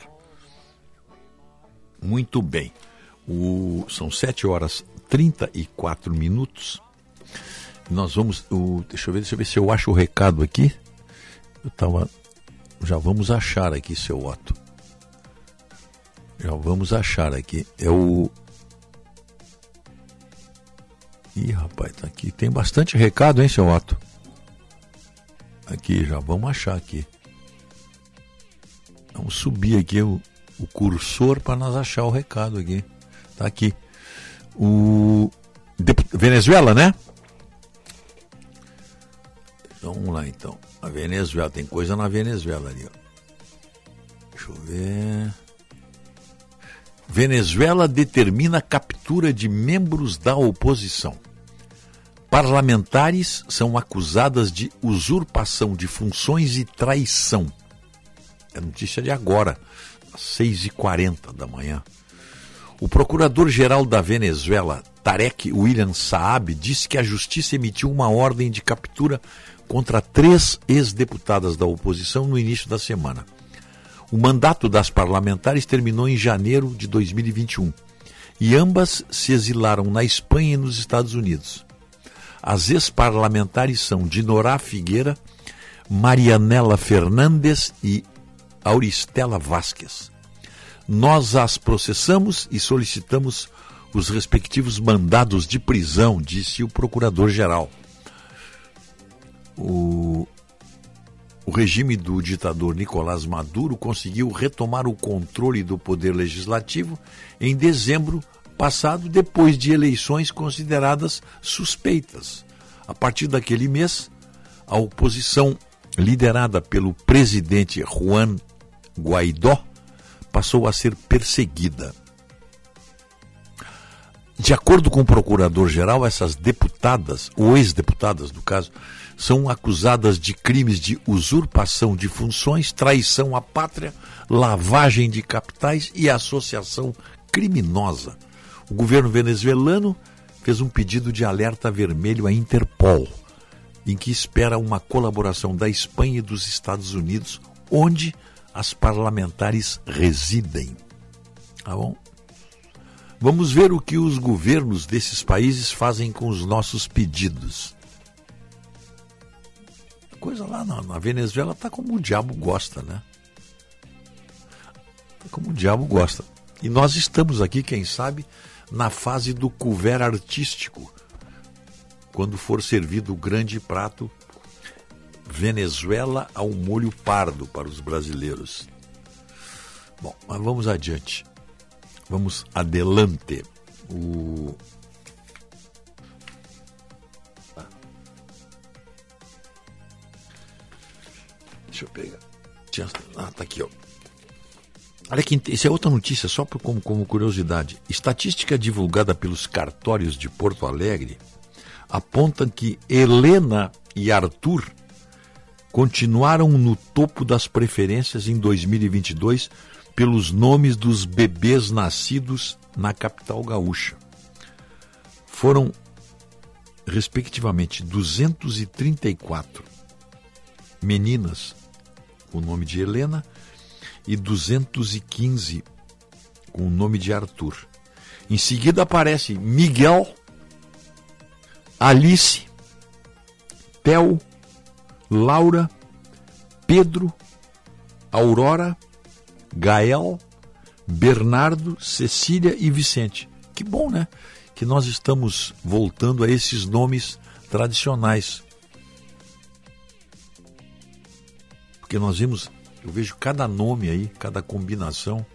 Muito bem. O, são 7 horas 34 minutos. Nós vamos. O, deixa eu ver, deixa eu ver se eu acho o recado aqui. Eu tava. Já vamos achar aqui, seu Otto. Já vamos achar aqui. É o. Ih, rapaz, tá aqui. Tem bastante recado, hein, seu Otto? Aqui, já vamos achar aqui. Vamos subir aqui o, o cursor para nós achar o recado aqui. Tá aqui. O Venezuela, né? Então, vamos lá então. A Venezuela, tem coisa na Venezuela ali, ó. Deixa eu ver. Venezuela determina a captura de membros da oposição. Parlamentares são acusadas de usurpação de funções e traição. É notícia de agora, às 6h40 da manhã. O procurador-geral da Venezuela, Tarek William Saab, disse que a justiça emitiu uma ordem de captura contra três ex-deputadas da oposição no início da semana. O mandato das parlamentares terminou em janeiro de 2021 e ambas se exilaram na Espanha e nos Estados Unidos. As ex-parlamentares são Dinorá Figueira, Marianela Fernandes e Auristela Vasquez. Nós as processamos e solicitamos os respectivos mandados de prisão, disse o procurador-geral. O, o regime do ditador Nicolás Maduro conseguiu retomar o controle do poder legislativo em dezembro passado, depois de eleições consideradas suspeitas. A partir daquele mês, a oposição, liderada pelo presidente Juan Guaidó, passou a ser perseguida. De acordo com o procurador-geral, essas deputadas, ou ex-deputadas, no caso, são acusadas de crimes de usurpação de funções, traição à pátria, lavagem de capitais e associação criminosa. O governo venezuelano fez um pedido de alerta vermelho à Interpol, em que espera uma colaboração da Espanha e dos Estados Unidos, onde as parlamentares residem. Tá bom? Vamos ver o que os governos desses países fazem com os nossos pedidos. A coisa lá na, na Venezuela tá como o diabo gosta, né? Tá como o diabo gosta. E nós estamos aqui, quem sabe, na fase do couvert artístico, quando for servido o grande prato Venezuela ao molho pardo para os brasileiros. Bom, mas vamos adiante. Vamos adelante. O Deixa eu pegar. Ah, tá aqui, ó. Olha aqui, isso é outra notícia, só por, como, como curiosidade. Estatística divulgada pelos cartórios de Porto Alegre aponta que Helena e Arthur continuaram no topo das preferências em 2022 pelos nomes dos bebês nascidos na capital gaúcha. Foram, respectivamente, 234 meninas com o nome de Helena e 215 com o nome de Arthur. Em seguida aparece Miguel, Alice, Theo, Laura, Pedro, Aurora, Gael, Bernardo, Cecília e Vicente. Que bom, né? Que nós estamos voltando a esses nomes tradicionais. Porque nós vimos, eu vejo cada nome aí, cada combinação.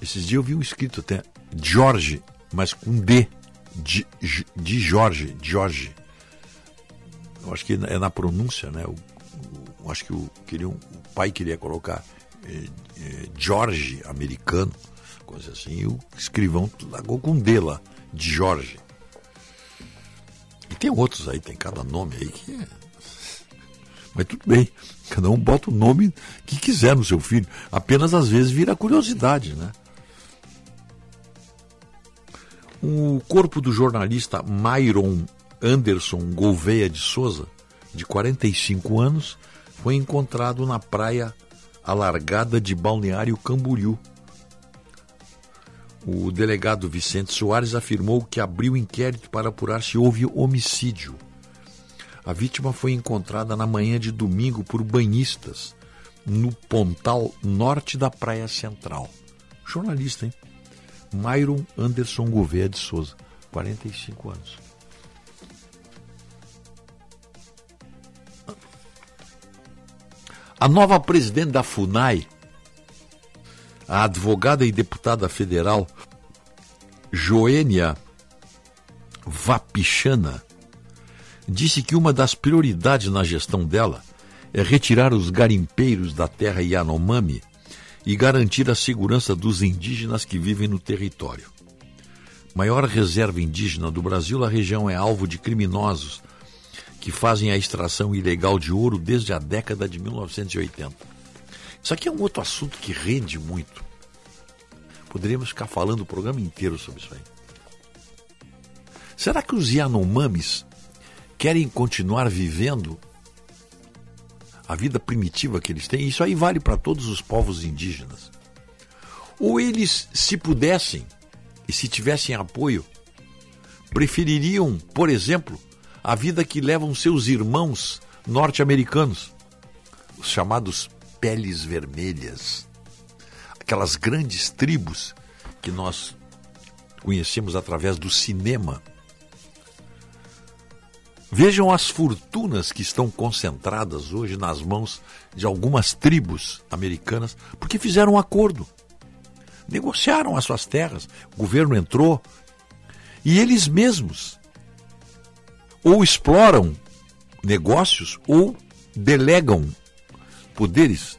Esses dias eu vi um escrito até Jorge, mas com D, de, de Jorge, Jorge. Eu acho que é na pronúncia, né? O, o, acho que o, queria, o pai queria colocar é, é, Jorge americano, coisa assim, e o escrivão largou com D lá, de Jorge. E tem outros aí, tem cada nome aí que é mas tudo bem, cada um bota o nome que quiser no seu filho. Apenas às vezes vira curiosidade, né? O corpo do jornalista Myron Anderson Gouveia de Souza, de 45 anos, foi encontrado na praia alargada de Balneário Camboriú. O delegado Vicente Soares afirmou que abriu inquérito para apurar se houve homicídio. A vítima foi encontrada na manhã de domingo por banhistas no pontal norte da Praia Central. Jornalista, hein? Myron Anderson Gouveia de Souza, 45 anos. A nova presidente da FUNAI, a advogada e deputada federal Joênia Vapichana, disse que uma das prioridades na gestão dela é retirar os garimpeiros da terra Yanomami e garantir a segurança dos indígenas que vivem no território. Maior reserva indígena do Brasil, a região é alvo de criminosos que fazem a extração ilegal de ouro desde a década de 1980. Isso aqui é um outro assunto que rende muito. Poderíamos ficar falando o programa inteiro sobre isso aí. Será que os Yanomamis querem continuar vivendo a vida primitiva que eles têm. Isso aí vale para todos os povos indígenas. Ou eles, se pudessem e se tivessem apoio, prefeririam, por exemplo, a vida que levam seus irmãos norte-americanos, os chamados peles vermelhas, aquelas grandes tribos que nós conhecemos através do cinema Vejam as fortunas que estão concentradas hoje nas mãos de algumas tribos americanas, porque fizeram um acordo. Negociaram as suas terras, o governo entrou e eles mesmos ou exploram negócios ou delegam poderes.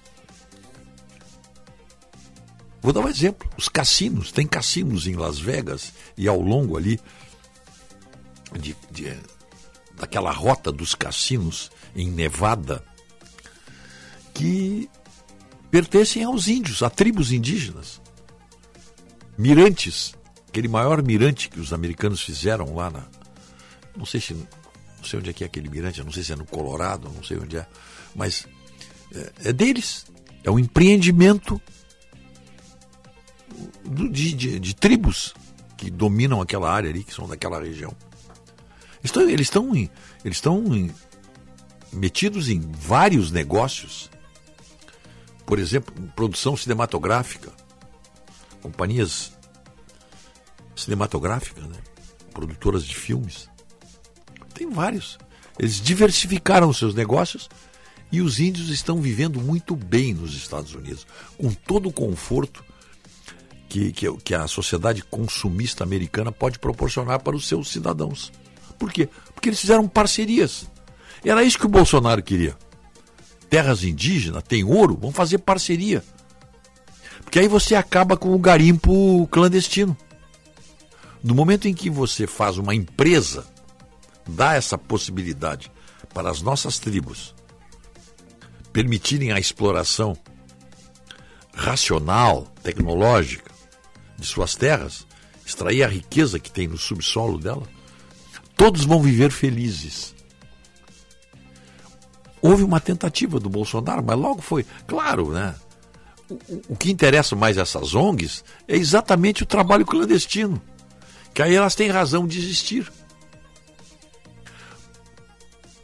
Vou dar um exemplo: os cassinos. Tem cassinos em Las Vegas e ao longo ali de, de daquela rota dos cassinos em Nevada, que pertencem aos índios, a tribos indígenas. Mirantes, aquele maior mirante que os americanos fizeram lá na. Não sei se. Não sei onde é que é aquele mirante, não sei se é no Colorado, não sei onde é. Mas é, é deles. É um empreendimento de, de, de tribos que dominam aquela área ali, que são daquela região. Estão, eles estão, eles estão metidos em vários negócios por exemplo, produção cinematográfica, companhias cinematográficas, né? produtoras de filmes. Tem vários. Eles diversificaram seus negócios e os índios estão vivendo muito bem nos Estados Unidos, com todo o conforto que, que, que a sociedade consumista americana pode proporcionar para os seus cidadãos. Por quê? Porque eles fizeram parcerias. Era isso que o Bolsonaro queria. Terras indígenas, tem ouro, vamos fazer parceria. Porque aí você acaba com o garimpo clandestino. No momento em que você faz uma empresa, dá essa possibilidade para as nossas tribos permitirem a exploração racional, tecnológica de suas terras, extrair a riqueza que tem no subsolo dela, todos vão viver felizes. Houve uma tentativa do Bolsonaro, mas logo foi. Claro, né? O, o que interessa mais essas ONGs é exatamente o trabalho clandestino. Que aí elas têm razão de existir.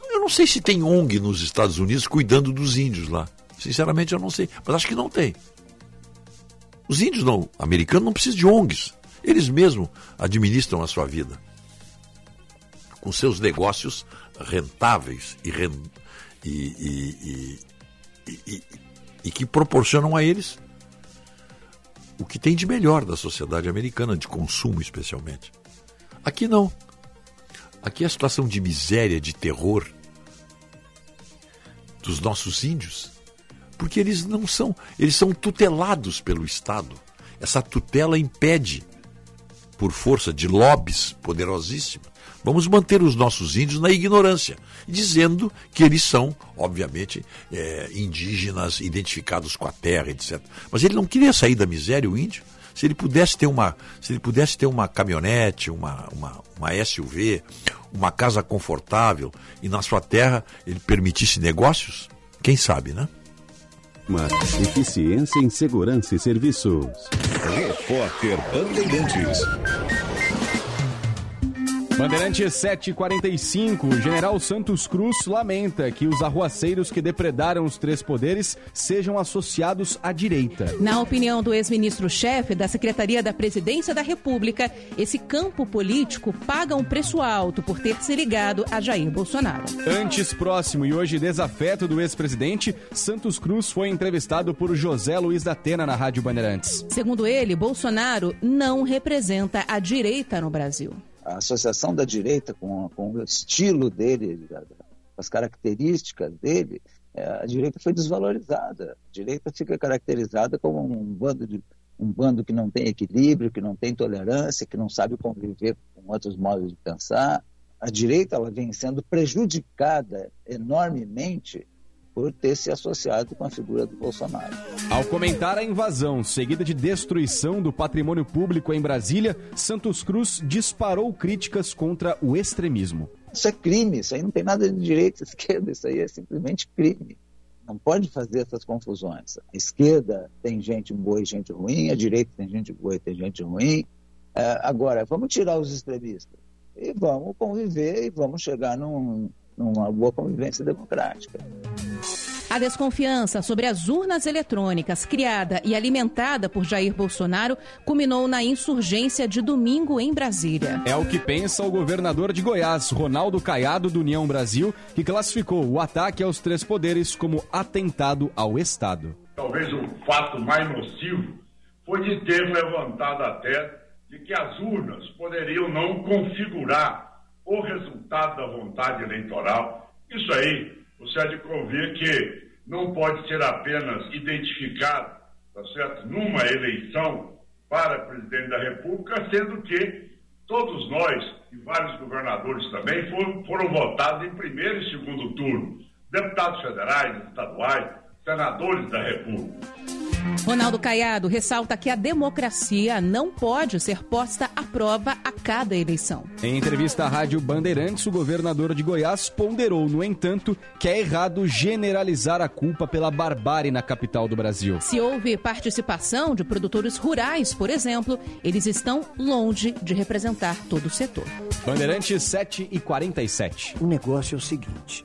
Eu não sei se tem ONG nos Estados Unidos cuidando dos índios lá. Sinceramente, eu não sei. Mas acho que não tem. Os índios não, americanos não precisam de ONGs. Eles mesmos administram a sua vida. Com seus negócios rentáveis e, e, e, e, que proporcionam a eles o que tem de melhor da sociedade americana, de consumo especialmente. Aqui não. Aqui a situação de miséria, de terror, dos nossos índios, porque eles não são, eles são tutelados pelo Estado. Essa tutela impede, por força de lobbies poderosíssimas, vamos manter os nossos índios na ignorância, dizendo que eles são, obviamente, é, indígenas identificados com a terra, etc. Mas ele não queria sair da miséria, o índio. Se ele pudesse ter uma, se ele pudesse ter uma caminhonete, uma, uma, uma SUV, uma casa confortável e na sua terra ele permitisse negócios, quem sabe, né? Uma eficiência em segurança e serviços. Repórter Bandeirantes. Bandeirante 745, o general Santos Cruz lamenta que os arruaceiros que depredaram os três poderes sejam associados à direita. Na opinião do ex-ministro-chefe da Secretaria da Presidência da República, esse campo político paga um preço alto por ter se ligado a Jair Bolsonaro. Antes próximo e hoje desafeto do ex-presidente, Santos Cruz foi entrevistado por José Luiz da Atena na Rádio Bandeirantes. Segundo ele, Bolsonaro não representa a direita no Brasil a associação da direita com, com o estilo dele, as características dele, é, a direita foi desvalorizada. A direita fica caracterizada como um bando de um bando que não tem equilíbrio, que não tem tolerância, que não sabe conviver com outros modos de pensar. A direita ela vem sendo prejudicada enormemente por ter se associado com a figura do Bolsonaro. Ao comentar a invasão seguida de destruição do patrimônio público em Brasília, Santos Cruz disparou críticas contra o extremismo. Isso é crime, isso aí não tem nada de direita e esquerda, isso aí é simplesmente crime. Não pode fazer essas confusões. A esquerda tem gente boa e gente ruim, a direita tem gente boa e tem gente ruim. É, agora, vamos tirar os extremistas e vamos conviver e vamos chegar num, numa boa convivência democrática. A desconfiança sobre as urnas eletrônicas, criada e alimentada por Jair Bolsonaro, culminou na insurgência de domingo em Brasília. É o que pensa o governador de Goiás, Ronaldo Caiado, do União Brasil, que classificou o ataque aos três poderes como atentado ao Estado. Talvez o fato mais nocivo foi de ter levantado a tese de que as urnas poderiam não configurar o resultado da vontade eleitoral. Isso aí, você há de convir que não pode ser apenas identificado, tá certo, numa eleição para presidente da República, sendo que todos nós e vários governadores também foram, foram votados em primeiro e segundo turno, deputados federais, estaduais, senadores da República. Ronaldo Caiado ressalta que a democracia não pode ser posta à prova a cada eleição. Em entrevista à Rádio Bandeirantes, o governador de Goiás ponderou, no entanto, que é errado generalizar a culpa pela barbárie na capital do Brasil. Se houve participação de produtores rurais, por exemplo, eles estão longe de representar todo o setor. Bandeirantes 7 e 47. O negócio é o seguinte: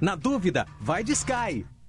na dúvida, vai de Sky.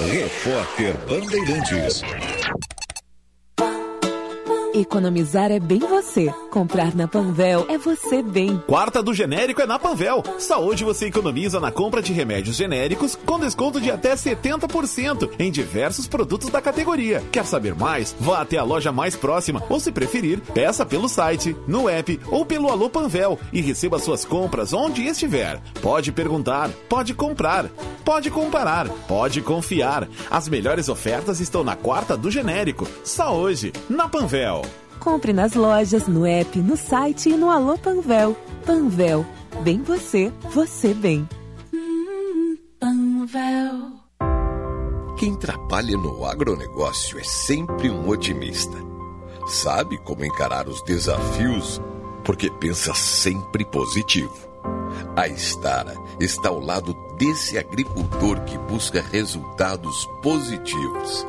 Repórter Bandeirantes. Economizar é bem você. Comprar na Panvel é você bem. Quarta do genérico é na Panvel. Só hoje você economiza na compra de remédios genéricos com desconto de até 70% em diversos produtos da categoria. Quer saber mais? Vá até a loja mais próxima ou, se preferir, peça pelo site, no app ou pelo Alô Panvel e receba suas compras onde estiver. Pode perguntar, pode comprar, pode comparar, pode confiar. As melhores ofertas estão na quarta do genérico. Só hoje, na Panvel. Compre nas lojas, no app, no site e no Alô Panvel. Panvel. Bem você, você bem. Panvel. Quem trabalha no agronegócio é sempre um otimista. Sabe como encarar os desafios porque pensa sempre positivo. A Estara está ao lado desse agricultor que busca resultados positivos,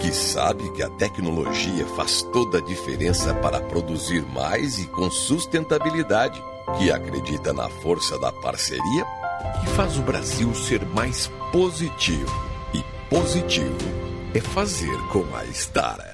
que sabe que a tecnologia faz toda a diferença para produzir mais e com sustentabilidade, que acredita na força da parceria e faz o Brasil ser mais positivo. E positivo é fazer com a Estara.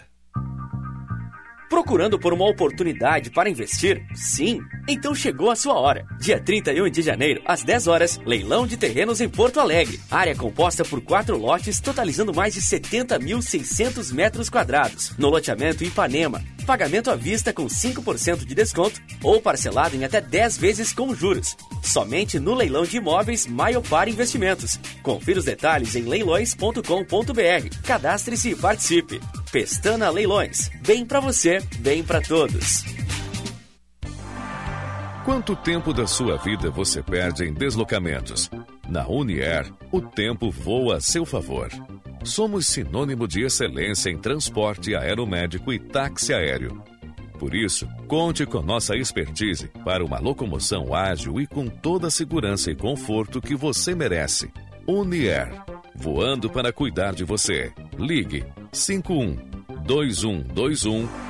Procurando por uma oportunidade para investir? Sim? Então chegou a sua hora. Dia 31 de janeiro, às 10 horas, leilão de terrenos em Porto Alegre. Área composta por quatro lotes, totalizando mais de 70.600 metros quadrados. No loteamento Ipanema. Pagamento à vista com 5% de desconto ou parcelado em até 10 vezes com juros. Somente no leilão de imóveis Maiopar Investimentos. Confira os detalhes em leilões.com.br. Cadastre-se e participe. Pestana Leilões. Bem para você, bem para todos. Quanto tempo da sua vida você perde em deslocamentos? Na Unier, o tempo voa a seu favor. Somos sinônimo de excelência em transporte aeromédico e táxi aéreo. Por isso, conte com nossa expertise para uma locomoção ágil e com toda a segurança e conforto que você merece. Unier, voando para cuidar de você. Ligue 51 2121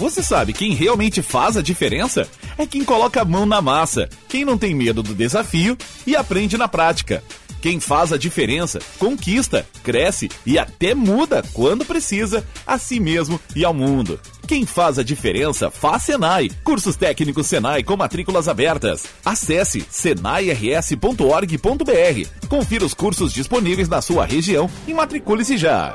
Você sabe quem realmente faz a diferença? É quem coloca a mão na massa, quem não tem medo do desafio e aprende na prática. Quem faz a diferença, conquista, cresce e até muda quando precisa, a si mesmo e ao mundo. Quem faz a diferença faz Senai. Cursos técnicos Senai com matrículas abertas. Acesse senairs.org.br. Confira os cursos disponíveis na sua região e matricule-se já.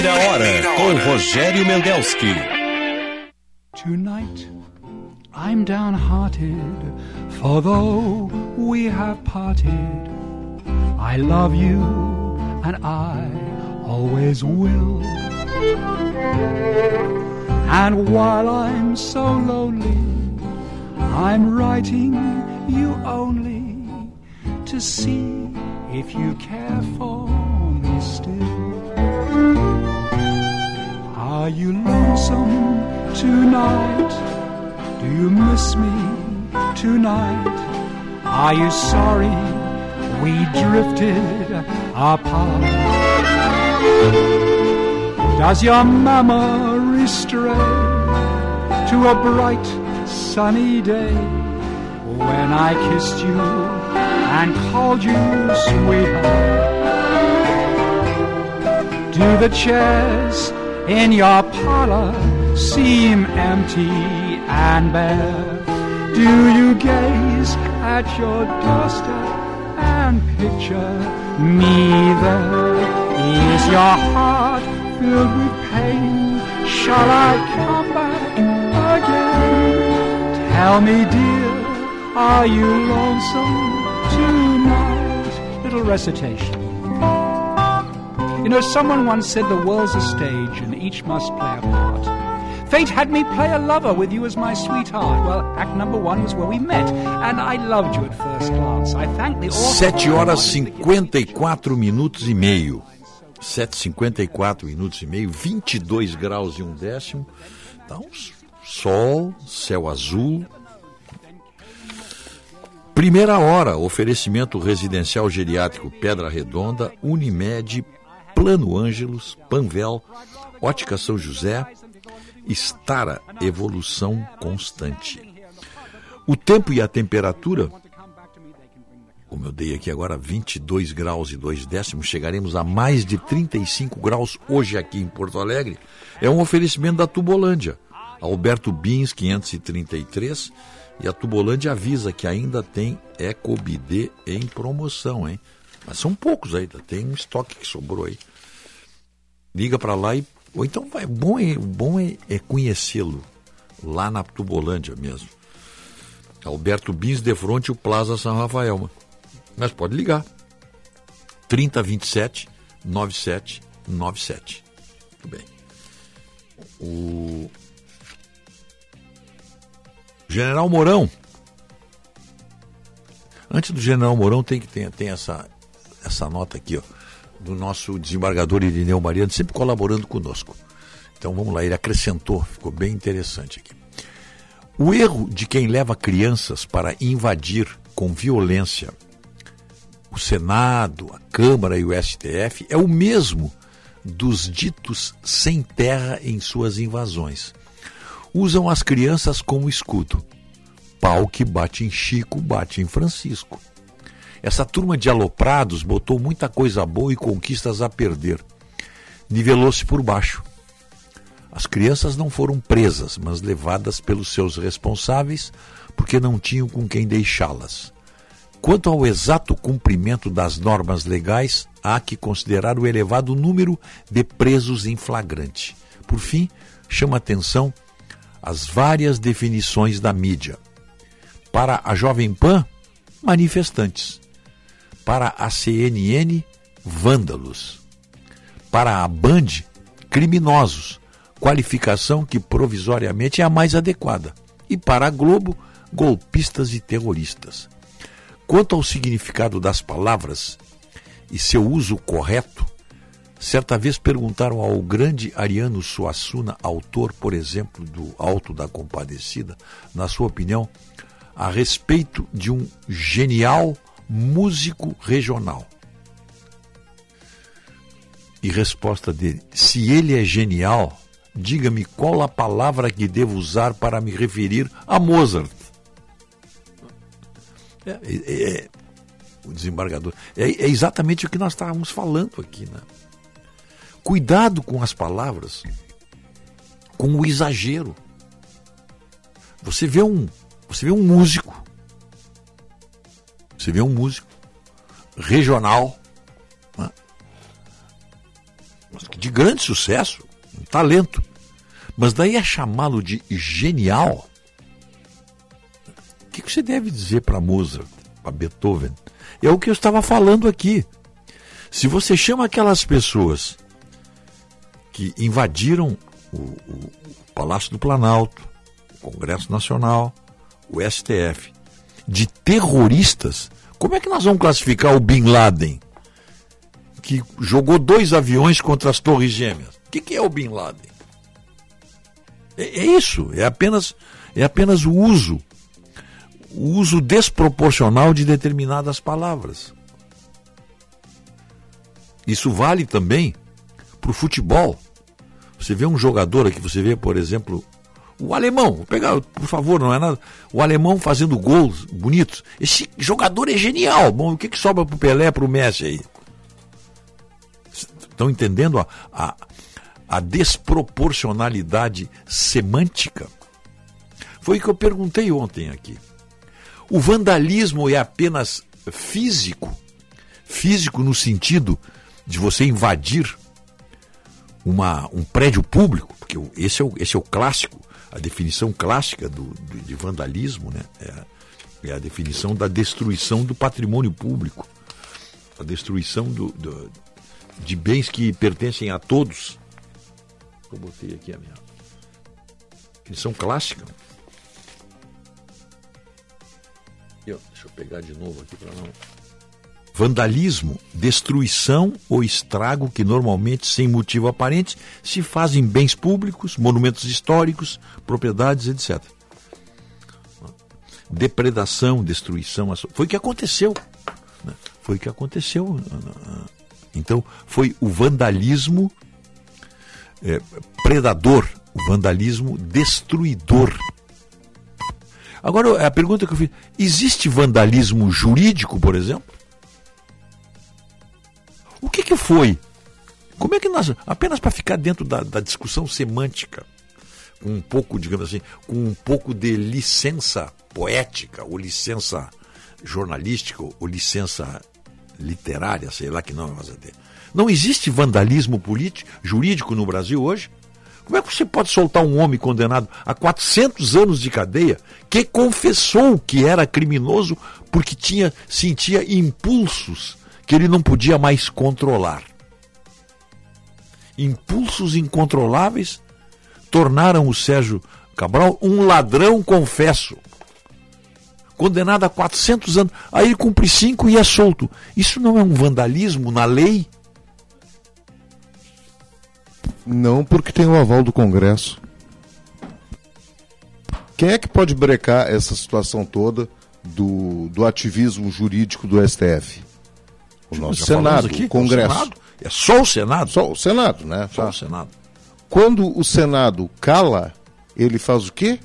Primeira hora com Rogério Mendelski. Tonight I'm downhearted, for though we have parted, I love you and I always will. And while I'm so lonely, I'm writing you only to see if you care for me still. Are you lonesome tonight? Do you miss me tonight? Are you sorry we drifted apart? Does your memory stray to a bright sunny day when I kissed you and called you sweetheart? Do the chairs in your parlor seem empty and bare? Do you gaze at your doorstep and picture me there? Is your heart filled with pain? Shall I come back again? Tell me, dear, are you lonesome tonight? Little recitation. You know, someone once said the world's a stage and each must play a part. Fate had me play a lover with you as my sweetheart. Well, act number one was where we met, and I loved you at first glance. I thank the author. 7 horas 54 minutos e meio. 7,54 minutos e meio, 22 graus e um décimo. Então, sol, céu azul. Primeira hora, oferecimento residencial geriátrico Pedra Redonda, Unimed, Plano Ângelos, Panvel, Ótica São José, Estara Evolução Constante. O tempo e a temperatura, como eu dei aqui agora, 22 graus e 2 décimos, chegaremos a mais de 35 graus hoje aqui em Porto Alegre. É um oferecimento da Tubolândia. Alberto Bins, 533, e a Tubolândia avisa que ainda tem EcoBD em promoção, hein? Mas são poucos ainda, tem um estoque que sobrou aí. Liga para lá e. Ou então vai. Bom é, bom é, é conhecê-lo lá na Tubolândia mesmo. Alberto Bins de frente o Plaza São Rafael. Mas pode ligar. 3027 9797. Tudo bem. O General Mourão. Antes do General Mourão tem que ter tem essa essa nota aqui, ó, do nosso desembargador Irineu Mariano, sempre colaborando conosco. Então vamos lá, ele acrescentou, ficou bem interessante aqui. O erro de quem leva crianças para invadir com violência o Senado, a Câmara e o STF é o mesmo dos ditos sem terra em suas invasões. Usam as crianças como escudo. Pau que bate em Chico, bate em Francisco. Essa turma de aloprados botou muita coisa boa e conquistas a perder. Nivelou-se por baixo. As crianças não foram presas, mas levadas pelos seus responsáveis porque não tinham com quem deixá-las. Quanto ao exato cumprimento das normas legais, há que considerar o elevado número de presos em flagrante. Por fim, chama atenção as várias definições da mídia. Para a Jovem Pan, manifestantes. Para a CNN, vândalos. Para a Band, criminosos, qualificação que provisoriamente é a mais adequada. E para a Globo, golpistas e terroristas. Quanto ao significado das palavras e seu uso correto, certa vez perguntaram ao grande Ariano Suassuna, autor, por exemplo, do Alto da Compadecida, na sua opinião, a respeito de um genial músico regional. E resposta dele: se ele é genial, diga-me qual a palavra que devo usar para me referir a Mozart. É, é, é, o desembargador. É, é exatamente o que nós estávamos falando aqui, né? Cuidado com as palavras, com o exagero. Você vê um, você vê um músico, você vê um músico regional, né? de grande sucesso, um talento, mas daí é chamá-lo de genial. O que você deve dizer para Mozart, para Beethoven? É o que eu estava falando aqui. Se você chama aquelas pessoas que invadiram o, o, o Palácio do Planalto, o Congresso Nacional, o STF, de terroristas, como é que nós vamos classificar o Bin Laden, que jogou dois aviões contra as Torres Gêmeas? O que, que é o Bin Laden? É, é isso, é apenas, é apenas o uso, o uso desproporcional de determinadas palavras. Isso vale também para o futebol. Você vê um jogador aqui, você vê, por exemplo, o alemão, pegar, por favor, não é nada. O alemão fazendo gols bonitos. Esse jogador é genial. Bom, o que, que sobra para o Pelé, para o Messi aí? Estão entendendo a, a, a desproporcionalidade semântica? Foi o que eu perguntei ontem aqui. O vandalismo é apenas físico? Físico no sentido de você invadir uma, um prédio público, porque esse é o, esse é o clássico a definição clássica do, do de vandalismo, né? É, é, a definição da destruição do patrimônio público, a destruição do, do, de bens que pertencem a todos. Eu botei aqui a minha definição clássica. Ó, deixa eu pegar de novo aqui para não Vandalismo, destruição ou estrago que normalmente, sem motivo aparente, se faz em bens públicos, monumentos históricos, propriedades, etc. Depredação, destruição, foi o que aconteceu. Né? Foi o que aconteceu. Então, foi o vandalismo é, predador, o vandalismo destruidor. Agora, a pergunta que eu fiz: existe vandalismo jurídico, por exemplo? O que, que foi? Como é que nós, apenas para ficar dentro da, da discussão semântica, com um pouco, digamos assim, com um pouco de licença poética, ou licença jornalística, ou licença literária, sei lá que não é ter. Não existe vandalismo político, jurídico no Brasil hoje? Como é que você pode soltar um homem condenado a 400 anos de cadeia que confessou que era criminoso porque tinha sentia impulsos que ele não podia mais controlar. Impulsos incontroláveis tornaram o Sérgio Cabral um ladrão confesso. Condenado a 400 anos. Aí ele cumpre cinco e é solto. Isso não é um vandalismo na lei? Não, porque tem o aval do Congresso. Quem é que pode brecar essa situação toda do, do ativismo jurídico do STF? O nosso Senado, aqui, o Congresso. O Senado? É só o Senado? Só o Senado, né? Só tá. o Senado. Quando o Senado cala, ele faz o quê?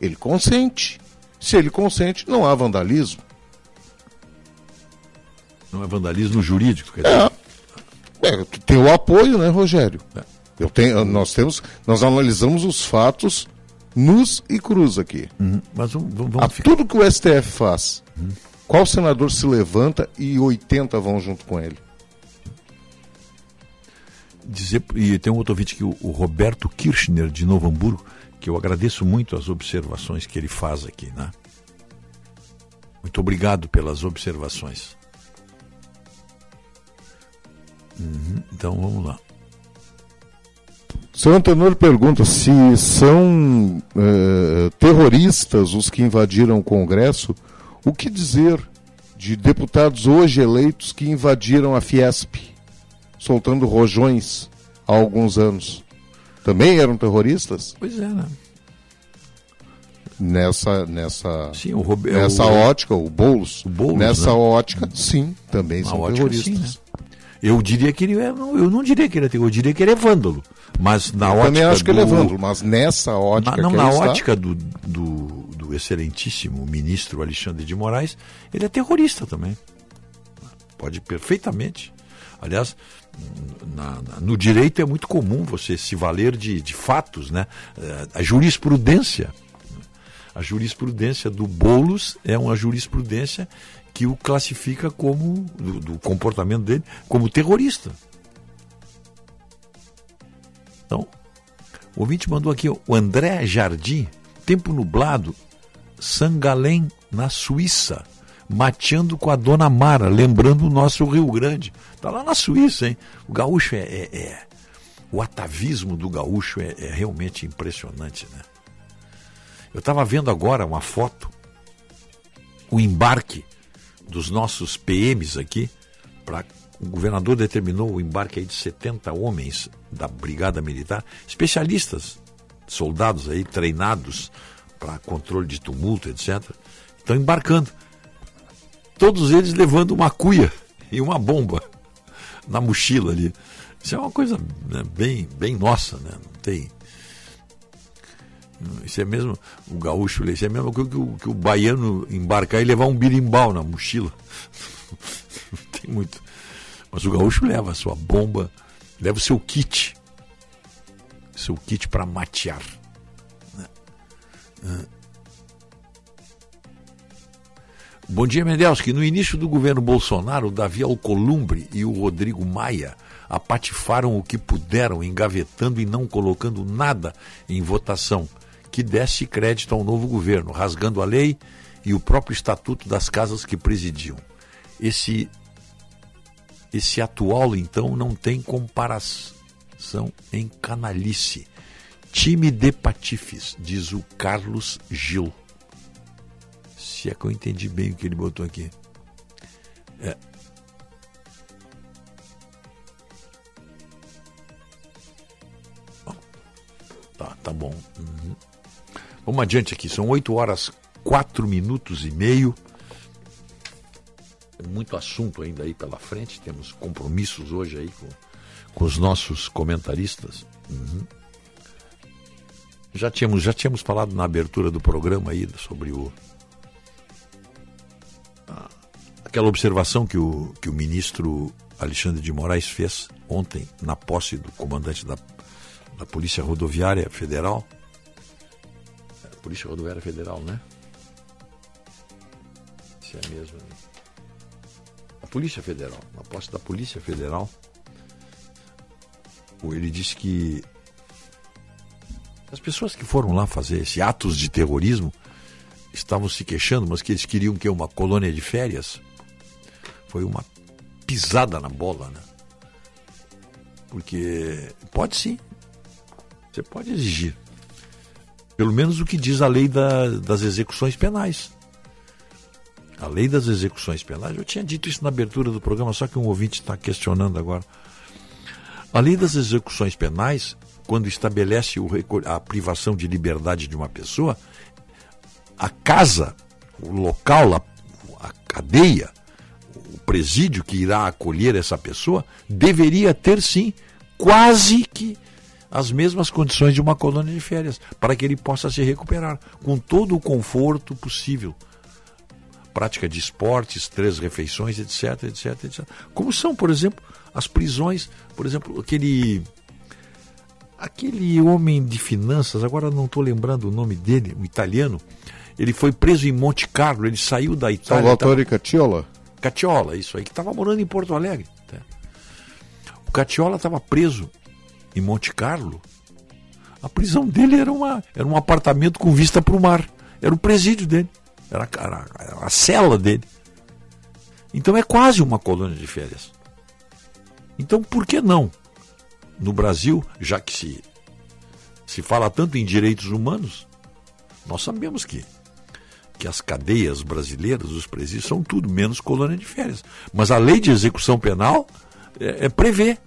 Ele consente. Se ele consente, não há vandalismo. Não é vandalismo jurídico, quer dizer. É, é tem o apoio, né, Rogério? É. Eu tenho, nós temos, nós analisamos os fatos nus e cruz aqui. Uhum. Mas vamos, vamos tudo que o STF faz. Uhum. Qual senador se levanta e 80 vão junto com ele? Dizer, e tem um outro ouvinte aqui, o Roberto Kirchner, de Novo Hamburgo, que eu agradeço muito as observações que ele faz aqui. Né? Muito obrigado pelas observações. Uhum, então vamos lá. Seu Antenor pergunta se são uh, terroristas os que invadiram o Congresso o que dizer de deputados hoje eleitos que invadiram a Fiesp, soltando rojões há alguns anos? Também eram terroristas? Pois é, né? Nessa, nessa, sim, o Robe... nessa o... ótica, o Boulos, o Boulos nessa né? ótica, sim, também Na são terroristas. Sim, né? Eu diria que ele é, eu não diria que ele é terrorista, eu diria que ele é vândalo. Mas na eu ótica também acho do... que ele é vândalo, mas nessa ótica na, não, na está... ótica do, do, do do excelentíssimo ministro Alexandre de Moraes, ele é terrorista também. Pode perfeitamente. Aliás, na, na, no direito é muito comum você se valer de, de fatos, né? Eh, a jurisprudência. A jurisprudência do Bolos é uma jurisprudência que o classifica como, do, do comportamento dele, como terrorista. Então, o ouvinte mandou aqui o André Jardim, tempo nublado, Sangalém, na Suíça, mateando com a dona Mara, lembrando o nosso Rio Grande. Está lá na Suíça, hein? O gaúcho é. é, é o atavismo do gaúcho é, é realmente impressionante, né? Eu estava vendo agora uma foto, o embarque dos nossos PMs aqui, para o governador determinou o embarque de 70 homens da Brigada Militar, especialistas, soldados aí treinados para controle de tumulto, etc. Estão embarcando. Todos eles levando uma cuia e uma bomba na mochila ali. Isso é uma coisa né, bem, bem nossa, né? Não tem. Isso é mesmo o gaúcho, isso é mesmo que o, que o baiano embarcar e levar um birimbau na mochila. Não tem muito. Mas o gaúcho leva a sua bomba, leva o seu kit. Seu kit para matear. Né? Bom dia, Mendelski. No início do governo Bolsonaro, Davi Alcolumbre e o Rodrigo Maia apatifaram o que puderam, engavetando e não colocando nada em votação que desse crédito ao novo governo, rasgando a lei e o próprio estatuto das casas que presidiam. Esse esse atual, então, não tem comparação em canalice. Time de patifes, diz o Carlos Gil. Se é que eu entendi bem o que ele botou aqui. É. Tá, tá bom. Uhum. Vamos adiante aqui. São 8 horas 4 minutos e meio muito assunto ainda aí pela frente, temos compromissos hoje aí com, com os nossos comentaristas. Uhum. Já tínhamos, já tínhamos falado na abertura do programa aí sobre o aquela observação que o, que o ministro Alexandre de Moraes fez ontem na posse do comandante da, da Polícia Rodoviária Federal. Polícia Rodoviária Federal, né? Se é mesmo. Né? Polícia Federal, na posse da Polícia Federal, ele disse que as pessoas que foram lá fazer esse atos de terrorismo estavam se queixando, mas que eles queriam que uma colônia de férias. Foi uma pisada na bola, né? Porque pode sim. Você pode exigir. Pelo menos o que diz a lei da, das execuções penais. A lei das execuções penais, eu tinha dito isso na abertura do programa, só que um ouvinte está questionando agora. A lei das execuções penais, quando estabelece o, a privação de liberdade de uma pessoa, a casa, o local, a, a cadeia, o presídio que irá acolher essa pessoa, deveria ter sim quase que as mesmas condições de uma colônia de férias, para que ele possa se recuperar com todo o conforto possível prática de esportes, três refeições, etc, etc, etc. Como são, por exemplo, as prisões, por exemplo, aquele aquele homem de finanças, agora não estou lembrando o nome dele, o italiano, ele foi preso em Monte Carlo, ele saiu da Itália. Salvatore tava... Cacciola? Cacciola, isso aí, que estava morando em Porto Alegre. Tá? O Cacciola estava preso em Monte Carlo. A prisão dele era, uma, era um apartamento com vista para o mar. Era o presídio dele. Era, era, era a cela dele. Então é quase uma colônia de férias. Então por que não? No Brasil, já que se, se fala tanto em direitos humanos, nós sabemos que, que as cadeias brasileiras, os presídios, são tudo menos colônia de férias. Mas a lei de execução penal é, é prevê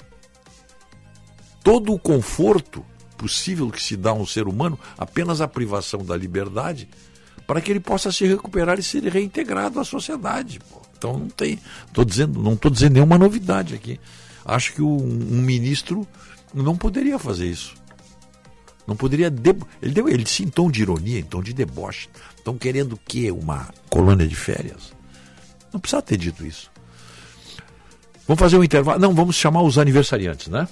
todo o conforto possível que se dá a um ser humano, apenas a privação da liberdade para que ele possa se recuperar e ser reintegrado à sociedade. Pô. Então não tem, tô dizendo, não estou dizendo nenhuma novidade aqui. Acho que um, ministro não poderia fazer isso. Não poderia. Debo... Ele, deu, ele disse em tom de ironia, em tom de deboche. Estão querendo o quê? Uma colônia de férias? Não precisava ter dito isso. Vamos fazer um intervalo. Não, vamos chamar os aniversariantes, né?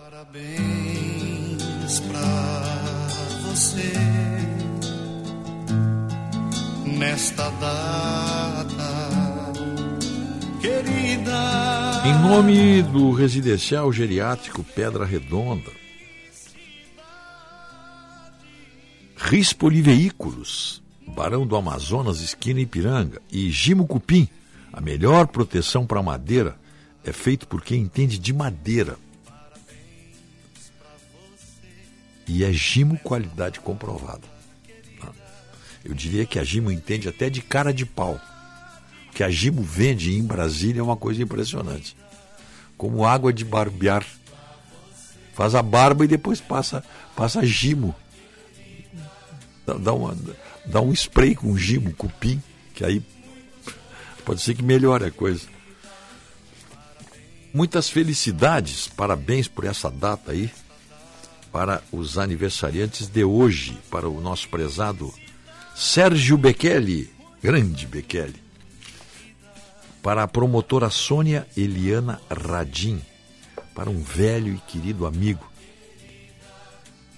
Parabéns nesta data querida. Em nome do residencial geriátrico Pedra Redonda, Rispoli Veículos, Barão do Amazonas, esquina Ipiranga, e Gimo Cupim, a melhor proteção para madeira é feito por quem entende de madeira. E é Gimo qualidade comprovada. Eu diria que a Gimo entende até de cara de pau. O que a Gimo vende em Brasília é uma coisa impressionante. Como água de barbear. Faz a barba e depois passa, passa Gimo. Dá, dá, uma, dá um spray com Gimo, cupim, que aí pode ser que melhore a coisa. Muitas felicidades, parabéns por essa data aí, para os aniversariantes de hoje, para o nosso prezado Sérgio Bekele, grande Bekele, para a promotora Sônia Eliana Radim, para um velho e querido amigo,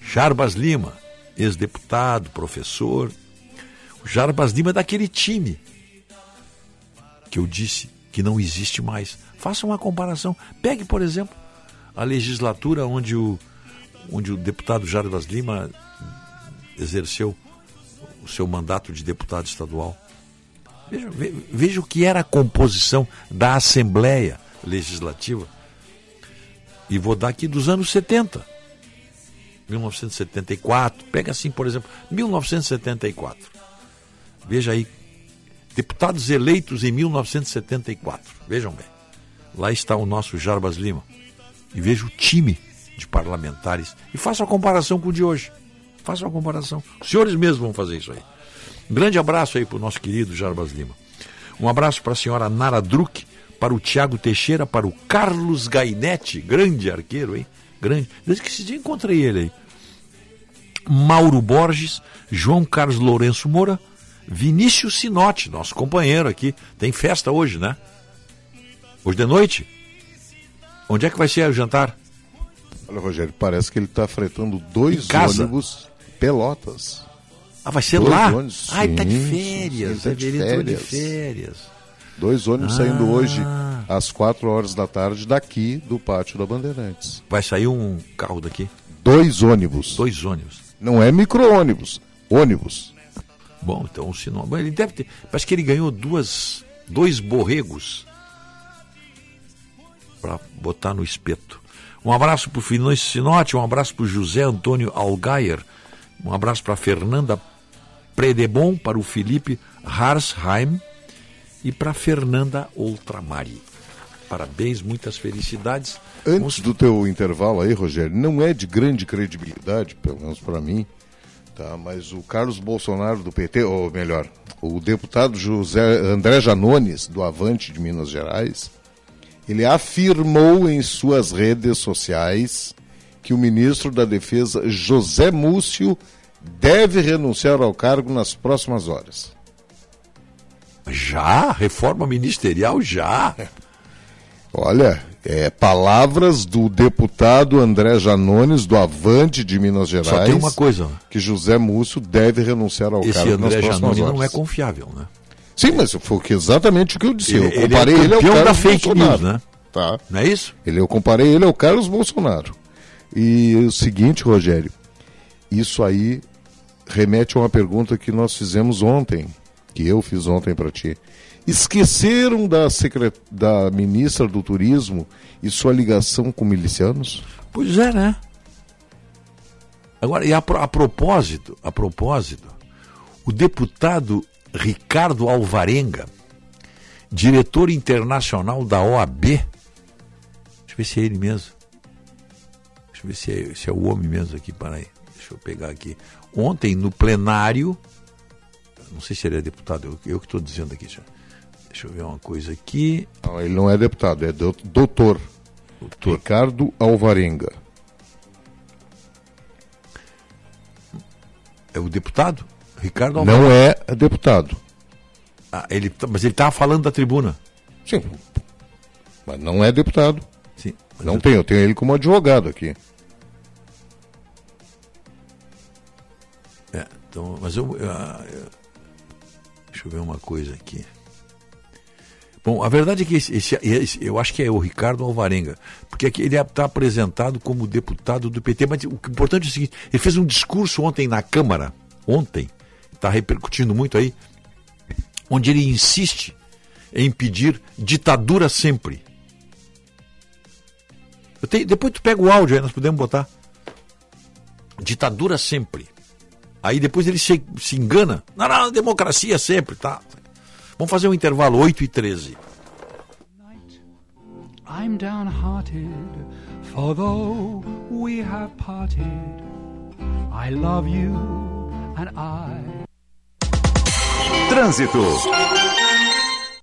Jarbas Lima, ex-deputado, professor, o Jarbas Lima é daquele time que eu disse que não existe mais. Faça uma comparação. Pegue, por exemplo, a legislatura onde o, onde o deputado Jarbas Lima exerceu o seu mandato de deputado estadual. Veja, veja o que era a composição da Assembleia Legislativa. E vou dar aqui dos anos 70. 1974. Pega assim, por exemplo, 1974. Veja aí. Deputados eleitos em 1974. Vejam bem. Lá está o nosso Jarbas Lima. E veja o time de parlamentares. E faça a comparação com o de hoje. Faça uma comparação. Os senhores mesmos vão fazer isso aí. Um grande abraço aí para o nosso querido Jarbas Lima. Um abraço para a senhora Nara Druck, para o Tiago Teixeira, para o Carlos Gainetti, grande arqueiro, hein? Grande. Desde que esse dia encontrei ele aí. Mauro Borges, João Carlos Lourenço Moura, Vinícius Sinotti, nosso companheiro aqui. Tem festa hoje, né? Hoje de noite? Onde é que vai ser o jantar? Olha, Rogério, parece que ele está fretando dois ônibus Pelotas. Ah, vai ser dois lá? Ônibus, ah, ele tá de sim, férias. sim, tá de entrou de férias. férias. Dois ônibus Ah. saindo hoje às 4 horas da tarde daqui do pátio da Bandeirantes. Vai sair um carro daqui? Dois ônibus. Dois ônibus. Não é micro-ônibus, ônibus. Bom, então o sinal. Bom, ele deve ter. Parece que ele ganhou duas, dois borregos para botar no espeto. Um abraço para o Finócio Sinotti, um abraço para o José Antônio Algaier, um abraço para a Fernanda Predebon, para o Felipe Harsheim e para a Fernanda Outramari. Parabéns, muitas felicidades. Antes do teu intervalo aí, Rogério, não é de grande credibilidade, pelo menos para mim, tá? mas o Carlos Bolsonaro do PT, ou melhor, o deputado José André Janones, do Avante de Minas Gerais, ele afirmou em suas redes sociais que o ministro da Defesa, José Múcio, deve renunciar ao cargo nas próximas horas. Já? Reforma ministerial já? Olha, é, palavras do deputado André Janones, do Avante de Minas Gerais. Só tem uma coisa. Que José Múcio deve renunciar ao Esse cargo nas André próximas Janone horas. não é confiável, né? Sim, mas foi exatamente o que eu disse. eu Ele- ele é comparei ele, ao Carlos da fake Bolsonaro. news, né? Tá. Não é isso? Ele, eu comparei ele ao Carlos Bolsonaro. E o seguinte, Rogério, isso aí remete a uma pergunta que nós fizemos ontem, que eu fiz ontem para ti. Esqueceram da, secret... da ministra do Turismo e sua ligação com milicianos? Pois é, né? Agora, e a, a propósito, a propósito, o deputado Ricardo Alvarenga, diretor internacional da OAB, deixa eu ver se é ele mesmo. Deixa eu ver se é, se é o homem mesmo aqui, peraí. Deixa eu pegar aqui. Ontem, no plenário, não sei se ele é deputado, eu, eu que estou dizendo aqui. Deixa, deixa eu ver uma coisa aqui. Não, ele não é deputado, é do- doutor. Ricardo Alvarenga. É o deputado? Ricardo Alvarenga. Não é deputado. Ah, ele, tá, mas ele estava falando da tribuna. Sim. Mas não é deputado. Sim. Não eu... tenho, eu tenho ele como advogado aqui. Então, mas eu, eu, eu, Deixa eu ver uma coisa aqui. Bom, a verdade é que esse, esse, esse, eu acho que é o Ricardo Alvarenga, porque aqui ele está apresentado como deputado do PT, mas o importante é o seguinte: ele fez um discurso ontem na Câmara, ontem, está repercutindo muito aí, onde ele insiste em pedir ditadura sempre. Tenho, depois tu pega o áudio aí, nós podemos botar. Ditadura sempre. Aí depois ele se, se engana. Não, não, democracia sempre, tá? Vamos fazer um intervalo, 8 e 13. I'm downhearted, for though we have parted, I love you and I. Trânsito.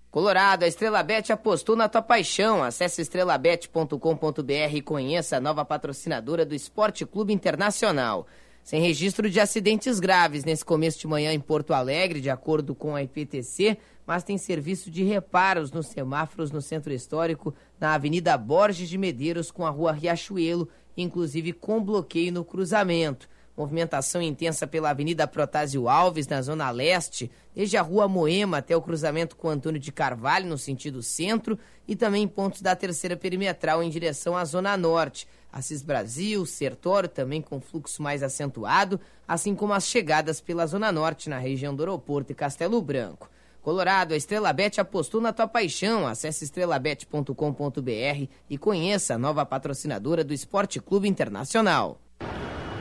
Colorado, a Estrela Bet apostou na tua paixão. Acesse estrelabet.com.br e conheça a nova patrocinadora do Esporte Clube Internacional. Sem registro de acidentes graves nesse começo de manhã em Porto Alegre, de acordo com a IPTC, mas tem serviço de reparos nos semáforos no centro histórico, na Avenida Borges de Medeiros com a Rua Riachuelo, inclusive com bloqueio no cruzamento. Movimentação intensa pela Avenida Protásio Alves, na Zona Leste, desde a Rua Moema até o cruzamento com Antônio de Carvalho, no sentido centro, e também pontos da Terceira Perimetral em direção à Zona Norte. Assis Brasil, Sertório também com fluxo mais acentuado, assim como as chegadas pela Zona Norte na região do aeroporto e Castelo Branco. Colorado, a Estrela Bet apostou na tua paixão. Acesse estrelabet.com.br e conheça a nova patrocinadora do Esporte Clube Internacional.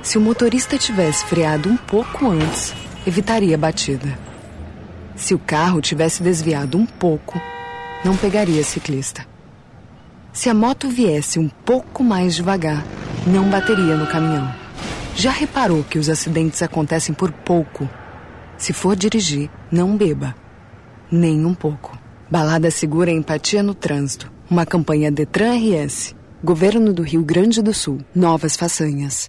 Se o motorista tivesse freado um pouco antes, evitaria a batida. Se o carro tivesse desviado um pouco, não pegaria ciclista. Se a moto viesse um pouco mais devagar, não bateria no caminhão. Já reparou que os acidentes acontecem por pouco? Se for dirigir, não beba. Nem um pouco. Balada Segura Empatia no Trânsito. Uma campanha Detran RS. Governo do Rio Grande do Sul. Novas façanhas.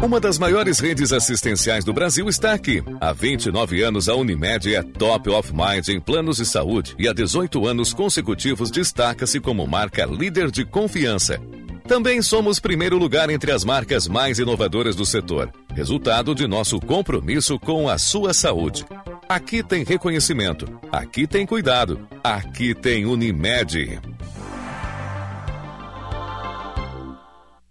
Uma das maiores redes assistenciais do Brasil está aqui. Há 29 anos, a Unimed é top of mind em planos de saúde e há 18 anos consecutivos destaca-se como marca líder de confiança. Também somos primeiro lugar entre as marcas mais inovadoras do setor, resultado de nosso compromisso com a sua saúde. Aqui tem reconhecimento, aqui tem cuidado, aqui tem Unimed.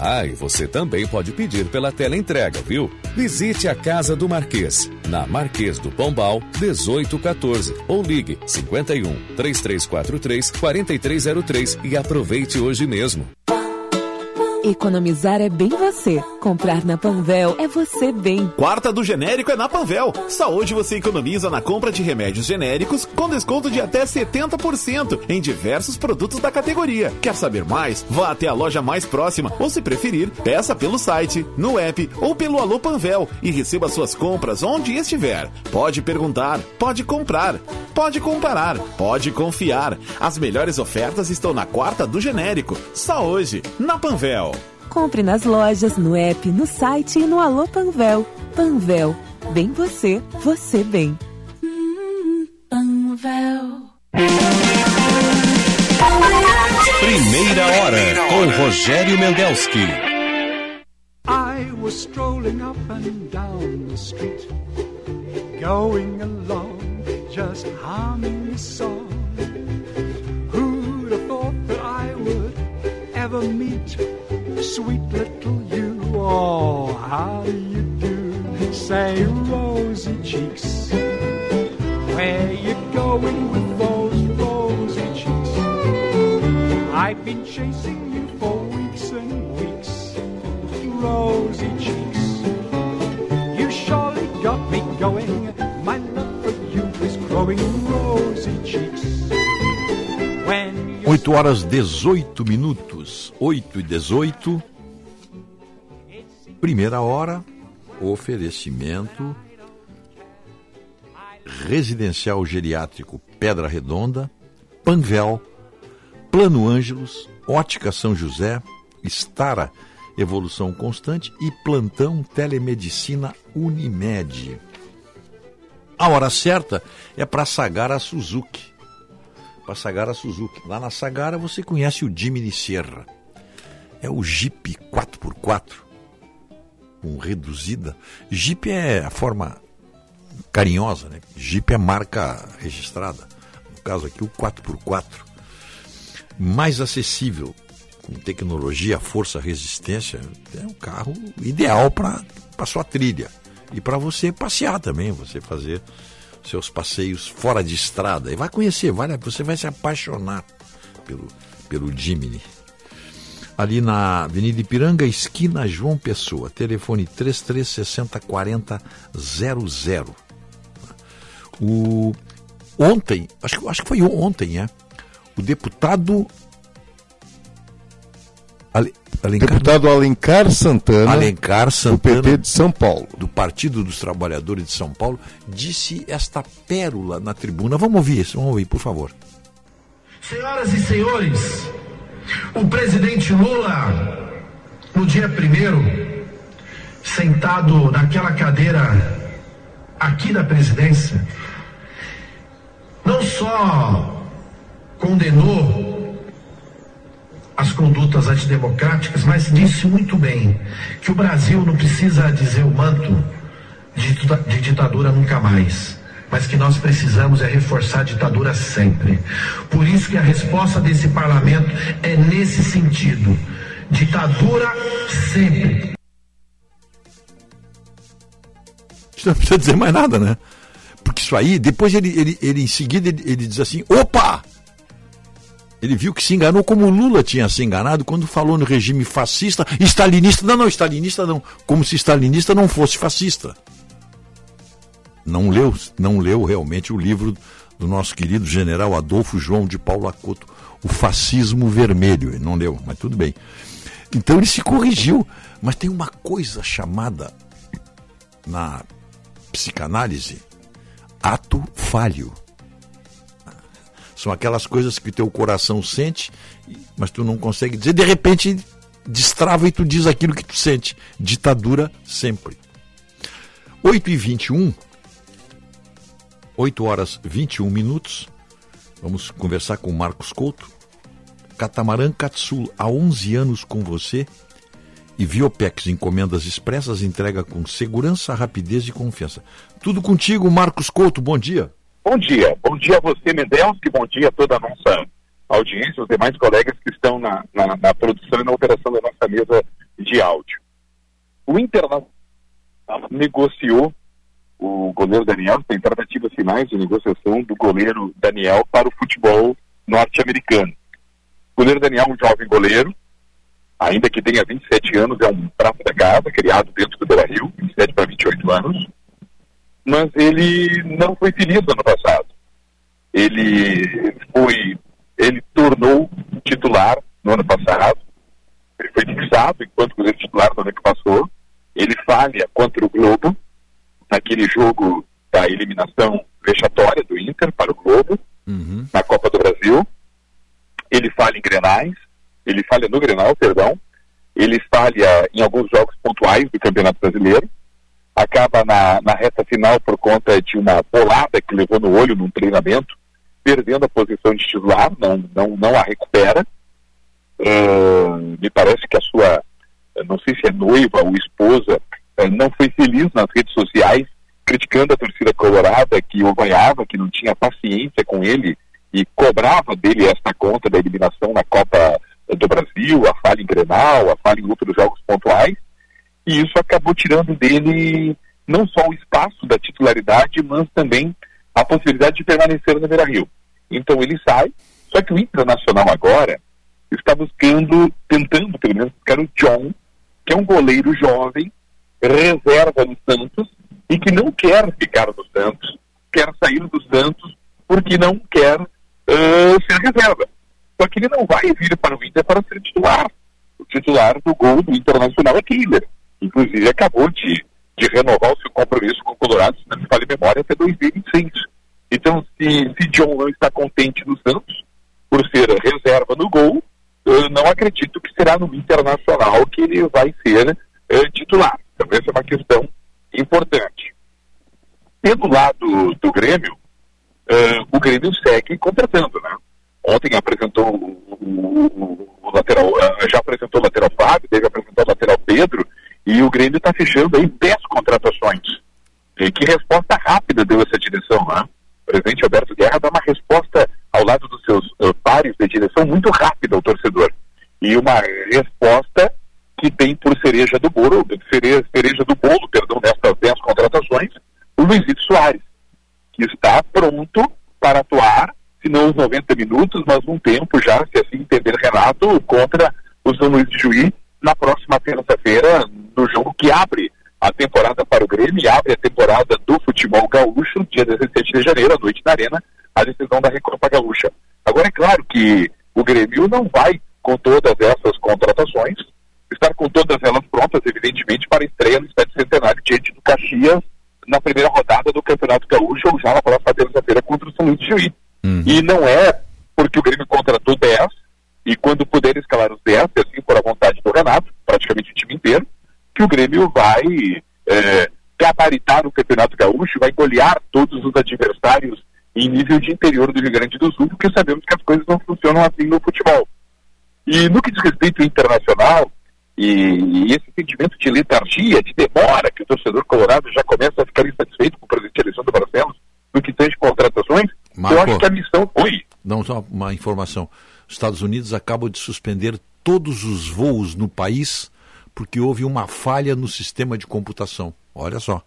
Ah, e você também pode pedir pela tela entrega, viu? Visite a Casa do Marquês, na Marquês do Pombal, 1814, ou ligue 51 3343 4303 e aproveite hoje mesmo. Economizar é bem você. Comprar na Panvel é você bem. Quarta do genérico é na Panvel. Só hoje você economiza na compra de remédios genéricos com desconto de até 70% em diversos produtos da categoria. Quer saber mais? Vá até a loja mais próxima ou, se preferir, peça pelo site, no app ou pelo Alô Panvel e receba suas compras onde estiver. Pode perguntar, pode comprar. Pode comparar, pode confiar. As melhores ofertas estão na quarta do genérico. Só hoje, na Panvel. Compre nas lojas, no app, no site e no Alô Panvel. Panvel. Bem você, você bem. Panvel. Primeira hora com Rogério Mendelski. I was strolling up and down the street, going along, just humming a song. Who'd have thought that I would ever meet sweet little you? Oh, how do you do? Say, rosy cheeks, where you going with those rosy cheeks? I've been chasing you for weeks and weeks rosy cheeks. You surely got me going. My love for you is growing rosy cheeks. When 8 horas 18 minutos. 8 e 18. Primeira hora. Oferecimento. Residencial Geriátrico Pedra Redonda. Panvel. Plano Ângelos. Ótica São José. Estara Evolução Constante e Plantão Telemedicina Unimed. A hora certa é para Sagara Suzuki. Para Sagara Suzuki. Lá na Sagara você conhece o Jimny Sierra. É o Jeep 4x4 com reduzida. Jeep é a forma carinhosa, né? Jeep é marca registrada. No caso aqui o 4x4. Mais acessível, com tecnologia, força, resistência, é um carro ideal para sua trilha. E para você passear também, você fazer seus passeios fora de estrada. E vai conhecer, vai, você vai se apaixonar pelo, pelo Jimny. Ali na Avenida Ipiranga, esquina João Pessoa, telefone 3360 40 00. O, ontem, acho, acho que foi ontem, é? O deputado Alencar, Deputado Alencar Santana, Alencar Santana, do PT de São Paulo, do Partido dos Trabalhadores de São Paulo, disse esta pérola na tribuna. Vamos ouvir isso, vamos ouvir, por favor. Senhoras e senhores, o presidente Lula, no dia primeiro, sentado naquela cadeira aqui da presidência, não só condenou as condutas antidemocráticas, mas disse muito bem que o Brasil não precisa dizer o manto de ditadura nunca mais, mas que nós precisamos é reforçar a ditadura sempre. Por isso que a resposta desse parlamento é nesse sentido: ditadura sempre. Não precisa dizer mais nada, né? Porque isso aí, depois ele, ele, ele em seguida ele, ele diz assim: opa! Ele viu que se enganou como Lula tinha se enganado quando falou no regime fascista, stalinista. Não, não, stalinista não. Como se stalinista não fosse fascista. Não leu, não leu realmente o livro do nosso querido general Adolfo João de Paulo Acuto, O Fascismo Vermelho. Ele não leu, mas tudo bem. Então ele se corrigiu. Mas tem uma coisa chamada na psicanálise ato falho. São aquelas coisas que teu coração sente, mas tu não consegue dizer. De repente, destrava e tu diz aquilo que tu sente. Ditadura sempre. 8 e 21 8 horas 21 minutos. Vamos conversar com Marcos Couto. Catamarã Katsul, há 11 anos com você. E Viopex, encomendas expressas, entrega com segurança, rapidez e confiança. Tudo contigo, Marcos Couto, bom dia. Bom dia. Bom dia a você, Mendelski. Bom dia a toda a nossa audiência, os demais colegas que estão na, na, na produção e na operação da nossa mesa de áudio. O Internacional negociou o goleiro Daniel, tem tratativas finais de negociação do goleiro Daniel para o futebol norte-americano. O goleiro Daniel é um jovem goleiro, ainda que tenha 27 anos, é um prato da casa, criado dentro do Beira Rio, 27 para 28 anos mas ele não foi feliz no ano passado. Ele foi, ele tornou titular no ano passado, ele foi fixado enquanto goleiro titular no ano que passou, ele falha contra o Globo, naquele jogo da eliminação vexatória do Inter para o Globo, na Copa do Brasil. Ele falha em Grenais, ele falha no Grenal, perdão. Ele falha em alguns jogos pontuais do Campeonato Brasileiro. Acaba na, na reta final por conta de uma bolada que levou no olho num treinamento, perdendo a posição de titular, não, não, não a recupera. Ah, me parece que a sua, não sei se é noiva ou esposa, eh, não foi feliz nas redes sociais, criticando a torcida colorada que o vaiava, que não tinha paciência com ele e cobrava dele esta conta da eliminação na Copa do Brasil, a falha em Grenal, a falha em outros jogos pontuais, e isso acabou tirando dele não só o espaço da titularidade, mas também a possibilidade de permanecer no Beira-Rio. Então ele sai, só que o Internacional agora está buscando, tentando pelo menos buscar o John, que é um goleiro jovem, reserva no Santos, e que não quer ficar no Santos, quer sair do Santos porque não quer uh, ser reserva. Só que ele não vai vir para o Inter para ser titular. O titular do gol do Internacional é Killer. Inclusive acabou de, de renovar o seu compromisso com o Colorado, se não me falha memória, até 2026. Então, se, se John não está contente no Santos, por ser reserva no gol, eu não acredito que será no Internacional que ele vai ser uh, titular. Então, essa é uma questão importante. Pelo lado do Grêmio, uh, o Grêmio segue contratando, né? Ontem apresentou o, o, o lateral, uh, já apresentou o lateral Fábio, teve apresentar o lateral Pedro, e o Grêmio está fechando aí 10 contratações. E que resposta rápida deu essa direção, né? O presidente Alberto Guerra dá uma resposta ao lado dos seus uh, pares de direção muito rápida ao torcedor. E uma resposta que tem por cereja do bolo, cereja, cereja do bolo, perdão, destas 10 contratações, o Luizito Soares, que está pronto para atuar, se não os 90 minutos, mas um tempo já, se assim entender Renato, contra o São Luís de Juí, na próxima terça-feira, no jogo que abre a temporada para o Grêmio e abre a temporada do futebol gaúcho, dia 17 de janeiro, à noite na Arena, a decisão da Recopa Gaúcha. Agora, é claro que o Grêmio não vai, com todas essas contratações, estar com todas elas prontas, evidentemente, para a estreia no Estádio Centenário diante do Caxias na primeira rodada do Campeonato Gaúcho ou já na próxima terça-feira contra o São Luís de Juí. Uhum. E não é porque o Grêmio contratou 10 e quando puder escalar os 10, e assim for a vontade Renato, praticamente o time inteiro, que o Grêmio vai é, gabaritar o Campeonato Gaúcho, vai golear todos os adversários em nível de interior do Rio Grande do Sul, porque sabemos que as coisas não funcionam assim no futebol. E no que diz respeito ao internacional, e, e, esse sentimento de letargia, de demora, que o torcedor colorado já começa a ficar insatisfeito com o presidente Alessandro Barcelos, no que tange contratações, Marco, eu acho que a missão. Oi. Não, só uma informação. Os Estados Unidos acabam de suspender todos os voos no país porque houve uma falha no sistema de computação. Olha só.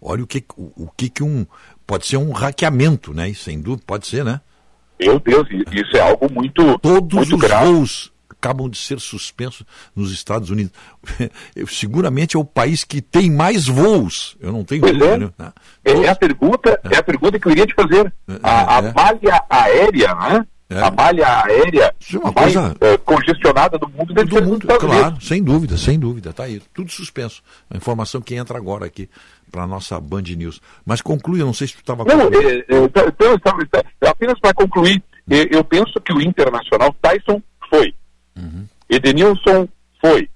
Olha o que, o, o que, que um. Pode ser um hackeamento, né? Sem dúvida, pode ser, né? Meu Deus, isso é algo muito. Todos muito os grave. voos acabam de ser suspensos nos Estados Unidos. Seguramente é o país que tem mais voos. Eu não tenho Pois dúvida. é. né? É, é a pergunta, é. a pergunta que eu iria te fazer. a, a malha aérea, né? É. A malha aérea uma mais coisa- eh, congestionada do mundo deve Do mundo, Unidos. claro, sem dúvida, sem dúvida, tá aí, tudo suspenso. A informação que entra agora aqui para a nossa Band News. Mas conclui, eu não sei se tu estava Não, é, é, então, então, então, então, apenas para concluir, é, eu penso que o Internacional, Tyson foi, Edenilson foi,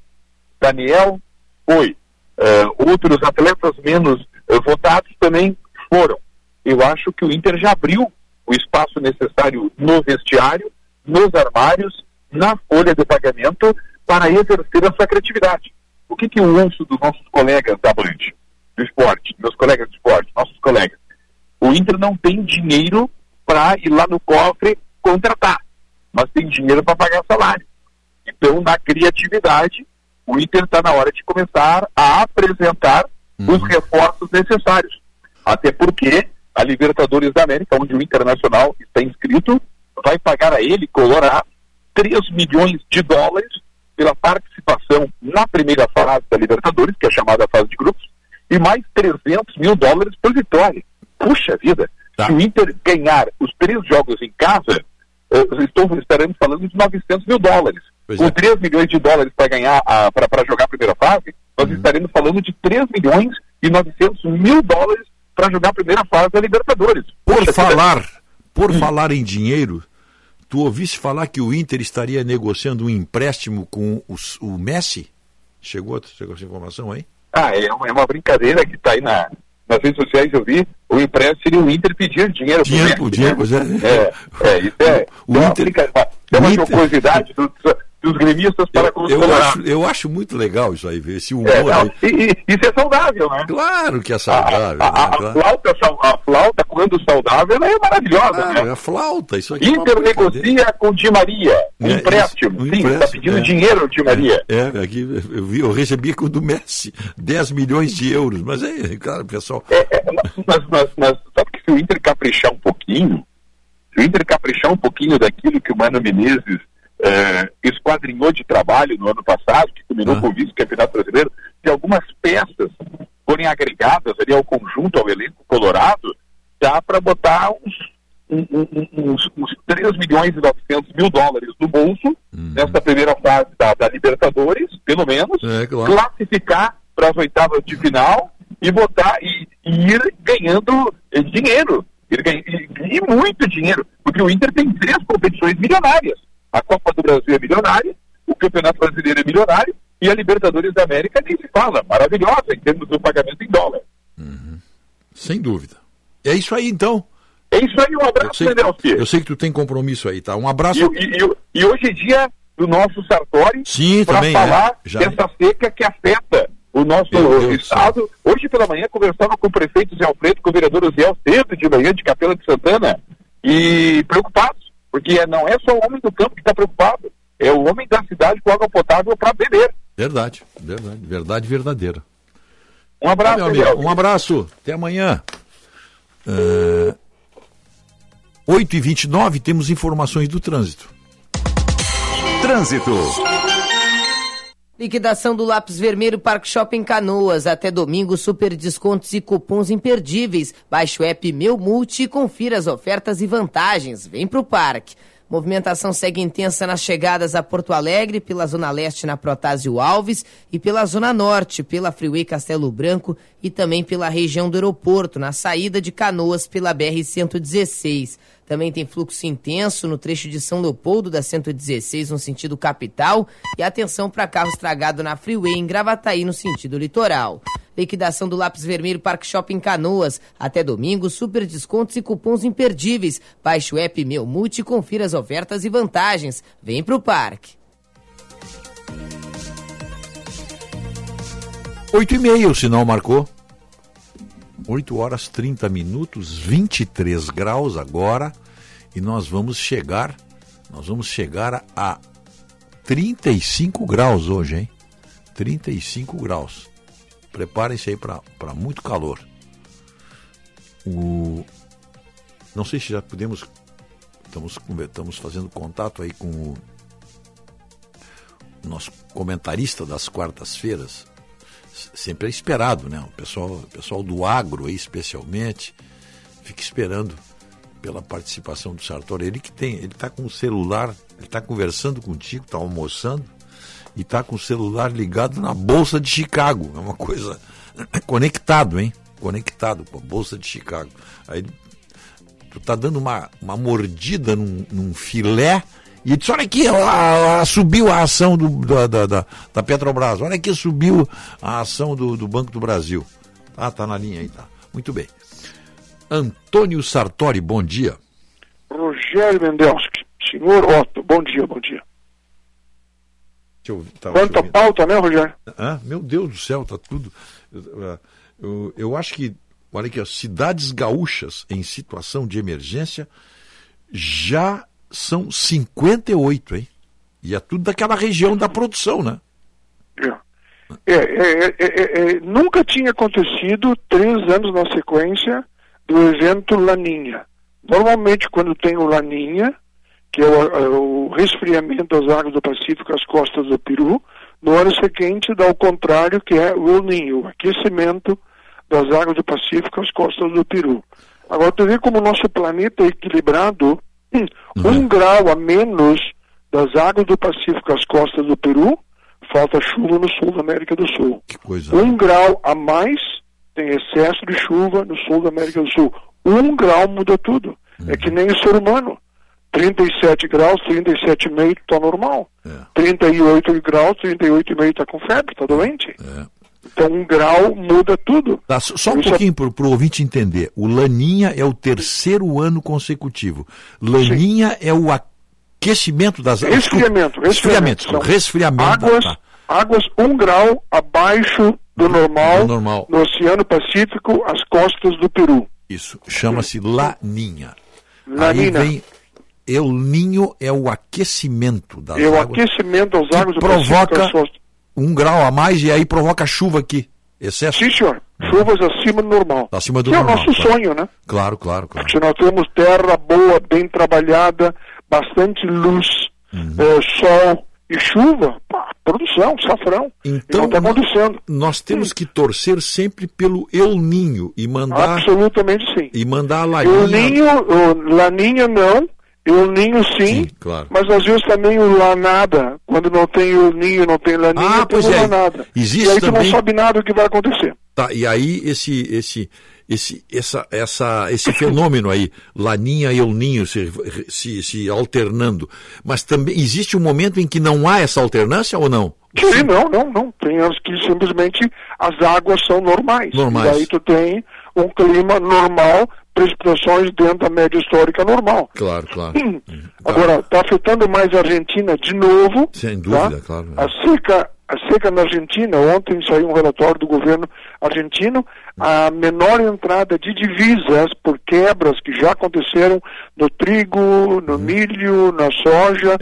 Daniel foi, É, outros atletas menos é, votados também foram. Eu acho que o Inter já abriu o espaço necessário no vestiário, nos armários, na folha de pagamento para exercer a sua criatividade. O que, que eu ouço dos nossos colegas da Band, do esporte, meus colegas do esporte, nossos colegas? O Inter não tem dinheiro para ir lá no cofre contratar, mas tem dinheiro para pagar salário. Então, na criatividade, o Inter está na hora de começar a apresentar os reforços necessários. Até porque a Libertadores da América, onde o Internacional está inscrito, vai pagar a ele, Colorado, 3 milhões de dólares pela participação na primeira fase da Libertadores, que é a chamada fase de grupos, e mais 300 mil dólares por vitória. Puxa vida! Se o Inter ganhar os três jogos em casa, eh, estou, estaremos falando de 900 mil dólares. Com 3 milhões de dólares para ganhar, para jogar a primeira fase, nós estaremos falando de 3 milhões e 900 mil dólares para jogar a primeira fase da Libertadores. Por falar, Por falar em dinheiro, tu ouviste falar que o Inter estaria negociando um empréstimo com o, o Messi? Chegou, chegou essa informação aí? Ah, é uma, é uma brincadeira que está aí na, nas redes sociais, eu vi. O empréstimo seria o Inter pedir dinheiro pro Dinheiro Messi, dinheiro, pois é. É, é, isso é, O é uma, Inter- uma- é uma o Inter- jocosidade dos, dos gremistas para com os Eu colorados. acho, eu acho muito legal isso aí, ver esse humor É, não, e, e- isso é saudável, né? Claro que é saudável. A, a- né? a Claro. flauta, sau- a flauta, quando saudável, ela é maravilhosa, Claro, né? é a flauta, isso aqui é uma Inter brincadeira. negocia com Di Maria, um É, empréstimo. um Sim, está pedindo é. dinheiro ao Di Maria. É, aqui eu, vi, eu recebi com o do Messi 10 milhões de euros, mas é, claro, pessoal. mas, mas, mas sabe que se o Inter caprichar um pouquinho, se o Inter caprichar um pouquinho daquilo que o Mano Menezes eh, esquadrinhou de trabalho no ano passado, que culminou com o vice-campeonato brasileiro, se algumas peças forem agregadas ali ao conjunto, ao elenco colorado, dá para botar uns, um- um- uns, uns 3 milhões e 900 mil dólares no bolso nessa primeira fase da, da Libertadores, pelo menos, É, claro. classificar para as oitavas de final e botar e, e ir ganhando eh, dinheiro. Ir e, e muito dinheiro, porque o Inter tem três competições milionárias. A Copa do Brasil é milionária, o Campeonato Brasileiro é milionário e a Libertadores da América nem se fala, maravilhosa em termos do pagamento em dólar. Sem dúvida. É isso aí, então. É isso aí, um Eu abraço, sei, Mendelski. eu sei que tu tem compromisso aí, tá? Um abraço. E, e- e- e hoje é dia do nosso Sartori para também, falar é. Já- dessa seca que afeta o nosso Meu Deus estado. Hoje pela manhã conversava com o prefeito Zé Alfredo, com o vereador Zé cedo de manhã de Capela de Santana e preocupados, porque não é só o homem do campo que está preocupado, é o homem da cidade com água potável para beber. Verdade, verdade, verdade verdadeira. Um abraço, meu amigo. Um abraço. Até amanhã. É... 8h29, temos informações do trânsito. Trânsito. Liquidação do lápis vermelho Parque Shopping Canoas. Até domingo, super descontos e cupons imperdíveis. Baixe o app Meu Multi e confira as ofertas e vantagens. Vem pro parque. Movimentação segue intensa nas chegadas a Porto Alegre, pela Zona Leste na Protásio Alves e pela Zona Norte, pela Freeway Castelo Branco e também pela região do aeroporto, na saída de Canoas pela BR-116. Também tem fluxo intenso no trecho de São Leopoldo da 116 no sentido capital e atenção para carro estragado na Freeway em Gravataí no sentido litoral. Liquidação do lápis vermelho Parque Shopping Canoas. Até domingo, super descontos e cupons imperdíveis. Baixe o app Meu Multi e confira as ofertas e vantagens. Vem pro parque. 8 e meia, o sinal marcou. 8 horas 30 minutos, 23 graus agora. E nós vamos chegar, nós vamos chegar a 35 graus hoje, hein? 35 graus. Preparem-se aí para muito calor. O... Não sei se já podemos. Estamos, estamos fazendo contato aí com o nosso comentarista das quartas-feiras, sempre é esperado, né? O pessoal, o pessoal do agro aí, especialmente, fica esperando pela participação do Sartori. Ele que tem, ele está com o celular, ele está conversando contigo, está almoçando e está com o celular ligado na bolsa de Chicago. É uma coisa conectado, hein? Conectado com a bolsa de Chicago. Aí tu tá dando uma, uma mordida num, num filé e disse, olha aqui, a- a- subiu a ação do, da, da, da- Petrobras, olha aqui, subiu a ação do, do Banco do Brasil. Ah, tá na linha aí, tá. Muito bem. Antônio Sartori, bom dia. Rogério Mendelski, senhor Otto, bom dia, bom dia. Eu, tá, Quanta pauta, né, Rogério? Ah, meu Deus do céu, tá tudo. Eu, eu- eu acho que, olha aqui, ó, cidades gaúchas em situação de emergência já são 58, hein? E é tudo daquela região da produção, né? É, é, é, é, é, nunca tinha acontecido três anos na sequência do evento Laninha. Normalmente, quando tem o Laninha, que é o, é o resfriamento das águas do Pacífico às costas do Peru, no ano seguinte dá o contrário, que é o El Ninho, o aquecimento das águas do Pacífico às costas do Peru. Agora, tu vê como o nosso planeta é equilibrado, hum, um grau a menos das águas do Pacífico às costas do Peru, falta chuva no sul da América do Sul. Que coisa. Um grau a mais tem excesso de chuva no sul da América do Sul. Um grau muda tudo. É que nem o ser humano. 37 graus, 37,5 está normal. É. 38 graus, 38,5 está com febre, está doente. É. Então um grau muda tudo. Tá, só um Isso é- pouquinho para o ouvinte entender. O Laninha é o terceiro ano consecutivo. Laninha é o aquecimento das Resfriamento, Resfriamento. São Resfriamento. Águas, tá. águas um grau abaixo do normal, Do normal. no Oceano Pacífico, às costas do Peru. Isso. Chama-se Laninha. Laninha. Aí vem El Ninho é o aquecimento das É o águas. aquecimento das águas do provoca Pacífico. costas. Um grau a mais e aí provoca chuva aqui. Excesso. Sim, senhor. Chuvas acima do normal. Acima do que normal. é o nosso claro. sonho, né? Claro, claro, claro. Se nós temos terra boa, bem trabalhada, bastante luz, Uhum. eh, sol e chuva, pá, produção, safrão. Então, está acontecendo. Nós temos que torcer sempre pelo El Ninho e mandar Absolutamente sim. e mandar a O Laninha. ninho, o laninha não, o ninho sim, claro. mas às vezes também o lanada. Quando não tem o ninho, não tem laninha, Ah, tem pois o é. lanada. Existe e aí tu também- não sabe nada do que vai acontecer. Tá, e aí esse esse esse essa, essa esse fenômeno aí, Laninha e El Ninho se, se, se alternando, mas também existe um momento em que não há essa alternância ou não? Sim, não, não, não. Tem anos que simplesmente as águas são normais. Normais. E aí tu tem um clima normal, precipitações dentro da média histórica normal. Claro, claro. Hum. Agora, está afetando mais a Argentina de novo. Sem tá? dúvida, claro. A seca, a seca na Argentina, ontem saiu um relatório do governo argentino, a menor entrada de divisas por quebras que já aconteceram no trigo, no milho, na soja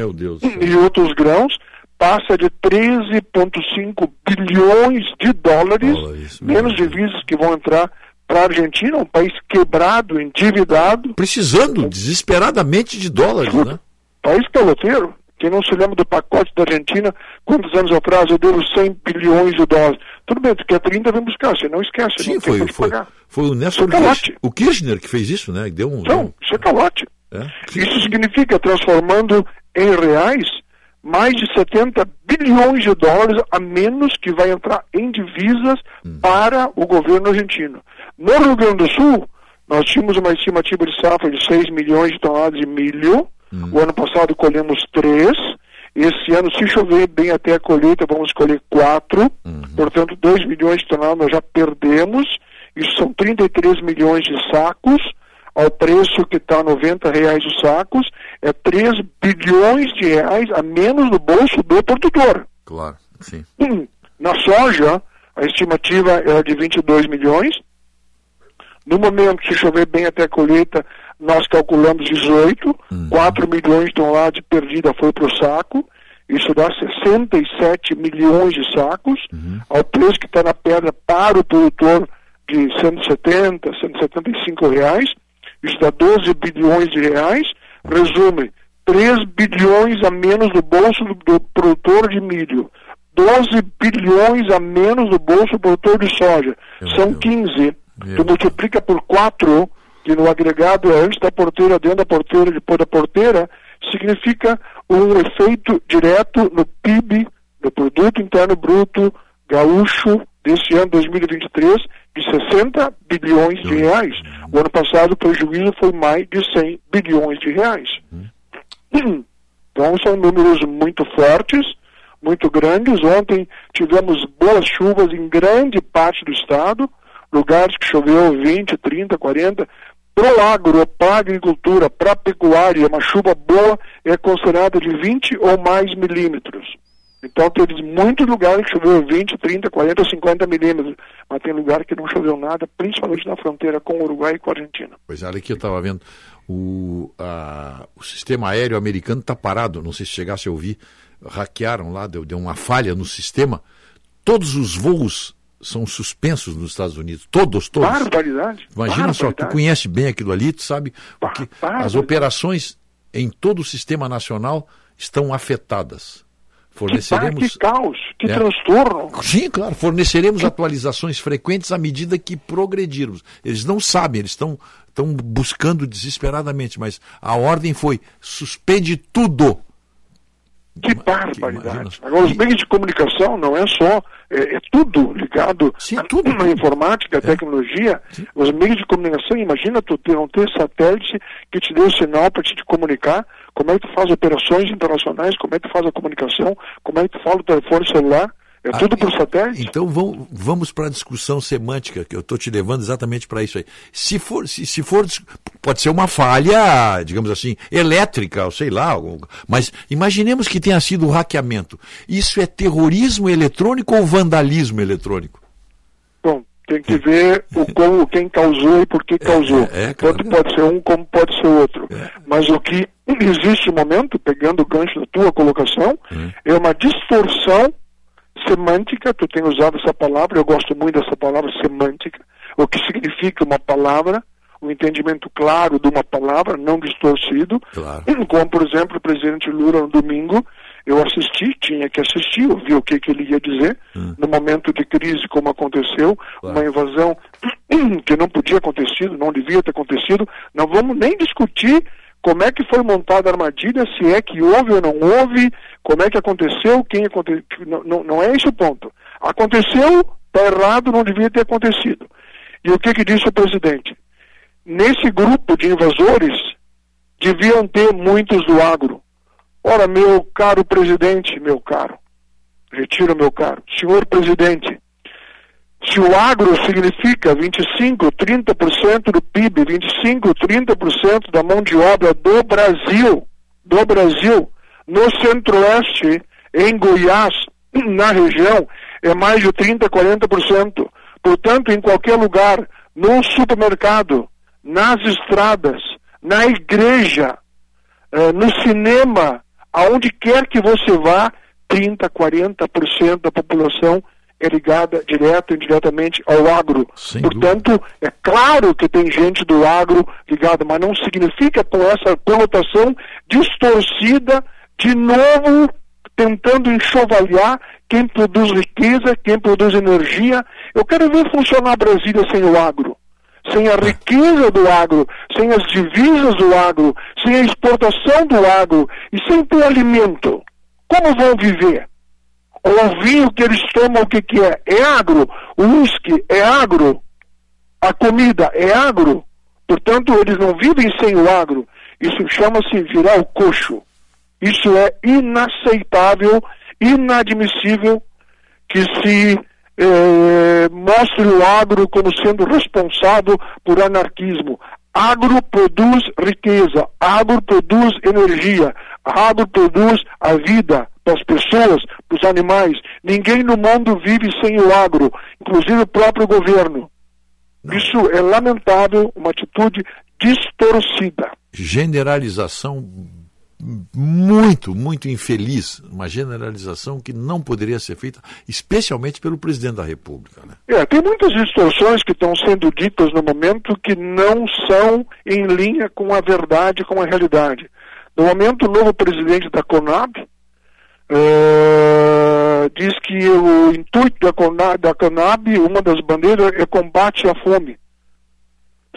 e outros grãos, passa de 13,5 bilhões de dólares, menos divisas que vão entrar para a Argentina, um país quebrado, endividado. Precisando desesperadamente de dólares, né? País peloteiro. Quem não se lembra do pacote da Argentina, quantos anos atrás eu devo 100 bilhões de dólares. Tudo bem, tu quer 30, vem buscar. Você não esquece, Sim, não foi, foi, pagar. foi o Nelson. Kirchner, o Kirchner que fez isso, né? Deu um, Não, isso é calote. É? Isso significa, transformando em reais, mais de 70 bilhões de dólares a menos que vai entrar em divisas Hum. para o governo argentino. No Rio Grande do Sul, nós tínhamos uma estimativa de safra de 6 milhões de toneladas de milho. Hum. O ano passado colhemos 3. Esse ano, se chover bem até a colheita, vamos colher 4. Uhum. Portanto, 2 milhões de toneladas nós já perdemos. Isso são 33 milhões de sacos ao preço que está 90 reais os sacos, é 3 bilhões de reais a menos no bolso do produtor. Claro, sim. Hum, Na soja, a estimativa era de 22 milhões. No momento, se chover bem até a colheita, nós calculamos 18. 4 milhões de toneladas de perdida foi para o saco. Isso dá 67 milhões de sacos, ao preço que está na pedra para o produtor de 170, 175 reais. Isso dá 12 bilhões de reais. Resume, 3 bilhões a menos no bolso do, do produtor de milho. 12 bilhões a menos no bolso do produtor de soja. São 15. Tu multiplica por 4, que no agregado é antes da porteira, dentro da porteira, depois da porteira, significa um efeito direto no PIB, no Produto Interno Bruto Gaúcho, desse ano 2023, de 60 bilhões de reais. O ano passado o prejuízo foi mais de 100 bilhões de reais. Então são números muito fortes, muito grandes. Ontem tivemos boas chuvas em grande parte do estado, lugares que choveu 20, 30, 40. Para o agro, para a agricultura, para pecuária, uma chuva boa é considerada de 20 ou mais milímetros. Então teve muitos lugares que choveu 20, 30, 40, 50 milímetros, mas tem lugar que não choveu nada, principalmente na fronteira com o Uruguai e com a Argentina. Pois é, olha aqui, eu estava vendo, o, a- o sistema aéreo americano está parado, não sei se chegasse a ouvir, hackearam lá, deu, deu uma falha no sistema, todos os voos são suspensos nos Estados Unidos, todos, todos. Barbaridade. Imagina só, tu barbaridade. conhece bem aquilo ali, tu sabe, porque as operações em todo o sistema nacional estão afetadas. Forneceremos. Que caos, que É. transtorno. Sim, claro, forneceremos atualizações frequentes à medida que progredirmos. Eles não sabem, eles estão estão buscando desesperadamente, mas a ordem foi: suspende tudo. Que barbaridade. Agora, os meios de comunicação não é só, é, é tudo ligado Sim, tudo, à informática, à tecnologia. Os meios de comunicação, imagina tu ter, não ter satélite que te dê o sinal para te comunicar, como é que tu faz operações internacionais, como é que tu faz a comunicação, como é que tu fala o telefone celular. É Ah, tudo por satélite? Então vamos, vamos para a discussão semântica, que eu estou te levando exatamente para isso aí. Se for, se, se for, pode ser uma falha, digamos assim, elétrica, ou sei lá, mas imaginemos que tenha sido o hackeamento. Isso é terrorismo eletrônico ou vandalismo eletrônico? Bom, tem que ver o como, quem causou e por que causou. é, É. Tanto pode ser um como pode ser outro. Mas o que existe no momento, pegando o gancho da tua colocação, é uma distorção semântica, tu tem usado essa palavra, eu gosto muito dessa palavra semântica, o que significa uma palavra, o entendimento claro de uma palavra, não distorcido, como por exemplo o presidente Lula no domingo, eu assisti, tinha que assistir, ouvi o que, que ele ia dizer, no momento de crise como aconteceu, uma invasão que não podia acontecer, não devia ter acontecido, não vamos nem discutir como é que foi montada a armadilha, se é que houve ou não houve, como é que aconteceu, quem aconteceu, não, não, não é esse o ponto. Aconteceu, está errado, não devia ter acontecido. E o que que disse o presidente? Nesse grupo de invasores, deviam ter muitos do agro. Ora, meu caro presidente, meu caro, retiro meu caro, senhor presidente, se o agro significa 25, 30% do PIB, 25, 30% da mão de obra do Brasil, do Brasil, no centro-oeste, em Goiás, na região, é mais de 30, 40%. Portanto, em qualquer lugar, no supermercado, nas estradas, na igreja, eh, no cinema, aonde quer que você vá, 30, 40% da população é ligada direta ou indiretamente ao agro. Portanto, é claro que tem gente do agro ligada, mas não significa com essa conotação distorcida, de novo tentando enxovalhar quem produz riqueza, quem produz energia. Eu quero ver funcionar Brasília sem o agro. Sem a riqueza do agro, sem as divisas do agro, sem a exportação do agro e sem ter alimento. Como vão viver? O vinho que eles tomam, o que, que é? É agro. O uísque é agro. A comida é agro. Portanto, eles não vivem sem o agro. Isso chama-se virar o coxo. Isso é inaceitável, inadmissível que se eh, mostre o agro como sendo responsável por anarquismo. Agro produz riqueza, agro produz energia, agro produz a vida para as pessoas, para os animais. Ninguém no mundo vive sem o agro, inclusive o próprio governo. Isso é lamentável, uma atitude distorcida. Generalização muito, muito infeliz. Uma generalização que não poderia ser feita, especialmente pelo presidente da República. Né? É, tem muitas distorções que estão sendo ditas no momento que não são em linha com a verdade, com a realidade. No momento, o novo presidente da CONAB eh, diz que o intuito da CONAB, da CONAB, uma das bandeiras, é combate à fome.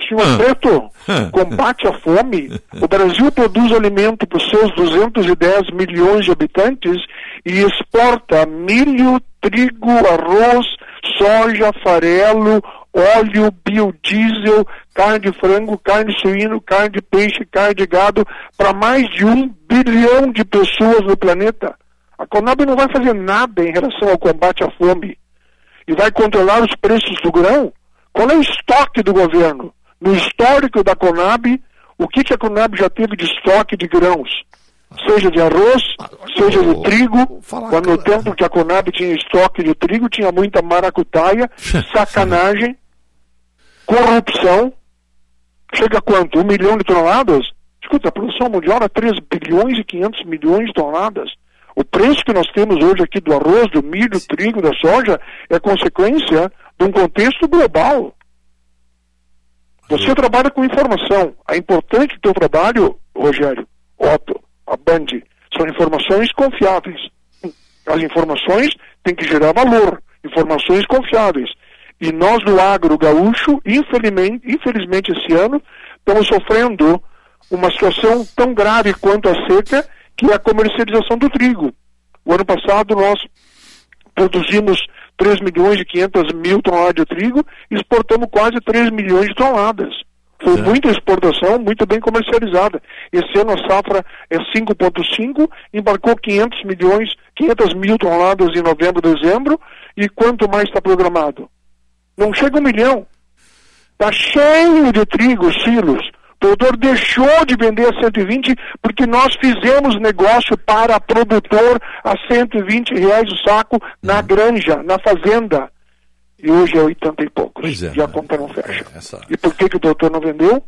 Senhor Preto, combate à fome. O Brasil produz alimento para os seus 210 milhões de habitantes e exporta milho, trigo, arroz, soja, farelo, óleo, biodiesel, carne de frango, carne de suíno, carne de peixe, carne de gado para mais de um bilhão de pessoas no planeta. A Conab não vai fazer nada em relação ao combate à fome e vai controlar os preços do grão. Qual é o estoque do governo? No histórico da Conab, o que, que a Conab já teve de estoque de grãos? Seja de arroz, seja de trigo. Quando no tempo que a Conab tinha estoque de trigo, tinha muita maracutaia, sacanagem, corrupção. Chega a quanto? Um milhão de toneladas? Escuta, a produção mundial era 3 bilhões e 500 milhões de toneladas. O preço que nós temos hoje aqui do arroz, do milho, do trigo, da soja, é consequência de um contexto global. Você trabalha com informação. É importante o teu trabalho, Rogério, Otto, a Band, são informações confiáveis. As informações têm que gerar valor, informações confiáveis. E nós do agro gaúcho, infelizmente, infelizmente esse ano, estamos sofrendo uma situação tão grave quanto a seca que é a comercialização do trigo. O ano passado nós produzimos 3 milhões e 500 mil toneladas de trigo e exportamos quase 3 milhões de toneladas. Foi muita exportação, muito bem comercializada. Esse ano a safra é 5,5, embarcou 500 milhões, 500 mil toneladas em novembro, dezembro, e quanto mais está programado? Não chega um milhão. Está cheio de trigo, silos. O produtor deixou de vender a 120 porque nós fizemos negócio para produtor a 120 reais o saco na granja, na fazenda. E hoje é 80 e poucos. Pois é, e a conta não fecha. Essa... E por que, que o doutor não vendeu?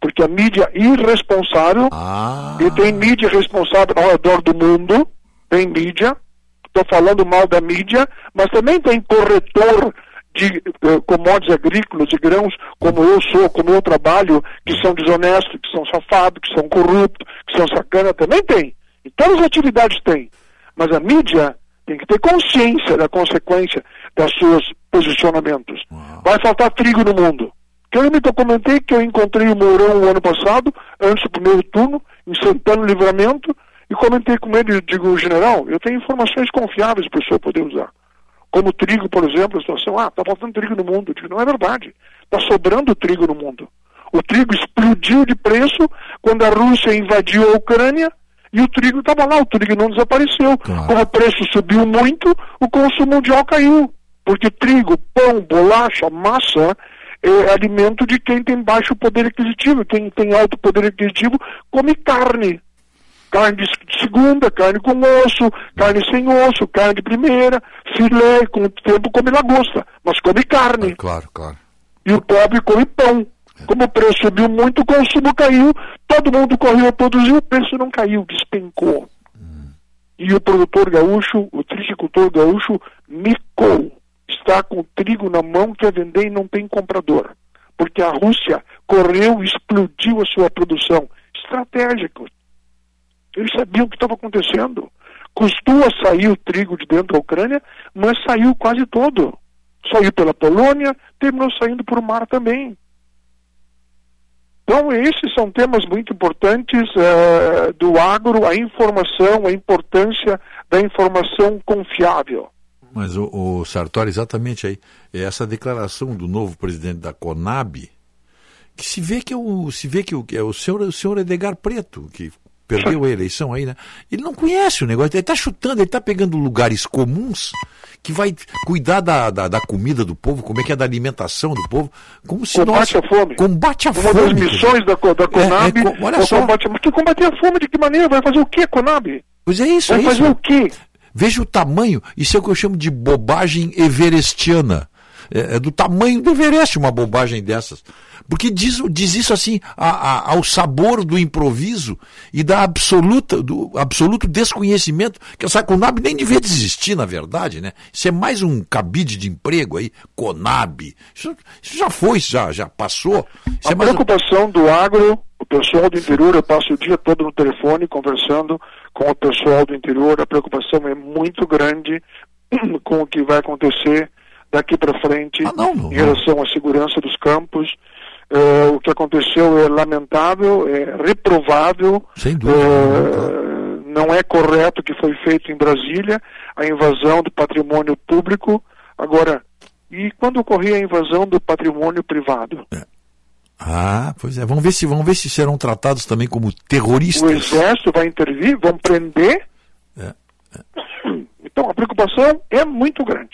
Porque a mídia irresponsável, Ah. e tem mídia responsável ao redor do mundo, tem mídia, estou falando mal da mídia, mas também tem corretor de eh, commodities agrícolas, de grãos, como eu sou, como eu trabalho, que são desonestos, que são safados, que são corruptos, que são sacana, também tem. Em todas as atividades tem. Mas a mídia tem que ter consciência da consequência dos seus posicionamentos. Vai faltar trigo no mundo. Que eu me documentei que eu encontrei o Mourão o ano passado, antes do primeiro turno, em Santana Livramento, e comentei com ele, digo, general, eu tenho informações confiáveis para o senhor poder usar. Como trigo, por exemplo, a situação, ah, está faltando trigo no mundo. Digo, não é verdade. Está sobrando trigo no mundo. O trigo explodiu de preço quando a Rússia invadiu a Ucrânia e o trigo estava lá, o trigo não desapareceu. Como o preço subiu muito, o consumo mundial caiu. Porque trigo, pão, bolacha, massa é alimento de quem tem baixo poder aquisitivo. Quem tem alto poder aquisitivo come carne. Carne de segunda, carne com osso, carne sem osso, carne de primeira, filé, com o tempo come lagosta, mas come carne. Claro, claro. E o pobre come pão. Como o preço subiu muito, o consumo caiu, todo mundo correu a produzir, o preço não caiu, despencou. E o produtor gaúcho, o triticultor gaúcho, micou. Está com o trigo na mão, quer vender e não tem comprador. Porque a Rússia correu e explodiu a sua produção. Estratégico. Eles sabiam o que estava acontecendo. Custou a sair o trigo de dentro da Ucrânia, mas saiu quase todo. Saiu pela Polônia, terminou saindo por mar também. Então, esses são temas muito importantes eh, do agro, a informação, a importância da informação confiável. Mas o, o Sartori, exatamente aí, é essa declaração do novo presidente da Conab, que se vê que é o, se vê que o, que é o senhor, o senhor Edgar Preto, que perdeu a eleição aí, né? Ele não conhece o negócio, ele está chutando, ele está pegando lugares comuns que vai cuidar da, da, da comida do povo, como é que é da alimentação do povo, como se Combate nós... a fome. Combate a Uma fome. das quer dizer. missões da, da Conab É, é, co- olha é só. combate. Mas que combater a fome de que maneira? Vai fazer o que, Conab? Pois é isso, Vai é fazer isso. o quê? Veja o tamanho, isso é o que eu chamo de bobagem everestiana. É, é do tamanho do Everest uma bobagem dessas. Porque diz, diz isso assim a- a- ao sabor do improviso e da absoluta, do absoluto desconhecimento, que essa Conab nem devia desistir, na verdade, né? Isso é mais um cabide de emprego aí, Conab. Isso, isso já foi, já, já passou. Isso A é mais um- preocupação do agro, o pessoal do interior, eu passo o dia todo no telefone conversando com o pessoal do interior, a preocupação é muito grande com o que vai acontecer daqui para frente em relação à segurança dos campos. Eh, o que aconteceu é lamentável, é reprovável, Sem dúvida. eh, não é correto o que foi feito em Brasília, a invasão do patrimônio público. Agora, e quando ocorrer a invasão do patrimônio privado? Ah, pois é. Vamos ver se, vamos ver se serão tratados também como O terroristas. exército vai intervir, vão prender. É, Então a preocupação é muito grande.